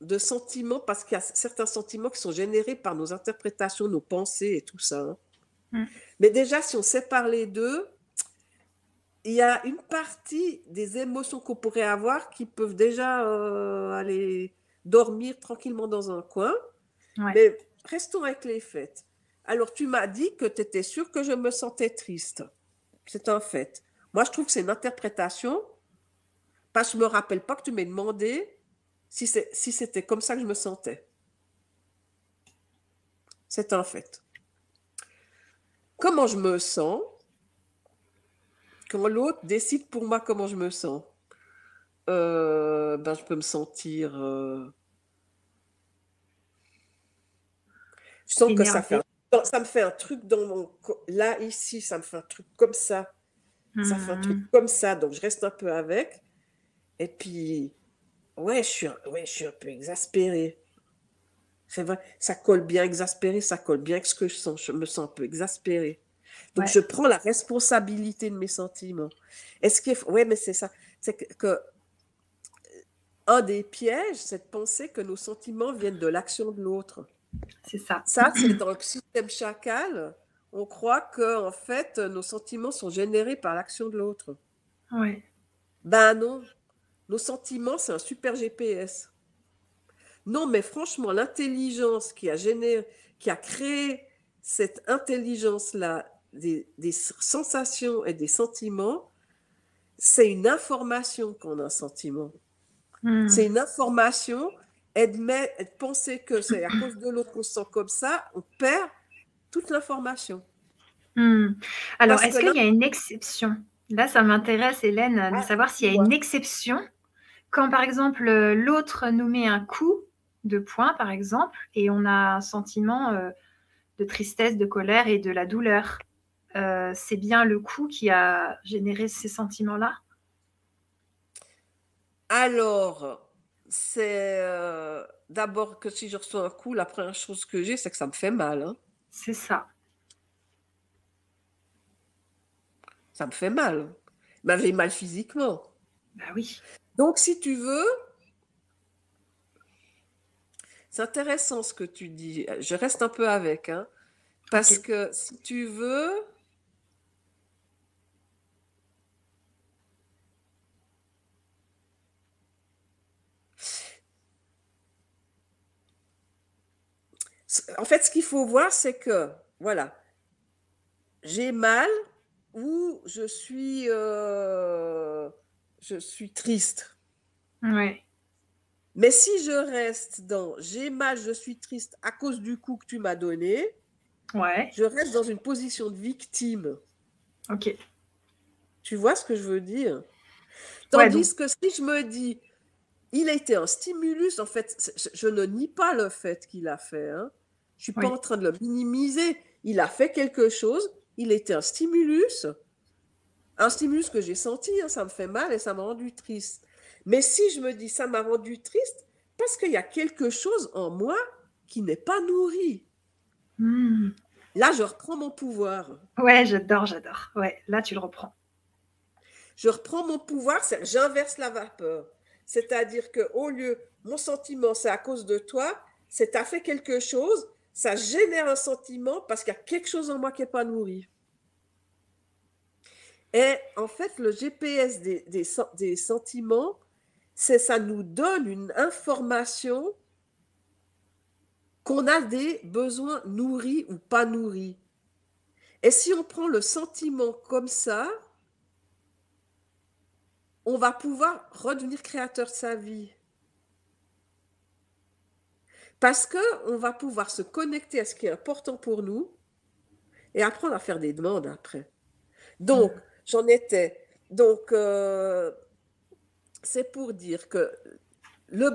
de sentiments parce qu'il y a certains sentiments qui sont générés par nos interprétations, nos pensées et tout ça. Hein. Mm. Mais déjà, si on sépare les deux, il y a une partie des émotions qu'on pourrait avoir qui peuvent déjà euh, aller dormir tranquillement dans un coin. Mais restons avec les faits. Alors, tu m'as dit que tu étais sûr que je me sentais triste. C'est un fait. Moi, je trouve que c'est une interprétation parce que je ne me rappelle pas que tu m'aies demandé si c'était comme ça que je me sentais. C'est un fait. Comment je me sens quand l'autre décide pour moi comment je me sens? Euh, ben, Je peux me sentir... Euh, je sens que ça, fait, ça me fait un truc dans mon... Là, ici, ça me fait un truc comme ça. Ça fait un truc mmh. comme ça. Donc, je reste un peu avec. Et puis, ouais, je suis, ouais, je suis un peu exaspérée. C'est vrai, ça colle bien exaspéré, ça colle bien avec ce que je sens. Je me sens un peu exaspérée. Donc, je prends la responsabilité de mes sentiments. Est-ce que, ouais, mais c'est ça. C'est que, un des pièges, c'est de penser que nos sentiments viennent de l'action de l'autre.
C'est ça.
Ça, c'est dans le système chacal. On croit que, en fait, nos sentiments sont générés par l'action de l'autre.
Ouais.
Ben non, nos sentiments, c'est un super GPS. Non, mais franchement, l'intelligence qui a généré, qui a créé cette intelligence-là, des, sensations et des sentiments, c'est une information qu'on a un sentiment. Hmm. C'est une information et de, penser que c'est à cause de l'autre qu'on se sent comme ça, on perd toute l'information.
Hmm. Alors, est-ce qu'il y a une exception? Là, ça m'intéresse, Hélène, de ah, savoir s'il y a une exception quand, par exemple, l'autre nous met un coup de poing, par exemple, et on a un sentiment euh, de tristesse, de colère et de la douleur. Euh, c'est bien le coup qui a généré ces sentiments-là?
Alors, c'est euh, d'abord que si je reçois un coup, la première chose que j'ai, c'est que ça me fait mal. Hein.
C'est ça.
Ça me fait mal. M'avait mal physiquement.
Bah oui.
Donc, si tu veux, c'est intéressant ce que tu dis. Je reste un peu avec, hein, parce que si tu veux, en fait, ce qu'il faut voir, c'est que, voilà, j'ai mal ou je suis, euh, je suis triste. Mais si je reste dans j'ai mal, je suis triste à cause du coup que tu m'as donné,
ouais.
je reste dans une position de victime.
Ok.
Tu vois ce que je veux dire? Tandis que si je me dis, il a été un stimulus, en fait, je ne nie pas le fait qu'il a fait. Hein. Je suis pas en train de le minimiser. Il a fait quelque chose, il était un stimulus, un stimulus que j'ai senti, hein, ça me fait mal et ça m'a rendu triste. Mais si je me dis ça m'a rendu triste, parce qu'il y a quelque chose en moi qui n'est pas nourri. Hmm. Là, je reprends mon pouvoir.
Ouais, j'adore, j'adore. Ouais, là, tu le reprends.
Je reprends mon pouvoir, j'inverse la vapeur. C'est-à-dire que au lieu, mon sentiment, c'est à cause de toi, c'est as fait quelque chose, ça génère un sentiment parce qu'il y a quelque chose en moi qui n'est pas nourri. Et en fait, le GPS des, sentiments, c'est ça nous donne une information qu'on a des besoins nourris ou pas nourris. Et si on prend le sentiment comme ça, on va pouvoir redevenir créateur de sa vie. Parce qu'on va pouvoir se connecter à ce qui est important pour nous et apprendre à faire des demandes après. Donc, j'en étais. Donc, euh, c'est pour dire que le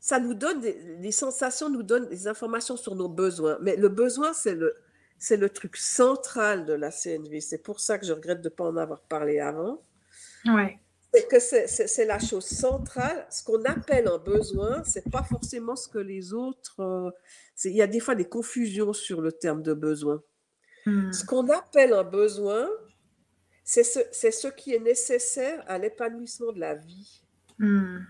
ça nous donne des, sensations, nous donne des informations sur nos besoins. Mais le besoin, c'est le, c'est le truc central de la CNV. C'est pour ça que je regrette de ne pas en avoir parlé avant.
Ouais.
C'est que c'est, la chose centrale. Ce qu'on appelle un besoin, c'est pas forcément ce que les autres. Euh, il y a des fois des confusions sur le terme de besoin. Hmm. Ce qu'on appelle un besoin, c'est ce, qui est nécessaire à l'épanouissement de la vie. Hmm.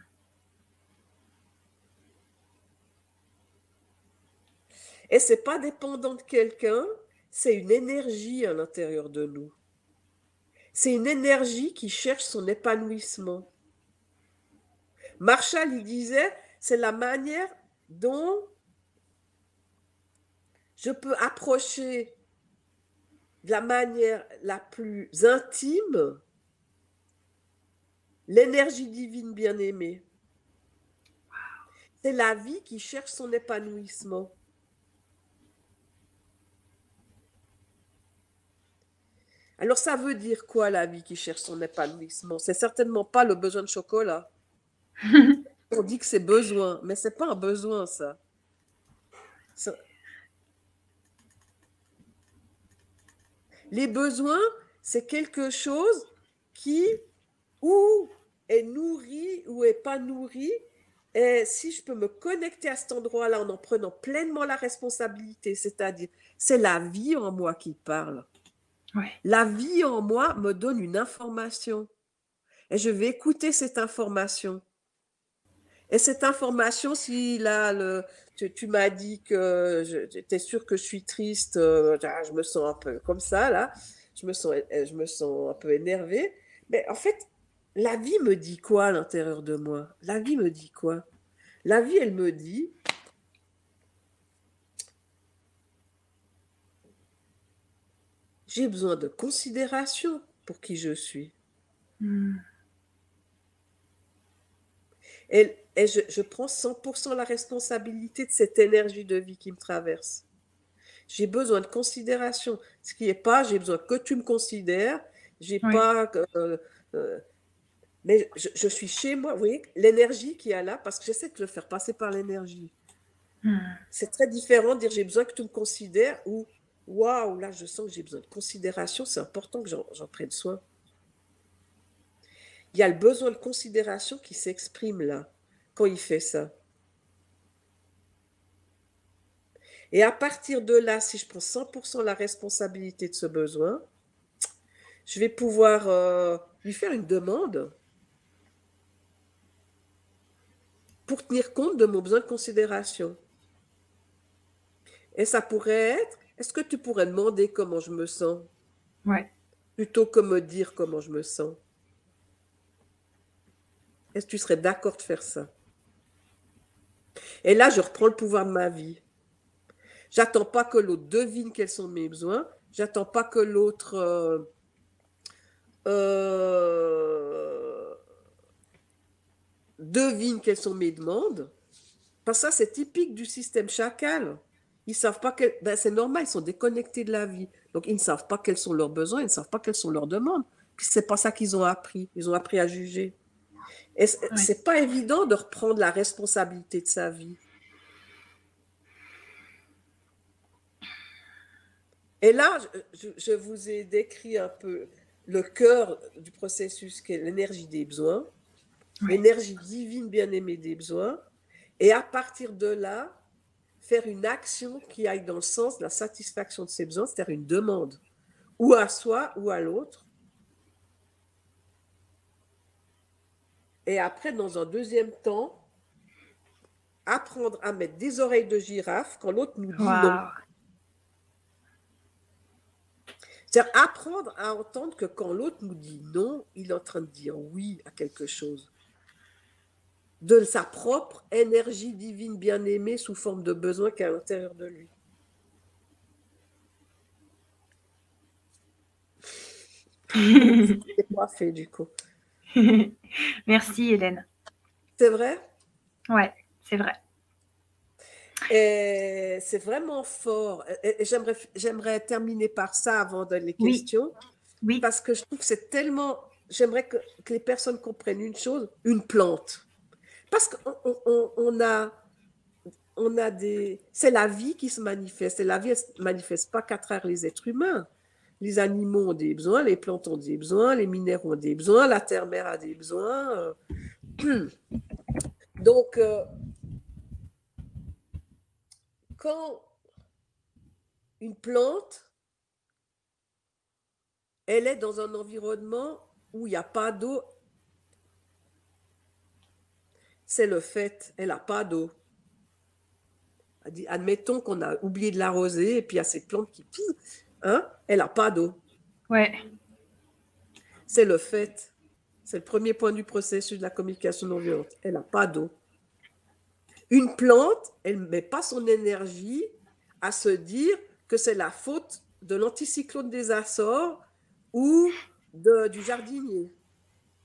Et c'est pas dépendant de quelqu'un, c'est une énergie à l'intérieur de nous. C'est une énergie qui cherche son épanouissement. Marshall, il disait, c'est la manière dont je peux approcher de la manière la plus intime l'énergie divine bien-aimée. C'est la vie qui cherche son épanouissement. Alors ça veut dire quoi la vie qui cherche son épanouissement? C'est certainement pas le besoin de chocolat. [laughs] On dit que c'est besoin, mais c'est pas un besoin ça. Les besoins, c'est quelque chose qui ou est nourri ou est pas nourri. Et si je peux me connecter à cet endroit-là en en prenant pleinement la responsabilité, c'est-à-dire c'est la vie en moi qui parle. La vie en moi me donne une information. Et je vais écouter cette information. Et cette information, si là, tu, m'as dit que tu es sûr que je suis triste, euh, ah, je me sens un peu comme ça, là, je me sens, euh, je me sens un peu énervée. Mais en fait, la vie me dit quoi à l'intérieur de moi? La vie me dit quoi? La vie, elle me dit, J'ai besoin de considération pour qui je suis. Et, je, prends 100% la responsabilité de cette énergie de vie qui me traverse. J'ai besoin de considération. Ce qui n'est pas, j'ai besoin que tu me considères. J'ai pas. Euh, euh, mais je, suis chez moi. Vous voyez, l'énergie qu'il y a là, parce que j'essaie de le faire passer par l'énergie. Hmm. C'est très différent de dire j'ai besoin que tu me considères ou waouh, là, je sens que j'ai besoin de considération. C'est important que j'en prenne soin. Il y a le besoin de considération qui s'exprime là, quand il fait ça. Et à partir de là, si je prends 100% la responsabilité de ce besoin, je vais pouvoir euh, lui faire une demande pour tenir compte de mon besoin de considération. Et ça pourrait être, est-ce que tu pourrais demander comment je me sens?
Ouais.
Plutôt que me dire comment je me sens. Est-ce que tu serais d'accord de faire ça? Et là, je reprends le pouvoir de ma vie. J'attends pas que l'autre devine quels sont mes besoins. J'attends pas que l'autre euh, euh, devine quelles sont mes demandes. Parce que ça, c'est typique du système chacal. Ils savent pas que ben, c'est normal, ils sont déconnectés de la vie. Donc, ils ne savent pas quels sont leurs besoins, ils ne savent pas quelles sont leurs demandes. Puis, c'est pas ça qu'ils ont appris. Ils ont appris à juger. Et c'est pas évident de reprendre la responsabilité de sa vie. Et là, je, vous ai décrit un peu le cœur du processus qui est l'énergie des besoins, l'énergie divine bien-aimée des besoins, et à partir de là, faire une action qui aille dans le sens de la satisfaction de ses besoins, c'est-à-dire une demande, ou à soi ou à l'autre. Et après, dans un deuxième temps, apprendre à mettre des oreilles de girafe quand l'autre nous dit non. C'est apprendre à entendre que quand l'autre nous dit non, il est en train de dire oui à quelque chose. De sa propre énergie divine bien-aimée sous forme de besoin qui est à l'intérieur de lui. [laughs] C'est pas fait du coup. [laughs]
Merci Hélène.
C'est vrai?
Ouais, c'est vrai.
Et c'est vraiment fort. Et j'aimerais, j'aimerais terminer par ça avant de les questions. Oui. Parce que je trouve que c'est tellement. J'aimerais que, que, les personnes comprennent une chose une plante. Parce qu'on on, on a. On a des. C'est la vie qui se manifeste. Et la vie ne se manifeste pas qu'à travers les êtres humains. Les animaux ont des besoins, les plantes ont des besoins, les minéraux ont des besoins, la terre-mère a des besoins. [clears throat] Donc, euh, quand une plante, elle est dans un environnement où il n'y a pas d'eau, c'est le fait, elle n'a pas d'eau. Admettons qu'on a oublié de l'arroser et puis il y a cette plante qui, hein, elle n'a pas d'eau.
Ouais.
C'est le fait. C'est le premier point du processus de la communication non violente. Elle n'a pas d'eau. Une plante, elle ne met pas son énergie à se dire que c'est la faute de l'anticyclone des Açores ou de, du jardinier.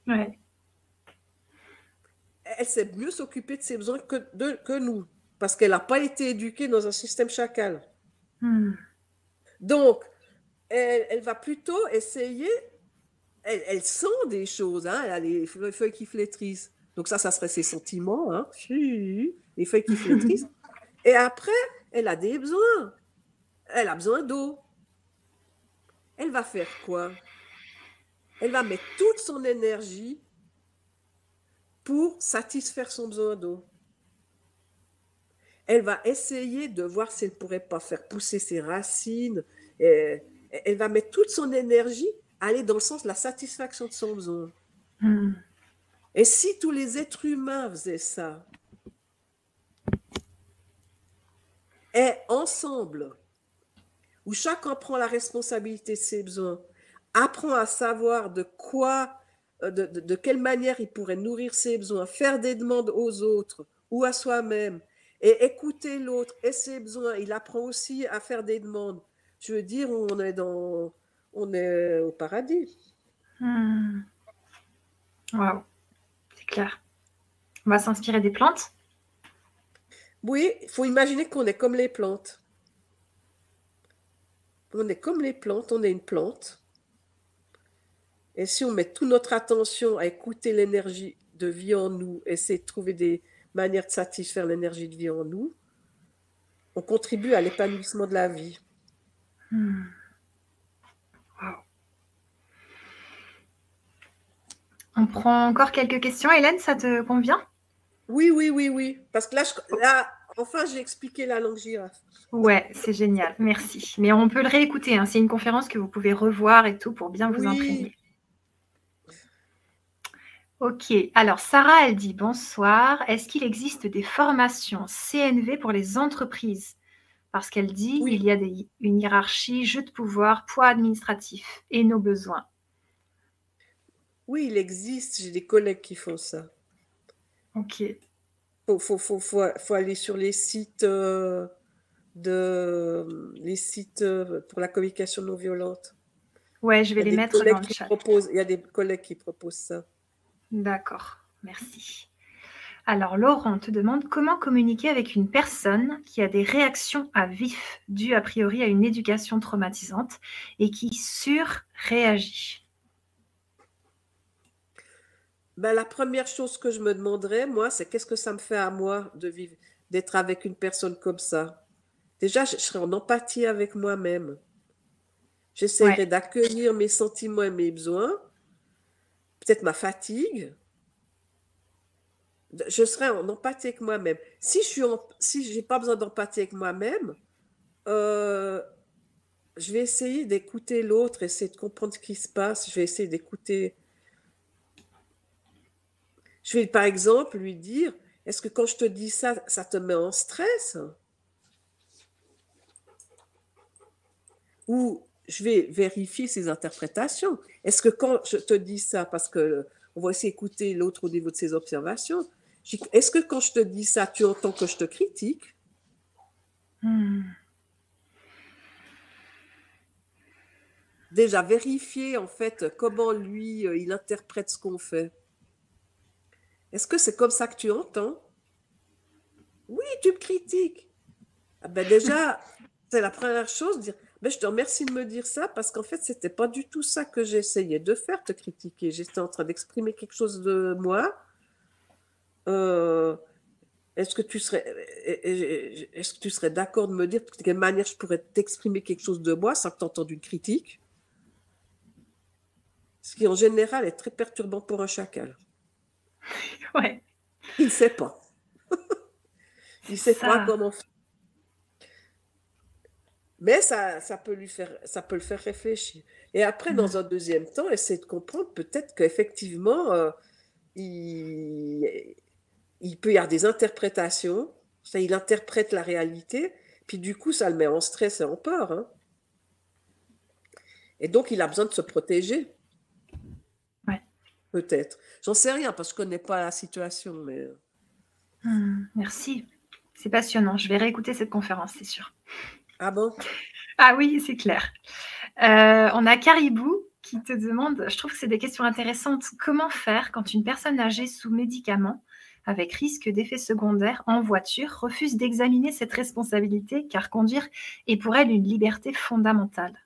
Ouais.
Elle sait mieux s'occuper de ses besoins que, de, que nous, parce qu'elle n'a pas été éduquée dans un système chacal. Hmm. Donc, elle, va plutôt essayer, elle, sent des choses, hein, elle a les feuilles qui flétrissent. Donc ça, ça serait ses sentiments. Hein les feuilles qui flétrissent. [laughs] Et après, elle a des besoins. Elle a besoin d'eau. Elle va faire quoi? Elle va mettre toute son énergie pour satisfaire son besoin d'eau. Elle va essayer de voir si elle ne pourrait pas faire pousser ses racines. Et elle va mettre toute son énergie à aller dans le sens de la satisfaction de son besoin. Hmm. Et si tous les êtres humains faisaient ça, est ensemble, où chacun prend la responsabilité de ses besoins, apprend à savoir de quoi, euh, de, quelle manière il pourrait nourrir ses besoins, faire des demandes aux autres ou à soi-même, et écouter l'autre et ses besoins. Il apprend aussi à faire des demandes. Je veux dire, on est dans, on est au paradis.
Hmm. Waouh, c'est clair. On va s'inspirer des plantes?
Oui, il faut imaginer qu'on est comme les plantes. On est comme les plantes, on est une plante. Et si on met toute notre attention à écouter l'énergie de vie en nous, essayer de trouver des manières de satisfaire l'énergie de vie en nous, on contribue à l'épanouissement de la vie. Hmm.
On prend encore quelques questions. Hélène, ça te convient?
Oui, oui, oui, oui. Parce que là, là enfin, j'ai expliqué la langue girafe.
Ouais, c'est génial. Merci. Mais on peut le réécouter. Hein. C'est une conférence que vous pouvez revoir et tout pour bien vous imprégner. Ok, alors Sarah, elle dit bonsoir. Est-ce qu'il existe des formations CNV pour les entreprises? Parce qu'elle dit qu'il il y a une hiérarchie, jeu de pouvoir, poids administratif et nos besoins.
Oui, il existe. J'ai des collègues qui font ça.
Ok.
Il faut, faut, faut, aller sur les sites, euh, de, les sites euh, pour la communication non violente.
Ouais, je vais les mettre dans le chat.
il y a des collègues qui proposent ça.
D'accord, merci. Alors, Laurent te demande comment communiquer avec une personne qui a des réactions à vif dues a priori à une éducation traumatisante et qui surréagit.
Ben, la première chose que je me demanderais, moi, c'est qu'est-ce que ça me fait à moi de vivre, d'être avec une personne comme ça? Déjà, je serais en empathie avec moi-même. J'essaierais d'accueillir mes sentiments et mes besoins peut-être ma fatigue. Je serai en empathie avec moi-même. Si je n'ai si pas besoin d'empathie avec moi-même, euh, je vais essayer d'écouter l'autre, essayer de comprendre ce qui se passe. Je vais essayer d'écouter. Je vais par exemple lui dire Est-ce que quand je te dis ça, ça te met en stress? Ou je vais vérifier ses interprétations. Est-ce que quand je te dis ça, parce que on va aussi écouter l'autre au niveau de ses observations, est-ce que quand je te dis ça, tu entends que je te critique? Hmm. Déjà, vérifier en fait comment lui, euh, il interprète ce qu'on fait. Est-ce que c'est comme ça que tu entends? Oui, tu me critiques. Ah ben déjà, [laughs] c'est la première chose, dire mais je te remercie de me dire ça parce qu'en fait, c'était pas du tout ça que j'essayais de faire, te critiquer. J'étais en train d'exprimer quelque chose de moi. Euh, est-ce que tu serais, est-ce que tu serais d'accord de me dire de quelle manière je pourrais t'exprimer quelque chose de moi sans que tu entendes une critique? Ce qui en général est très perturbant pour un chacal.
Ouais.
Il ne sait pas. [laughs] Il ne sait pas comment faire. Mais ça, ça, peut lui faire, ça peut le faire réfléchir. Et après, dans un deuxième temps, essayer de comprendre peut-être qu'effectivement, euh, il, il, peut y avoir des interprétations. Ça, il interprète la réalité, puis du coup, ça le met en stress et en peur. Hein. Et donc, il a besoin de se protéger.
Ouais.
Peut-être. J'en sais rien parce que je ne connais pas la situation. Mais... Euh.
Hum, merci. C'est passionnant. Je vais réécouter cette conférence, c'est sûr.
Ah bon?
Ah oui, c'est clair. Euh, on a Caribou qui te demande, je trouve que c'est des questions intéressantes, comment faire quand une personne âgée sous médicaments avec risque d'effets secondaires en voiture refuse d'examiner cette responsabilité car conduire est pour elle une liberté fondamentale?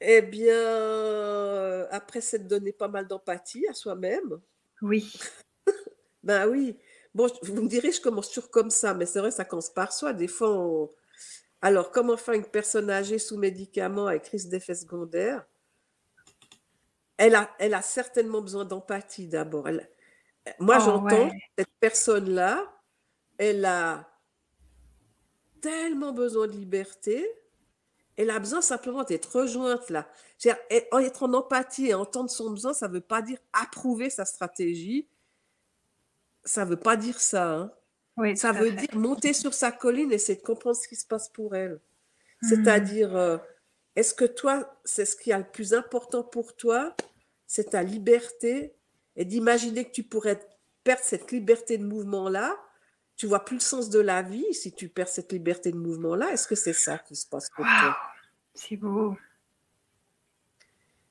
Eh bien, après, c'est de donner pas mal d'empathie à soi-même.
Oui. [laughs]
ben oui. Bon, vous me direz, je commence toujours comme ça, mais c'est vrai, ça commence par soi. Des fois, alors, comment faire une personne âgée sous médicaments avec risque d'effets secondaires elle a, elle a certainement besoin d'empathie d'abord. Moi, oh, j'entends cette personne-là, elle a tellement besoin de liberté, elle a besoin simplement d'être rejointe là. Être en empathie et entendre son besoin, ça ne veut pas dire approuver sa stratégie, ça ne veut pas dire ça. Hein.
Oui,
ça veut dire monter sur sa colline et essayer de comprendre ce qui se passe pour elle. C'est-à-dire, euh, est-ce que toi, c'est ce qui est le plus important pour toi, c'est ta liberté et d'imaginer que tu pourrais perdre cette liberté de mouvement-là? Tu vois plus le sens de la vie si tu perds cette liberté de mouvement-là. Est-ce que c'est ça qui se passe pour toi?
C'est beau.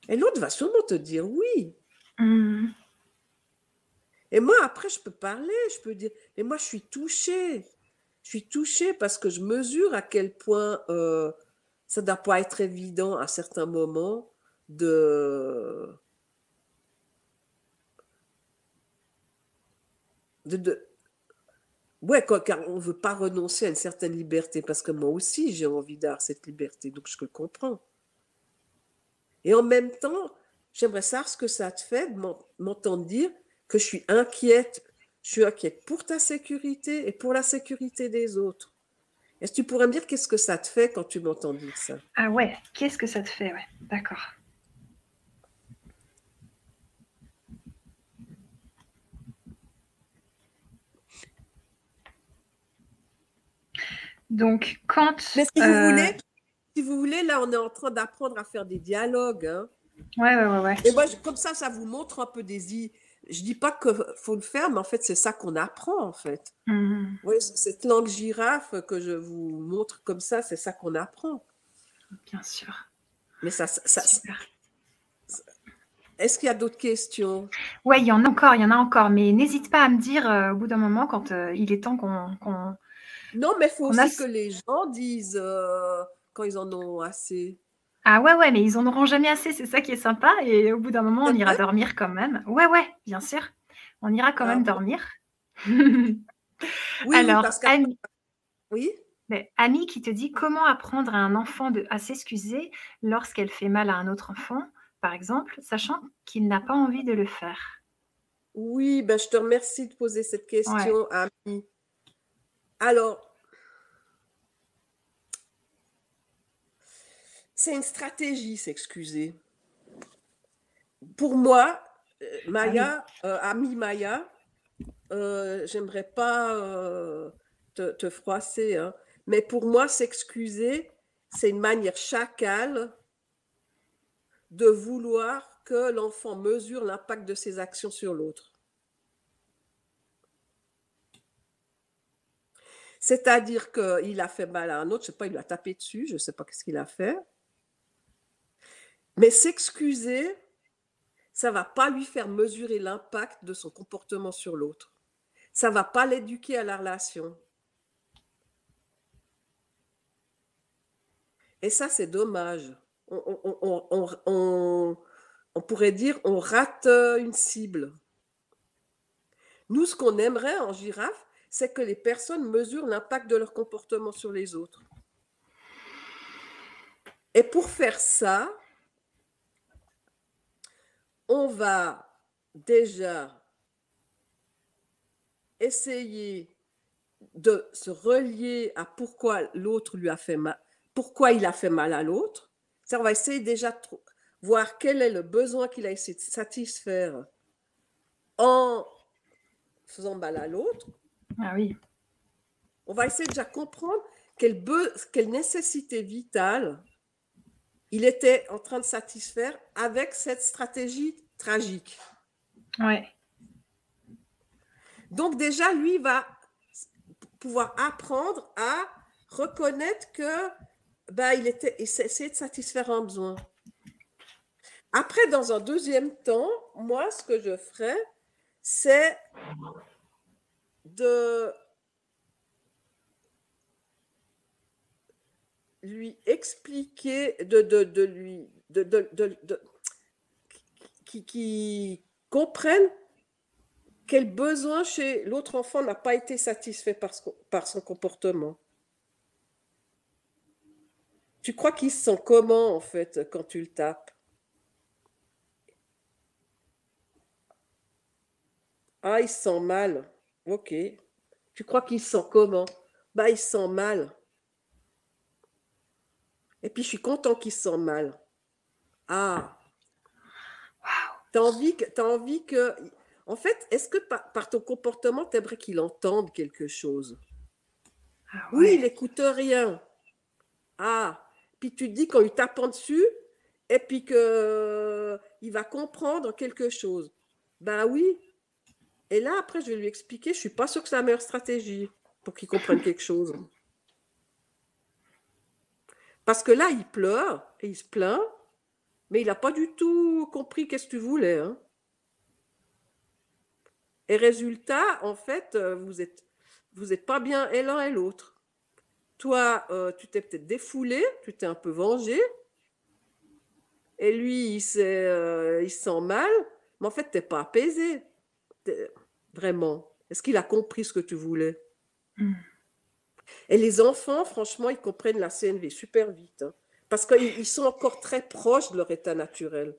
Et l'autre va sûrement te dire oui.
Mmh.
Et moi, après, je peux parler, je peux dire, et moi, je suis touchée. Je suis touchée parce que je mesure à quel point euh, ça ne doit pas être évident à certains moments de, de, ouais, car on ne veut pas renoncer à une certaine liberté, parce que moi aussi, j'ai envie d'avoir cette liberté, donc je le comprends. Et en même temps, j'aimerais savoir ce que ça te fait de m'entendre dire que je suis inquiète. Je suis inquiète pour ta sécurité et pour la sécurité des autres. Est-ce que tu pourrais me dire qu'est-ce que ça te fait quand tu m'entends dire ça?
Ah ouais, qu'est-ce que ça te fait Ouais, d'accord. Donc, quand.
Mais si vous euh, voulez, si vous voulez, là, on est en train d'apprendre à faire des dialogues. Hein.
Ouais, ouais, ouais, ouais.
Et moi, comme ça, ça vous montre un peu des, je dis pas qu'il faut le faire, mais en fait, c'est ça qu'on apprend, en fait.
Mmh.
Oui, cette langue girafe que je vous montre comme ça, c'est ça qu'on apprend.
Bien sûr.
Mais ça, ça, Est-ce qu'il y a d'autres questions?
Oui, il y en a encore, il y en a encore, mais n'hésite pas à me dire euh, au bout d'un moment quand euh, il est temps qu'on.
non, mais il faut aussi que les gens disent euh, quand ils en ont assez.
Ah ouais, ouais, mais ils en auront jamais assez, c'est ça qui est sympa. Et au bout d'un moment, on ira dormir quand même. Ouais, ouais, bien sûr. On ira quand même dormir.
oui,
Alors,
parce
Annie,
oui.
mais Annie qui te dit comment apprendre à un enfant de, à s'excuser lorsqu'elle fait mal à un autre enfant, par exemple, sachant qu'il n'a pas envie de le faire?
Oui, ben, je te remercie de poser cette question, Annie. Alors, c'est une stratégie, s'excuser. Pour moi, euh, Maya, euh, ami Maya, euh, j'aimerais pas te, froisser, hein, mais pour moi, s'excuser, c'est une manière chacale de vouloir que l'enfant mesure l'impact de ses actions sur l'autre. C'est-à-dire qu'il a fait mal à un autre, je ne sais pas, il lui a tapé dessus, je ne sais pas ce qu'il a fait. Mais s'excuser, ça va pas lui faire mesurer l'impact de son comportement sur l'autre. Ça va pas l'éduquer à la relation. Et ça, c'est dommage. On, pourrait dire on rate une cible. Nous, ce qu'on aimerait en girafe, c'est que les personnes mesurent l'impact de leur comportement sur les autres. Et pour faire ça, on va déjà essayer de se relier à pourquoi l'autre lui a fait mal, pourquoi il a fait mal à l'autre. Ça, on va essayer déjà de voir quel est le besoin qu'il a essayé de satisfaire en faisant mal à l'autre.
Ah oui.
On va essayer déjà de comprendre quelle, quelle nécessité vitale il était en train de satisfaire avec cette stratégie tragique.
Ouais.
Donc déjà, lui va pouvoir apprendre à reconnaître que bah, il était essayé de satisfaire un besoin. Après, dans un deuxième temps, moi, ce que je ferais, c'est de lui expliquer, de, de, lui, de, de qui, qui, comprennent quel besoin chez l'autre enfant n'a pas été satisfait par, par son comportement. Tu crois qu'il se sent comment en fait quand tu le tapes? Ah, il se sent mal. Ok. Tu crois qu'il se sent comment? Bah, il se sent mal. Et puis, je suis content qu'il se sent mal. Ah. Tu as envie que. As envie que... En fait, est-ce que par, ton comportement, tu aimerais qu'il entende quelque chose? Ah Oui, il n'écoute rien. Ah. Puis tu te dis quand il tape dessus, et puis qu'il euh, va comprendre quelque chose. Ben oui. Et là, après, je vais lui expliquer. Je ne suis pas sûre que c'est la meilleure stratégie pour qu'il comprenne quelque chose. [laughs] Parce que là, il pleure et il se plaint, mais il n'a pas du tout compris qu'est-ce que tu voulais. Hein. Et résultat, en fait, euh, vous êtes, vous êtes pas bien et l'un et l'autre. Toi, euh, tu t'es peut-être défoulé, tu t'es un peu vengé, et lui, il, euh, il se sent mal, mais en fait, tu n'es pas apaisé. Vraiment. Est-ce qu'il a compris ce que tu voulais? Hmm. Et les enfants, franchement, ils comprennent la CNV super vite. Hein, parce qu'ils sont encore très proches de leur état naturel.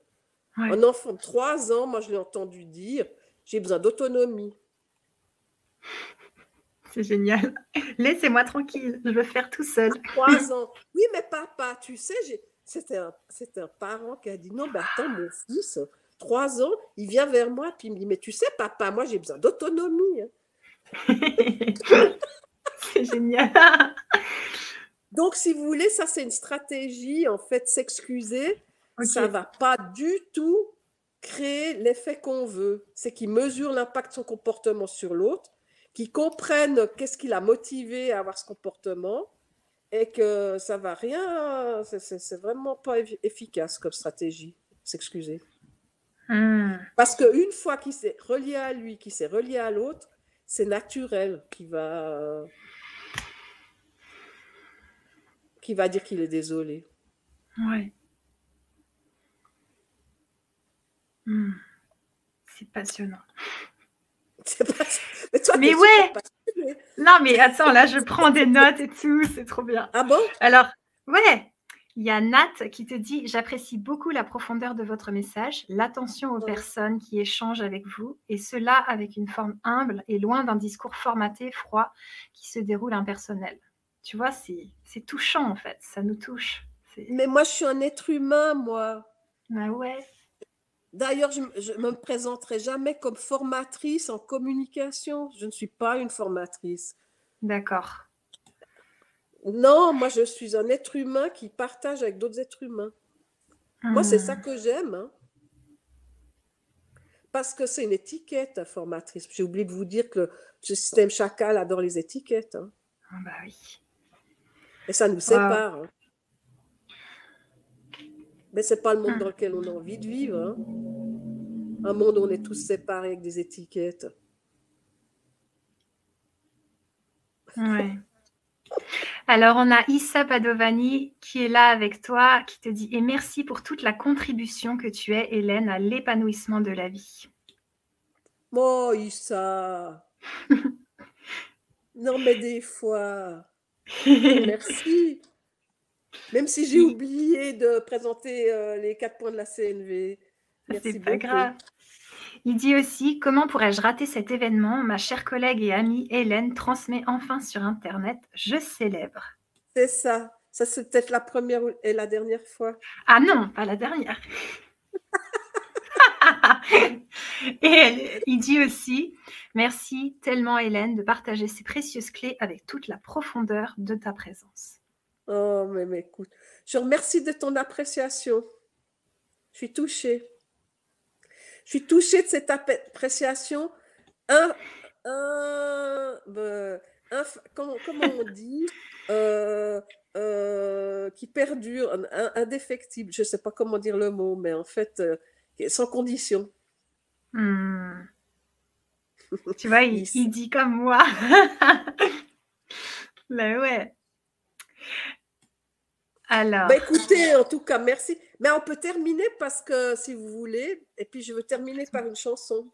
Un enfant de 3 ans, moi, je l'ai entendu dire j'ai besoin d'autonomie.
C'est génial. [laughs] Laissez-moi tranquille, je veux faire tout seul.
Trois [laughs] ans. Oui, mais papa, tu sais, c'était un, un, parent qui a dit non, mais attends, mon fils, trois ans, il vient vers moi, puis il me dit, mais tu sais, papa, moi j'ai besoin d'autonomie. [laughs] [laughs]
C'est génial.
Donc, si vous voulez, ça c'est une stratégie, en fait, s'excuser, ça ne va pas du tout créer l'effet qu'on veut. C'est qu'il mesure l'impact de son comportement sur l'autre, qu'il comprenne qu'est-ce qui l'a motivé à avoir ce comportement et que ça va rien, c'est vraiment pas efficace comme stratégie, s'excuser. Hmm. Parce qu'une fois qu'il s'est relié à lui, qu'il s'est relié à l'autre, c'est naturel qu'il va, qui va dire qu'il est désolé.
Ouais. Hmm. C'est passionnant. [laughs] Mais, toi, mais ouais. Non, mais [laughs] attends, là, je prends des notes et tout, c'est trop bien.
Ah bon?
Alors, ouais, il y a Nat qui te dit J'apprécie beaucoup la profondeur de votre message, l'attention aux personnes qui échangent avec vous, et cela avec une forme humble et loin d'un discours formaté, froid, qui se déroule impersonnel. Tu vois, c'est touchant en fait, ça nous touche.
Mais moi, je suis un être humain, moi.
Bah ouais.
D'ailleurs, je ne me présenterai jamais comme formatrice en communication. Je ne suis pas une formatrice.
D'accord.
Non, moi, je suis un être humain qui partage avec d'autres êtres humains. Moi, c'est ça hmm. que j'aime. Hein. Parce que c'est une étiquette, formatrice. J'ai oublié de vous dire que le, système chacal adore les étiquettes. Hein.
Ah bah oui.
Et ça nous sépare. Hein. Mais ce n'est pas le monde hmm. dans lequel on a envie de vivre. Hein. Un monde où on est tous séparés avec des étiquettes.
Ouais. Alors, on a Issa Padovani qui est là avec toi, qui te dit Et merci pour toute la contribution que tu es, Hélène, à l'épanouissement de la vie.
Oh, Issa [laughs] Non, mais des fois. Merci. Même si j'ai oublié de présenter euh, les quatre points de la CNV.
C'est pas grave. Il dit aussi Comment pourrais-je rater cet événement? Ma chère collègue et amie Hélène transmet enfin sur Internet Je célèbre.
C'est ça. Ça, c'est peut-être la première et la dernière fois.
Ah non, pas la dernière. Et il dit aussi Merci tellement, Hélène, de partager ces précieuses clés avec toute la profondeur de ta présence.
Oh, mais, mais écoute, je remercie de ton appréciation. Je suis touchée. Je suis touchée de cette appréciation. Un, un, ben, comment, on dit euh, euh, Qui perdure, indéfectible. Je ne sais pas comment dire le mot, mais en fait, euh, sans condition.
Hmm. tu vois, il, il, dit comme moi. Mais [laughs] ouais. Alors.
Bah, écoutez, en tout cas, merci. Mais on peut terminer parce que, si vous voulez, et puis je veux terminer par une chanson.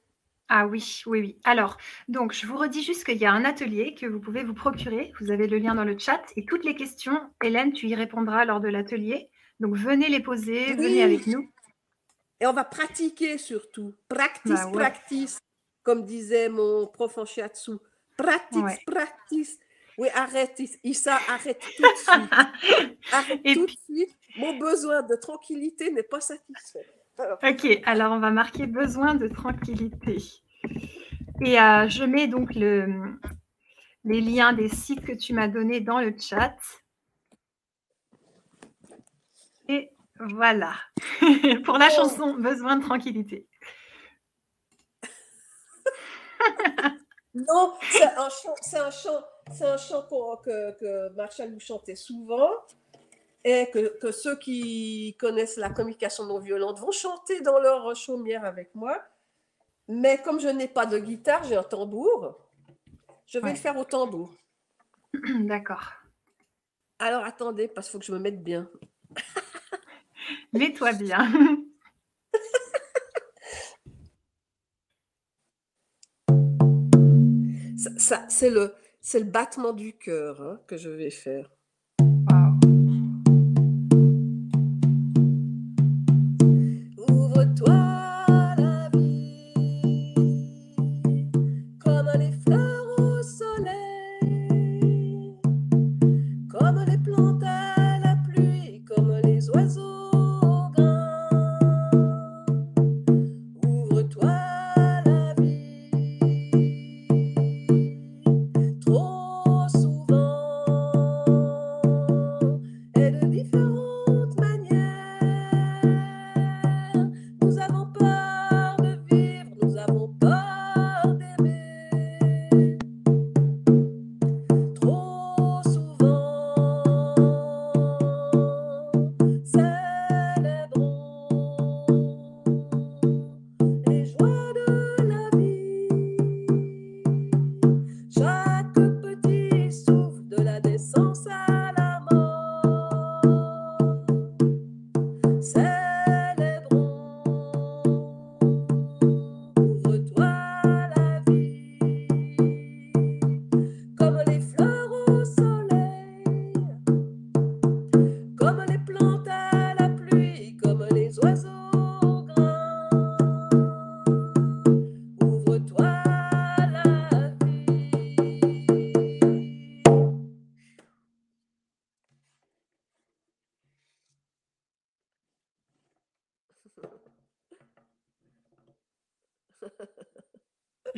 Ah oui, oui, oui. Alors, donc, je vous redis juste qu'il y a un atelier que vous pouvez vous procurer. Vous avez le lien dans le chat et toutes les questions, Hélène, tu y répondras lors de l'atelier. Donc, venez les poser, venez avec nous.
Et on va pratiquer surtout. Practice, bah practice, comme disait mon prof en shiatsu. Practice, practice. Oui, arrête, Issa, arrête tout de suite. [laughs] Arrête tout de suite. Mon besoin de tranquillité n'est pas satisfait.
Ok, alors on va marquer besoin de tranquillité. Et euh, je mets donc le, les liens des sites que tu m'as donnés dans le chat. Et voilà, [laughs] pour la oh. chanson Besoin de tranquillité. [laughs]
non, c'est un chant, c'est un chant c'est un chant que, que Marshall nous chantait souvent. Et que, que, ceux qui connaissent la communication non violente vont chanter dans leur chaumière avec moi. Mais comme je n'ai pas de guitare, j'ai un tambour. Je vais
Ouais.
le faire au tambour. [clears throat]
D'accord.
Alors attendez, parce qu'il faut que je me mette bien. [laughs]
Mets-toi bien.
C'est le battement du cœur hein, que je vais faire.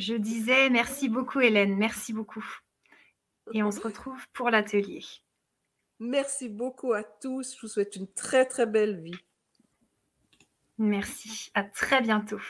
Je disais merci beaucoup Hélène, merci beaucoup. Et on se retrouve pour l'atelier.
Merci beaucoup à tous. Je vous souhaite une très très belle vie.
Merci. À très bientôt.